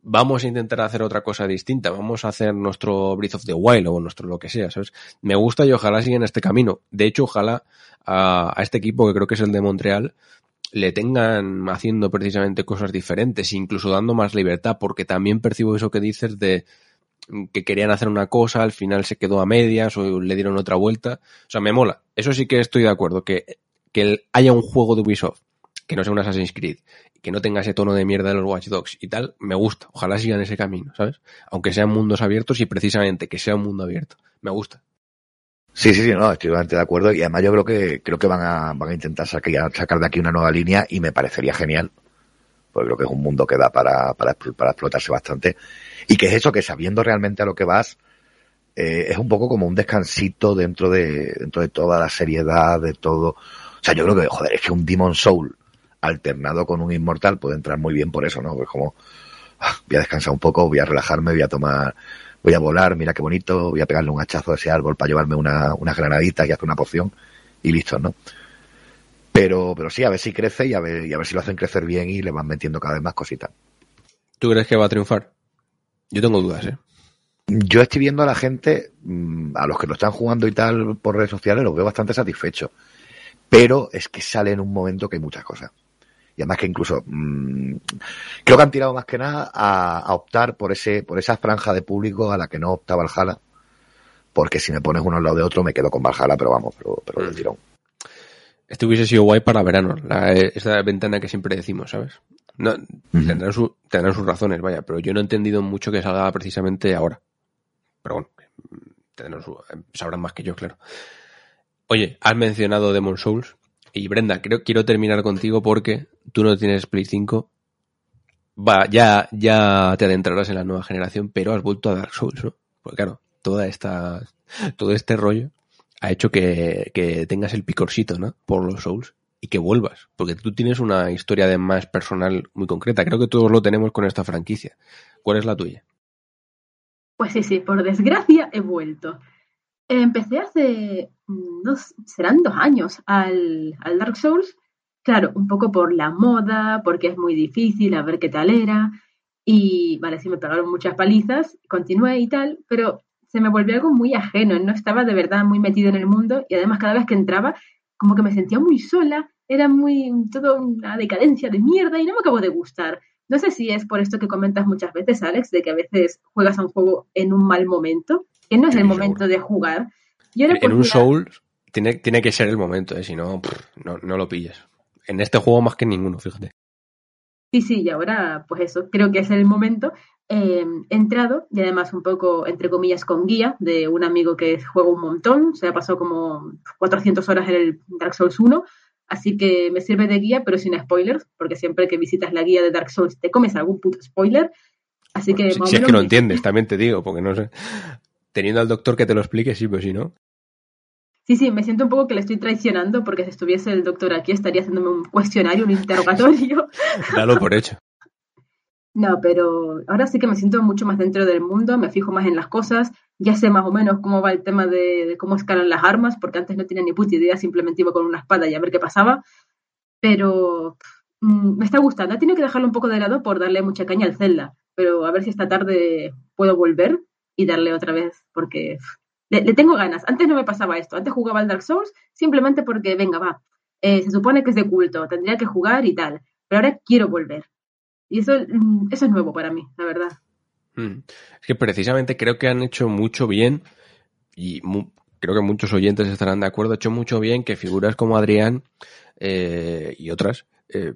S1: vamos a intentar hacer otra cosa distinta, vamos a hacer nuestro Breath of the Wild o nuestro lo que sea, ¿sabes? Me gusta y ojalá sigan este camino. De hecho, ojalá a, a este equipo, que creo que es el de Montreal, le tengan haciendo precisamente cosas diferentes, incluso dando más libertad, porque también percibo eso que dices de que querían hacer una cosa, al final se quedó a medias o le dieron otra vuelta. O sea, me mola. Eso sí que estoy de acuerdo, que, que haya un juego de Ubisoft, que no sea un Assassin's Creed, que no tenga ese tono de mierda de los Watch Dogs y tal, me gusta. Ojalá sigan ese camino, ¿sabes? Aunque sean mundos abiertos y precisamente que sea un mundo abierto. Me gusta.
S2: Sí, sí, sí, no, estoy totalmente de acuerdo y además yo creo que creo que van a, van a intentar sacar, sacar de aquí una nueva línea y me parecería genial. Porque creo que es un mundo que da para, para, para explotarse bastante. Y que es eso, que sabiendo realmente a lo que vas, eh, es un poco como un descansito dentro de, dentro de toda la seriedad, de todo. O sea, yo creo que, joder, es que un Demon Soul alternado con un Inmortal puede entrar muy bien por eso, ¿no? Pues como, ah, voy a descansar un poco, voy a relajarme, voy a tomar, voy a volar, mira qué bonito, voy a pegarle un hachazo a ese árbol para llevarme una, unas granaditas y hacer una poción y listo, ¿no? Pero, pero sí, a ver si crece y a ver, y a ver si lo hacen crecer bien y le van metiendo cada vez más cositas.
S1: ¿Tú crees que va a triunfar? Yo tengo dudas, ¿eh?
S2: Yo estoy viendo a la gente, mm, a los que lo están jugando y tal por redes sociales, los veo bastante satisfechos. Pero es que sale en un momento que hay muchas cosas. Y además que incluso mm, creo que han tirado más que nada a, a optar por ese, por esa franja de público a la que no opta Valhalla. Porque si me pones uno al lado de otro me quedo con Valhalla, pero vamos, pero, pero de
S1: Mm.
S2: tirón.
S1: Este hubiese sido guay para verano, la, esta ventana que siempre decimos, ¿sabes? No, tendrán, su- tendrán sus razones, vaya, pero yo no he entendido mucho que salga precisamente ahora. Pero bueno, tendrán su- sabrán más que yo, claro. Oye, has mencionado Demon Souls y Brenda, quiero terminar contigo porque tú no tienes Play 5. Va, ya, ya te adentrarás en la nueva generación, pero has vuelto a Dark Souls, ¿no? Porque claro, toda esta, todo este rollo ha hecho que, que tengas el picorcito, ¿no? Por los Souls y que vuelvas, porque tú tienes una historia de más personal muy concreta. Creo que todos lo tenemos con esta franquicia. ¿Cuál es la tuya?
S3: Pues sí, sí, por desgracia he vuelto. Empecé hace mm, dos, serán dos años al, Dark Souls. Claro, un poco por la moda, porque es muy difícil, a ver qué tal era. Y vale, sí me pegaron muchas palizas, continué y tal, pero se me volvió algo muy ajeno. No estaba de verdad muy metido en el mundo y además cada vez que entraba, como que me sentía muy sola. Era muy, todo una decadencia de mierda y no me acabó de gustar. No sé si es por esto que comentas muchas veces, Alex, de que a veces juegas a un juego en un mal momento, que no es el momento de jugar. Yo
S1: En un Souls tiene, tiene que ser el momento, ¿eh? si no, no, no lo pillas. En este juego más que en ninguno, fíjate.
S3: Sí, sí, y ahora, pues eso, creo que es el momento. Eh, he entrado y además un poco, entre comillas, con guía de un amigo que juega un montón, se ha pasado como 400 horas en el Dark Souls 1, así que me sirve de guía, pero sin spoilers, porque siempre que visitas la guía de Dark Souls te comes algún puto spoiler. Así que,
S1: si, si es que lo entiendes, también te digo, porque no sé. Teniendo al doctor que te lo explique, sí, pues si no.
S3: Sí, sí, me siento un poco que le estoy traicionando porque si estuviese el doctor aquí estaría haciéndome un cuestionario, un interrogatorio. *laughs*
S1: Dalo por hecho.
S3: No, pero ahora sí que me siento mucho más dentro del mundo, me fijo más en las cosas, ya sé más o menos cómo va el tema de, de cómo escalan las armas, porque antes no tenía ni puta idea, simplemente iba con una espada y a ver qué pasaba. Pero mm, me está gustando, he tenido que dejarlo un poco de lado por darle mucha caña al Zelda, pero a ver si esta tarde puedo volver y darle otra vez, porque le, tengo ganas. Antes no me pasaba esto, antes jugaba al Dark Souls simplemente porque, venga, va, eh, se supone que es de culto, tendría que jugar y tal, pero ahora quiero volver. Y eso, mm, eso es nuevo para mí, la verdad.
S1: Mm. Es que precisamente creo que han hecho mucho bien, y creo que muchos oyentes estarán de acuerdo, ha hecho mucho bien que figuras como Adrián eh, y otras eh,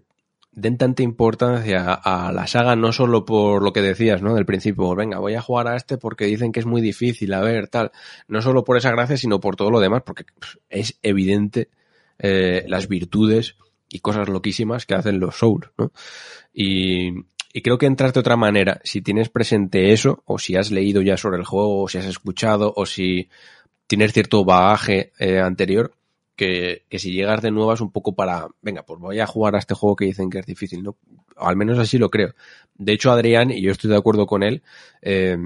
S1: den tanta importancia a la saga, no solo por lo que decías, ¿no? Del principio, venga, voy a jugar a este porque dicen que es muy difícil, a ver, tal. No solo por esa gracia, sino por todo lo demás, porque pff, es evidente eh, las virtudes y cosas loquísimas que hacen los Souls, ¿no? Y, y creo que entras de otra manera, si tienes presente eso, o si has leído ya sobre el juego, o si has escuchado, o si tienes cierto bagaje eh, anterior, que, que si llegas de nuevas un poco para, venga, pues voy a jugar a este juego que dicen que es difícil, ¿no? O al menos así lo creo. De hecho, Adrián, y yo estoy de acuerdo con él, eh,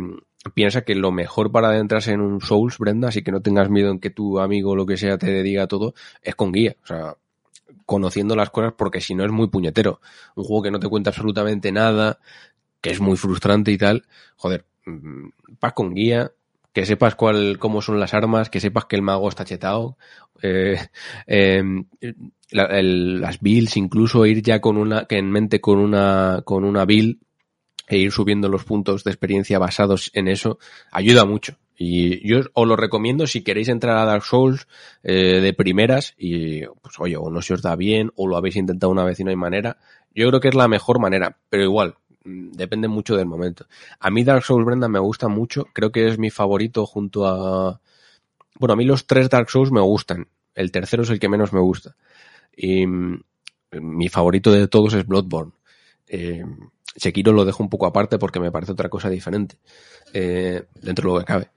S1: piensa que lo mejor para adentrarse en un Souls, Brenda, así que no tengas miedo en que tu amigo o lo que sea te diga todo, es con guía. O sea, conociendo las cosas porque si no es muy puñetero. Un juego que no te cuenta absolutamente nada, que es muy frustrante y tal. Joder, mm, vas con guía, que sepas cuál, cómo son las armas, que sepas que el mago está chetado, eh, eh, las builds, incluso ir ya con una, que en mente con una, con una build e ir subiendo los puntos de experiencia basados en eso, ayuda mucho. Y yo os lo recomiendo si queréis entrar a Dark Souls eh, de primeras y, pues oye, o no se os da bien o lo habéis intentado una vez y no hay manera. Yo creo que es la mejor manera, pero igual, depende mucho del momento. A mí Dark Souls, Brenda, me gusta mucho. Creo que es mi favorito junto a, bueno, a mí los tres Dark Souls me gustan. El tercero es el que menos me gusta. Y mm, mi favorito de todos es Bloodborne. Eh, lo dejo un poco aparte porque me parece otra cosa diferente. eh, dentro de lo que cabe.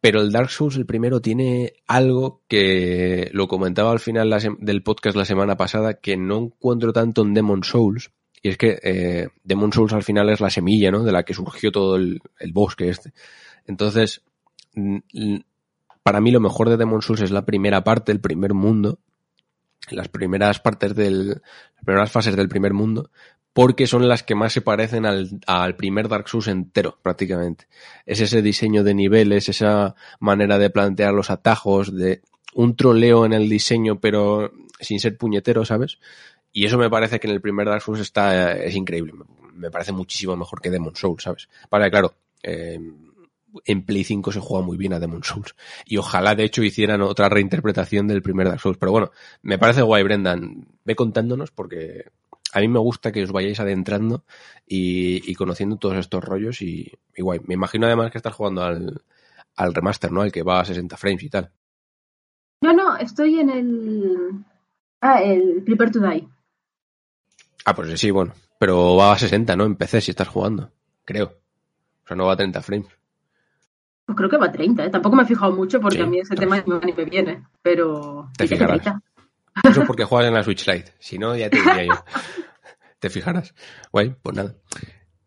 S1: Pero el Dark Souls, el primero, tiene algo que lo comentaba al final del podcast la semana pasada, que no encuentro tanto en Demon Souls. Y es que eh, Demon Souls al final es la semilla, ¿no? De la que surgió todo el, el bosque este. Entonces, para mí lo mejor de Demon Souls es la primera parte, el primer mundo. Las primeras partes del, las primeras fases del primer mundo, porque son las que más se parecen al, al primer Dark Souls entero, prácticamente. Es ese diseño de niveles, esa manera de plantear los atajos, de un troleo en el diseño, pero sin ser puñetero, ¿sabes? Y eso me parece que en el primer Dark Souls está, es increíble. Me parece muchísimo mejor que Demon Souls, ¿sabes? Vale, claro, eh, en Play 5 se juega muy bien a Demon Souls. *laughs* Y ojalá, de hecho, hicieran otra reinterpretación del primer Dark Souls. Pero bueno, me parece guay, Brendan. Ve contándonos porque a mí me gusta que os vayáis adentrando y, y conociendo todos estos rollos y, guay. Me imagino además que estás jugando al, al remaster, ¿no? Al que va a 60 frames y tal.
S3: No, no, estoy en el. Ah, el Prepare to.
S1: Ah, pues sí, bueno. Pero va a 60, ¿no? En PC si estás jugando. Creo. O sea, no va a 30 frames.
S3: Pues creo que va a 30, ¿eh? Tampoco me he fijado mucho porque
S1: Sí,
S3: a mí ese tema ni me viene. Pero.
S1: Te fijarás.
S3: 30.
S1: Eso es porque juegas en la Switch Lite. Si no, ya te diría yo. *laughs* ¿Te fijarás? Guay, pues nada.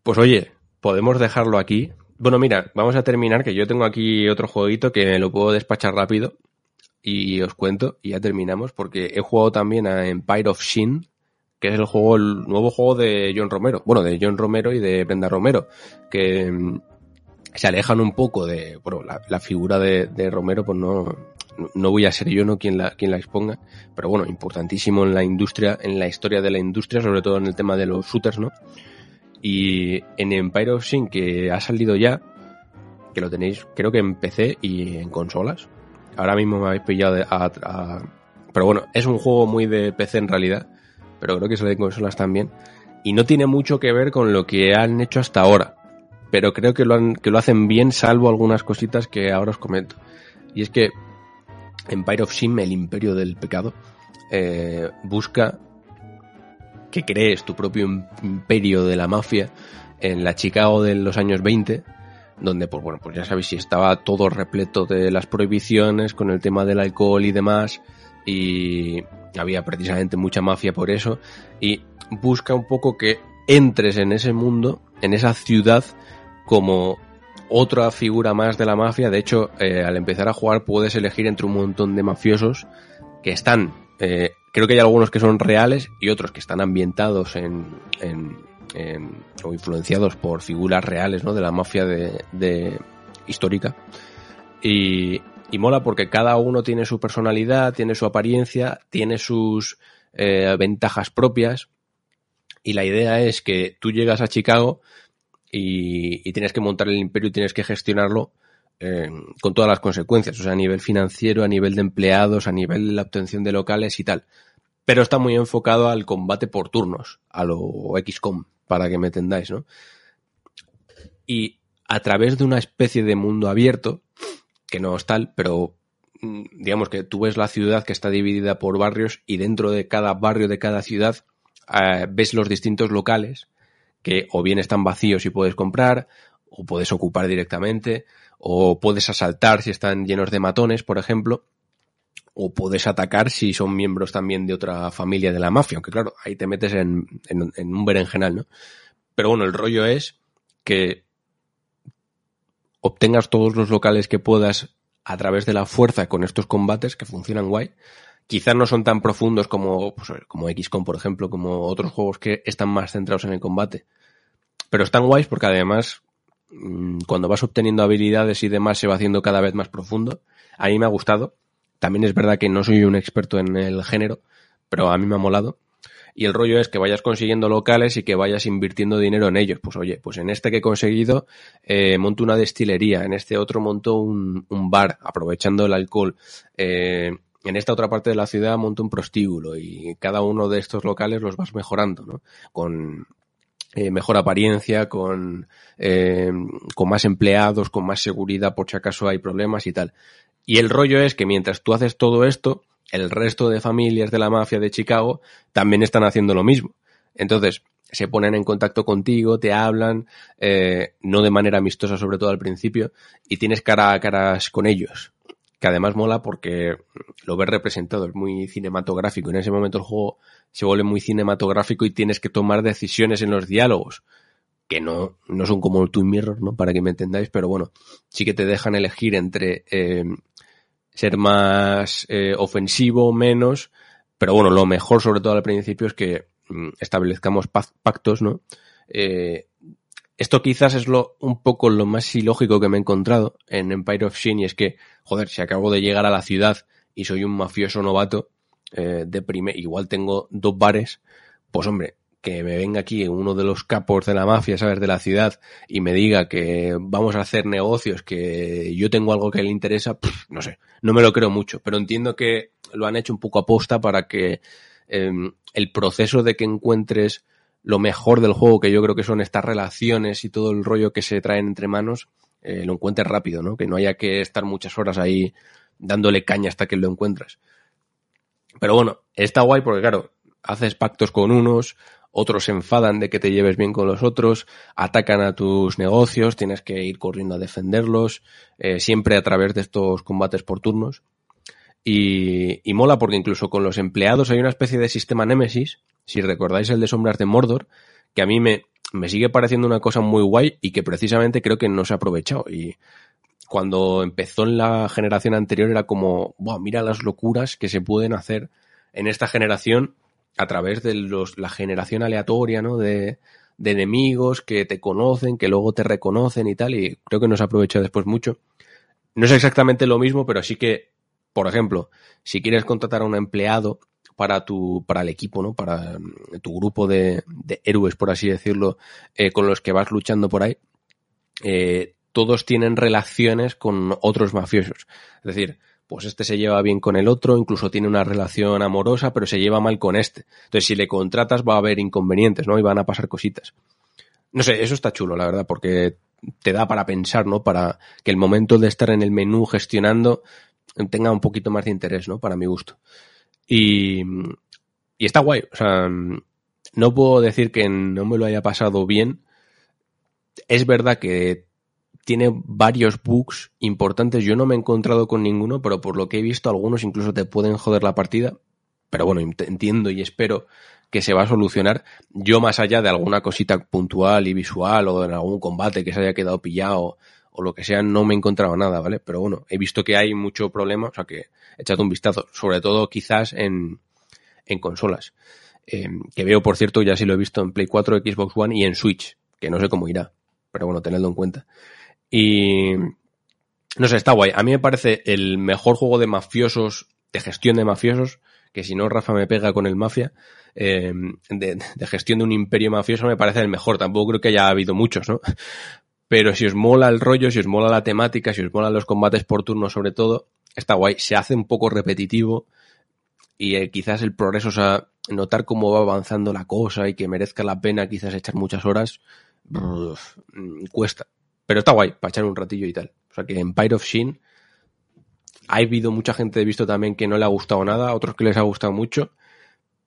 S1: Pues oye, podemos dejarlo aquí. Bueno, mira, vamos a terminar, que yo tengo aquí otro jueguito que me lo puedo despachar rápido y os cuento y ya terminamos porque he jugado también a Empire of Sin, que es el juego, el nuevo juego de John Romero. Bueno, de John Romero y de Brenda Romero, que mm, se alejan un poco de, bueno, la, figura de, de Romero, pues no, no voy a ser yo no quien la, quien la exponga, pero bueno, importantísimo en la industria, en la historia de la industria, sobre todo en el tema de los shooters, ¿no? Y en Empire of Sin, que ha salido ya, que lo tenéis, creo que en PC y en consolas. Ahora mismo me habéis pillado a, a- Pero bueno, es un juego muy de PC en realidad, pero creo que sale en consolas también. Y no tiene mucho que ver con lo que han hecho hasta ahora, pero creo que lo, han, que lo hacen bien, salvo algunas cositas que ahora os comento. Y es que Empire of Sin, el imperio del pecado, eh, busca que crees tu propio im- imperio de la mafia en la Chicago de los años 20, donde, pues bueno, pues ya sabéis si estaba todo repleto de las prohibiciones con el tema del alcohol y demás, y había precisamente mucha mafia por eso, y busca un poco que entres en ese mundo, en esa ciudad, como otra figura más de la mafia. De hecho, eh, al empezar a jugar puedes elegir entre un montón de mafiosos que están, eh, creo que hay algunos que son reales y otros que están ambientados en, o influenciados por figuras reales, ¿no? De la mafia de- histórica. Y, y mola porque cada uno tiene su personalidad, tiene su apariencia, tiene sus eh, ventajas propias. Y la idea es que tú llegas a Chicago y, y tienes que montar el imperio y tienes que gestionarlo eh, con todas las consecuencias, o sea, a nivel financiero, a nivel de empleados, a nivel de la obtención de locales y tal. Pero está muy enfocado al combate por turnos, a lo XCOM, para que me entendáis, ¿no? Y a través de una especie de mundo abierto, que no es tal, pero mm, digamos que tú ves la ciudad que está dividida por barrios y dentro de cada barrio de cada ciudad eh, ves los distintos locales que o bien están vacíos y puedes comprar, o puedes ocupar directamente, o puedes asaltar si están llenos de matones, por ejemplo, o puedes atacar si son miembros también de otra familia de la mafia, aunque claro, ahí te metes en, en, en un berenjenal, ¿no? Pero bueno, el rollo es que obtengas todos los locales que puedas a través de la fuerza con estos combates que funcionan guay. Quizás no son tan profundos como, pues, como XCOM, por ejemplo, como otros juegos que están más centrados en el combate. Pero están guays porque además, mm, cuando vas obteniendo habilidades y demás, se va haciendo cada vez más profundo. A mí me ha gustado. También es verdad que no soy un experto en el género, pero a mí me ha molado. Y el rollo es que vayas consiguiendo locales y que vayas invirtiendo dinero en ellos. Pues oye, pues en este que he conseguido eh, monto una destilería, en este otro monto un, bar, aprovechando el alcohol. Eh, en esta otra parte de la ciudad monto un prostíbulo y cada uno de estos locales los vas mejorando, ¿no? Con eh, mejor apariencia, con, con más empleados, con más seguridad por si acaso hay problemas y tal. Y el rollo es que mientras tú haces todo esto, el resto de familias de la mafia de Chicago también están haciendo lo mismo. Entonces, se ponen en contacto contigo, te hablan, eh, no de manera amistosa, sobre todo al principio, y tienes cara a caras con ellos. Que además mola porque lo ves representado, es muy cinematográfico. En ese momento el juego se vuelve muy cinematográfico y tienes que tomar decisiones en los diálogos. Que no, no son como el Twin Mirror, ¿no? Para que me entendáis, pero bueno, sí que te dejan elegir entre eh, ser más eh, ofensivo, menos. Pero bueno, lo mejor, sobre todo al principio, es que mm, establezcamos pactos, ¿no? Eh, esto quizás es lo un poco lo más ilógico que me he encontrado en Empire of Sin y es que, joder, si acabo de llegar a la ciudad y soy un mafioso novato, eh, de primer, igual tengo dos bares, pues hombre, que me venga aquí uno de los capos de la mafia, ¿sabes? De la ciudad y me diga que vamos a hacer negocios, que yo tengo algo que le interesa, no sé, no me lo creo mucho, pero entiendo que lo han hecho un poco aposta para que eh, el proceso de que encuentres lo mejor del juego, que yo creo que son estas relaciones y todo el rollo que se traen entre manos, eh, lo encuentres rápido, ¿no? Que no haya que estar muchas horas ahí dándole caña hasta que lo encuentras. Pero bueno, está guay porque, claro, haces pactos con unos, otros se enfadan de que te lleves bien con los otros, atacan a tus negocios, tienes que ir corriendo a defenderlos, eh, siempre a través de estos combates por turnos. Y, y mola porque incluso con los empleados hay una especie de sistema Némesis, si recordáis el de Sombras de Mordor, que a mí me, me sigue pareciendo una cosa muy guay y que precisamente creo que no se ha aprovechado. Y cuando empezó en la generación anterior era como, Buah, mira las locuras que se pueden hacer en esta generación a través de los, la generación aleatoria, ¿no? De, de enemigos que te conocen, que luego te reconocen y tal, y creo que no se aprovecha después mucho. No es exactamente lo mismo, pero sí que, por ejemplo, si quieres contratar a un empleado para tu, para el equipo, ¿no? Para mm, tu grupo de, de héroes, por así decirlo, eh, con los que vas luchando por ahí, eh, todos tienen relaciones con otros mafiosos. Es decir, pues este se lleva bien con el otro, incluso tiene una relación amorosa, pero se lleva mal con este. Entonces, si le contratas va a haber inconvenientes, ¿no? Y van a pasar cositas. No sé, eso está chulo, la verdad, porque te da para pensar, ¿no? Para que el momento de estar en el menú gestionando tenga un poquito más de interés, ¿no? Para mi gusto. Y, y está guay. O sea, no puedo decir que no me lo haya pasado bien. Es verdad que tiene varios bugs importantes. Yo no me he encontrado con ninguno, pero por lo que he visto, algunos incluso te pueden joder la partida. Pero bueno, ent- entiendo y espero que se va a solucionar. Yo, más allá de alguna cosita puntual y visual o en algún combate que se haya quedado pillado o lo que sea, no me he encontrado nada, ¿vale? Pero bueno, he visto que hay mucho problema, o sea que echad un vistazo, sobre todo quizás en, consolas. Eh, que veo, por cierto, ya sí lo he visto en Play 4, Xbox One y en Switch, que no sé cómo irá, pero bueno, tenedlo en cuenta. Y no sé, está guay. A mí me parece el mejor juego de mafiosos, de gestión de mafiosos, que si no, Rafa me pega con el Mafia, eh, de, gestión de un imperio mafioso me parece el mejor. Tampoco creo que haya habido muchos, ¿no? *laughs* Pero si os mola el rollo, si os mola la temática, si os molan los combates por turno sobre todo, está guay. Se hace un poco repetitivo y eh, quizás el progreso, o sea, notar cómo va avanzando la cosa y que merezca la pena quizás echar muchas horas, cuesta. Pero está guay para echar un ratillo y tal. O sea que Empire of Shin ha habido mucha gente, he visto también que no le ha gustado nada, otros que les ha gustado mucho.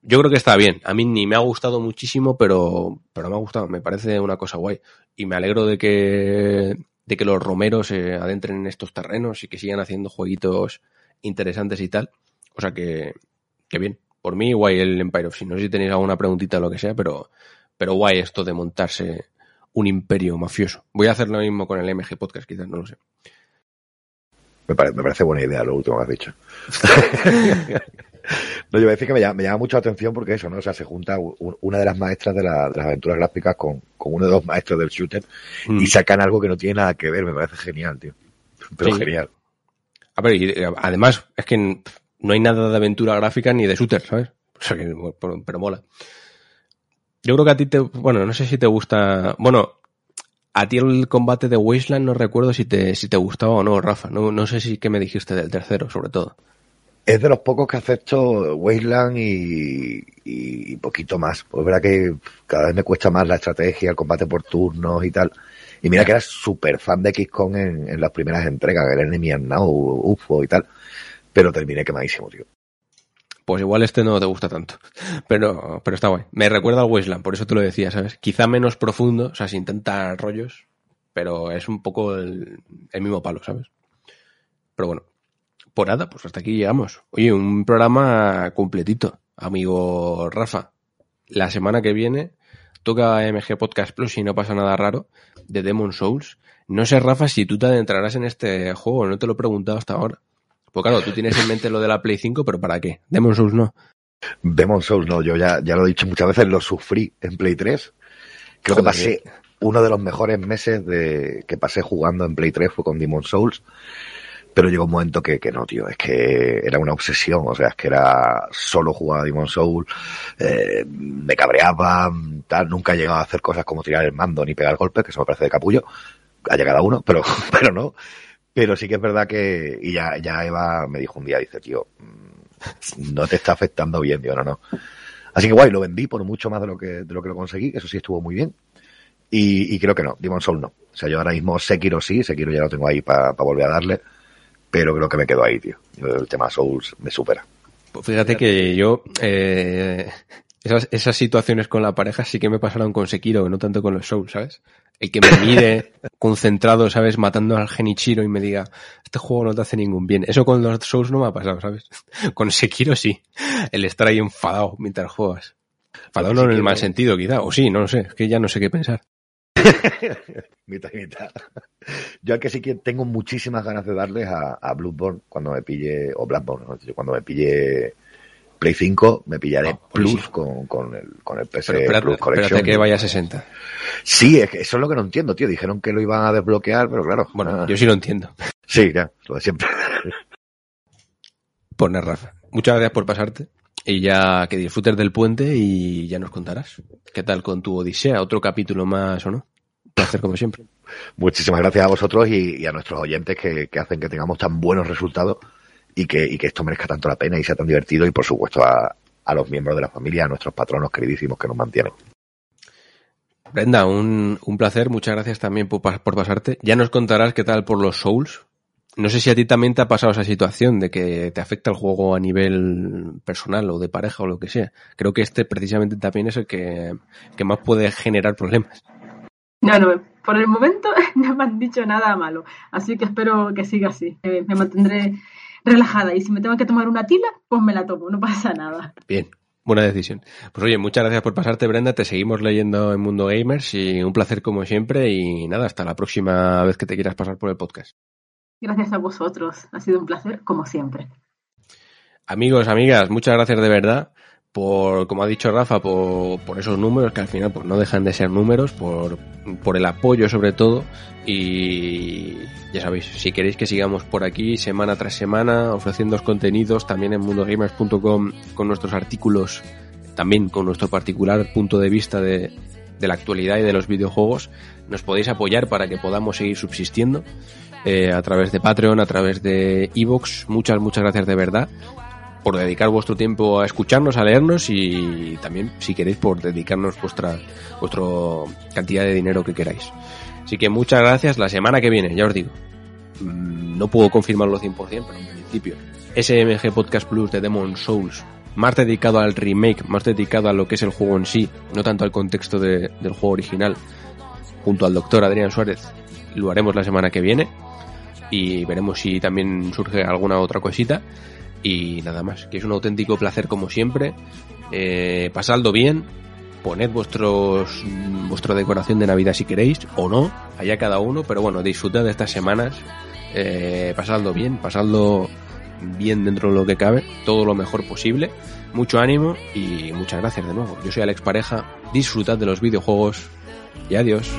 S1: Yo creo que está bien. A mí ni me ha gustado muchísimo, pero, pero me ha gustado. Me parece una cosa guay. Y me alegro de que, de que los romeros se adentren en estos terrenos y que sigan haciendo jueguitos interesantes y tal. O sea que, que bien. Por mí, guay el Empire of Sin. No sé si tenéis alguna preguntita o lo que sea, pero, pero guay esto de montarse un imperio mafioso. Voy a hacer lo mismo con el MG Podcast, quizás, no lo sé.
S2: Me, pare- me parece buena idea lo último que has dicho. *laughs* no, yo voy a decir que me llama, me llama mucho la atención porque eso, ¿no? O sea, se junta una de las maestras de, la- de las aventuras gráficas con, con uno de los maestros del shooter
S1: Mm.
S2: y sacan algo que no tiene nada que ver. Me parece genial, tío. Pero
S1: Sí.
S2: genial.
S1: A ver, y, eh, además, es que no hay nada de aventura gráfica ni de shooter, ¿sabes? O sea que, pero mola. Yo creo que a ti te, bueno, no sé si te gusta, bueno, a ti el combate de Wasteland no recuerdo si te, si te gustaba o no, Rafa. No, no sé si qué me dijiste del tercero, sobre todo.
S2: Es de los pocos que acepto Wasteland y, y poquito más. Pues es verdad que cada vez me cuesta más la estrategia, el combate por turnos y tal. Y mira que era súper fan de XCOM en, en las primeras entregas, el Enemy Now, UFO y tal. Pero terminé quemadísimo, tío.
S1: Pues igual este no te gusta tanto. *laughs* Pero, pero está guay. Me recuerda al Wasteland, por eso te lo decía, ¿sabes? Quizá menos profundo, o sea, sin tantos rollos, pero es un poco el, el mismo palo, ¿sabes? Pero bueno, por nada, pues hasta aquí llegamos. Oye, un programa completito, amigo Rafa. La semana que viene toca MG Podcast Plus y no pasa nada raro de Demon Souls. No sé, Rafa, si tú te adentrarás en este juego, no te lo he preguntado hasta ahora. Pues claro, tú tienes en mente lo de la Play 5, pero ¿para qué? Demon Souls no.
S2: Demon Souls, no, yo ya, ya lo he dicho muchas veces, lo sufrí en Play 3. Creo que pasé uno de los mejores meses de que pasé jugando en Play 3 fue con Demon Souls. Pero llegó un momento que, que no, tío, es que era una obsesión, o sea, es que era solo jugar a Demon Souls, eh, me cabreaba, tal, nunca he llegado a hacer cosas como tirar el mando ni pegar golpes, que eso me parece de capullo, ha llegado uno, pero, *laughs* pero no. Pero sí que es verdad que, y ya, ya Eva me dijo un día, dice, tío, mm, no te está afectando bien, digo, no, no. Así que guay, lo vendí por mucho más de lo que, de lo que lo conseguí, eso sí estuvo muy bien. Y, creo que no, Demon Soul no. O sea, yo ahora mismo Sekiro sí, Sekiro ya lo tengo ahí para volver a darle, pero creo que me quedo ahí, tío. El tema Souls me supera.
S1: Pues fíjate que yo, eh, esas, esas situaciones con la pareja sí que me pasaron con Sekiro, no tanto con los Souls, ¿sabes? El que me mire *laughs* concentrado, ¿sabes? Matando al Genichiro y me diga, este juego no te hace ningún bien. Eso con los Souls no me ha pasado, ¿sabes? *laughs* Con Sekiro sí. El estar ahí enfadado mientras juegas. Enfadado no en el mal sentido, quizá. O sí, no lo sé. Es que ya no sé qué pensar. *laughs*
S2: mitad y mitad. Yo al que sí que tengo muchísimas ganas de darles a, a Bloodborne cuando me pille, o. Yo cuando me pille Play 5, me pillaré
S1: Ah,
S2: Plus
S1: sí.
S2: con, con el, con el
S1: Pero espérate,
S2: Plus Collection.
S1: espérate que vaya a 60.
S2: Sí, es que eso es lo que no entiendo, tío. Dijeron que lo iban a desbloquear, pero claro.
S1: Bueno,
S2: ah,
S1: yo sí lo entiendo.
S2: Sí, ya, lo de siempre. *laughs*
S1: Pues nada, Rafa. Muchas gracias por pasarte. Y ya que disfrutes del puente y ya nos contarás. ¿Qué tal con tu Odisea? ¿Otro capítulo más o no? Un placer como siempre.
S2: Muchísimas gracias a vosotros y, y a nuestros oyentes que, que hacen que tengamos tan buenos resultados y que, y que esto merezca tanto la pena y sea tan divertido y por supuesto a, a los miembros de la familia, a nuestros patronos queridísimos que nos mantienen.
S1: Brenda, un, un placer. Muchas gracias también por, por pasarte. Ya nos contarás qué tal por los Souls. No sé si a ti también te ha pasado esa situación de que te afecta el juego a nivel personal o de pareja o lo que sea. Creo que este precisamente también es el que, que más puede generar problemas.
S3: No, no, por el momento *laughs* no me han dicho nada malo, así que espero que siga así. Eh, me mantendré relajada y si me tengo que tomar una tila, pues me la tomo, no pasa nada.
S1: Bien, buena decisión. Pues oye, muchas gracias por pasarte, Brenda. Te seguimos leyendo en Mundo Gamers y un placer como siempre. Y nada, hasta la próxima vez que te quieras pasar por el podcast.
S3: Gracias a vosotros, ha sido un placer como siempre.
S1: Amigos, amigas, muchas gracias de verdad por, como ha dicho Rafa, por, por esos números que al final pues, no dejan de ser números, por, por el apoyo sobre todo. Y ya sabéis, si queréis que sigamos por aquí semana tras semana ofreciendo contenidos también en mundogamers.com con nuestros artículos, también con nuestro particular punto de vista de, de la actualidad y de los videojuegos, nos podéis apoyar para que podamos seguir subsistiendo eh, a través de Patreon, a través de Evox. Muchas, muchas gracias de verdad por dedicar vuestro tiempo a escucharnos, a leernos y también, si queréis, por dedicarnos vuestra, vuestra cantidad de dinero que queráis. Así que muchas gracias. La semana que viene, ya os digo, mm, no puedo confirmarlo 100%, pero en principio, SMG Podcast Plus de Demon Souls, más dedicado al remake, más dedicado a lo que es el juego en sí, no tanto al contexto de- del juego original, junto al doctor Adrián Suárez, lo haremos la semana que viene y veremos si también surge alguna otra cosita. Y nada más, que es un auténtico placer como siempre. Eh, pasadlo bien, poned vuestros vuestra decoración de Navidad si queréis, o no, allá cada uno, pero bueno, disfrutad de estas semanas, eh, pasadlo bien, pasadlo bien dentro de lo que cabe, todo lo mejor posible. Mucho ánimo y muchas gracias de nuevo. Yo soy Alex Pareja, disfrutad de los videojuegos y adiós.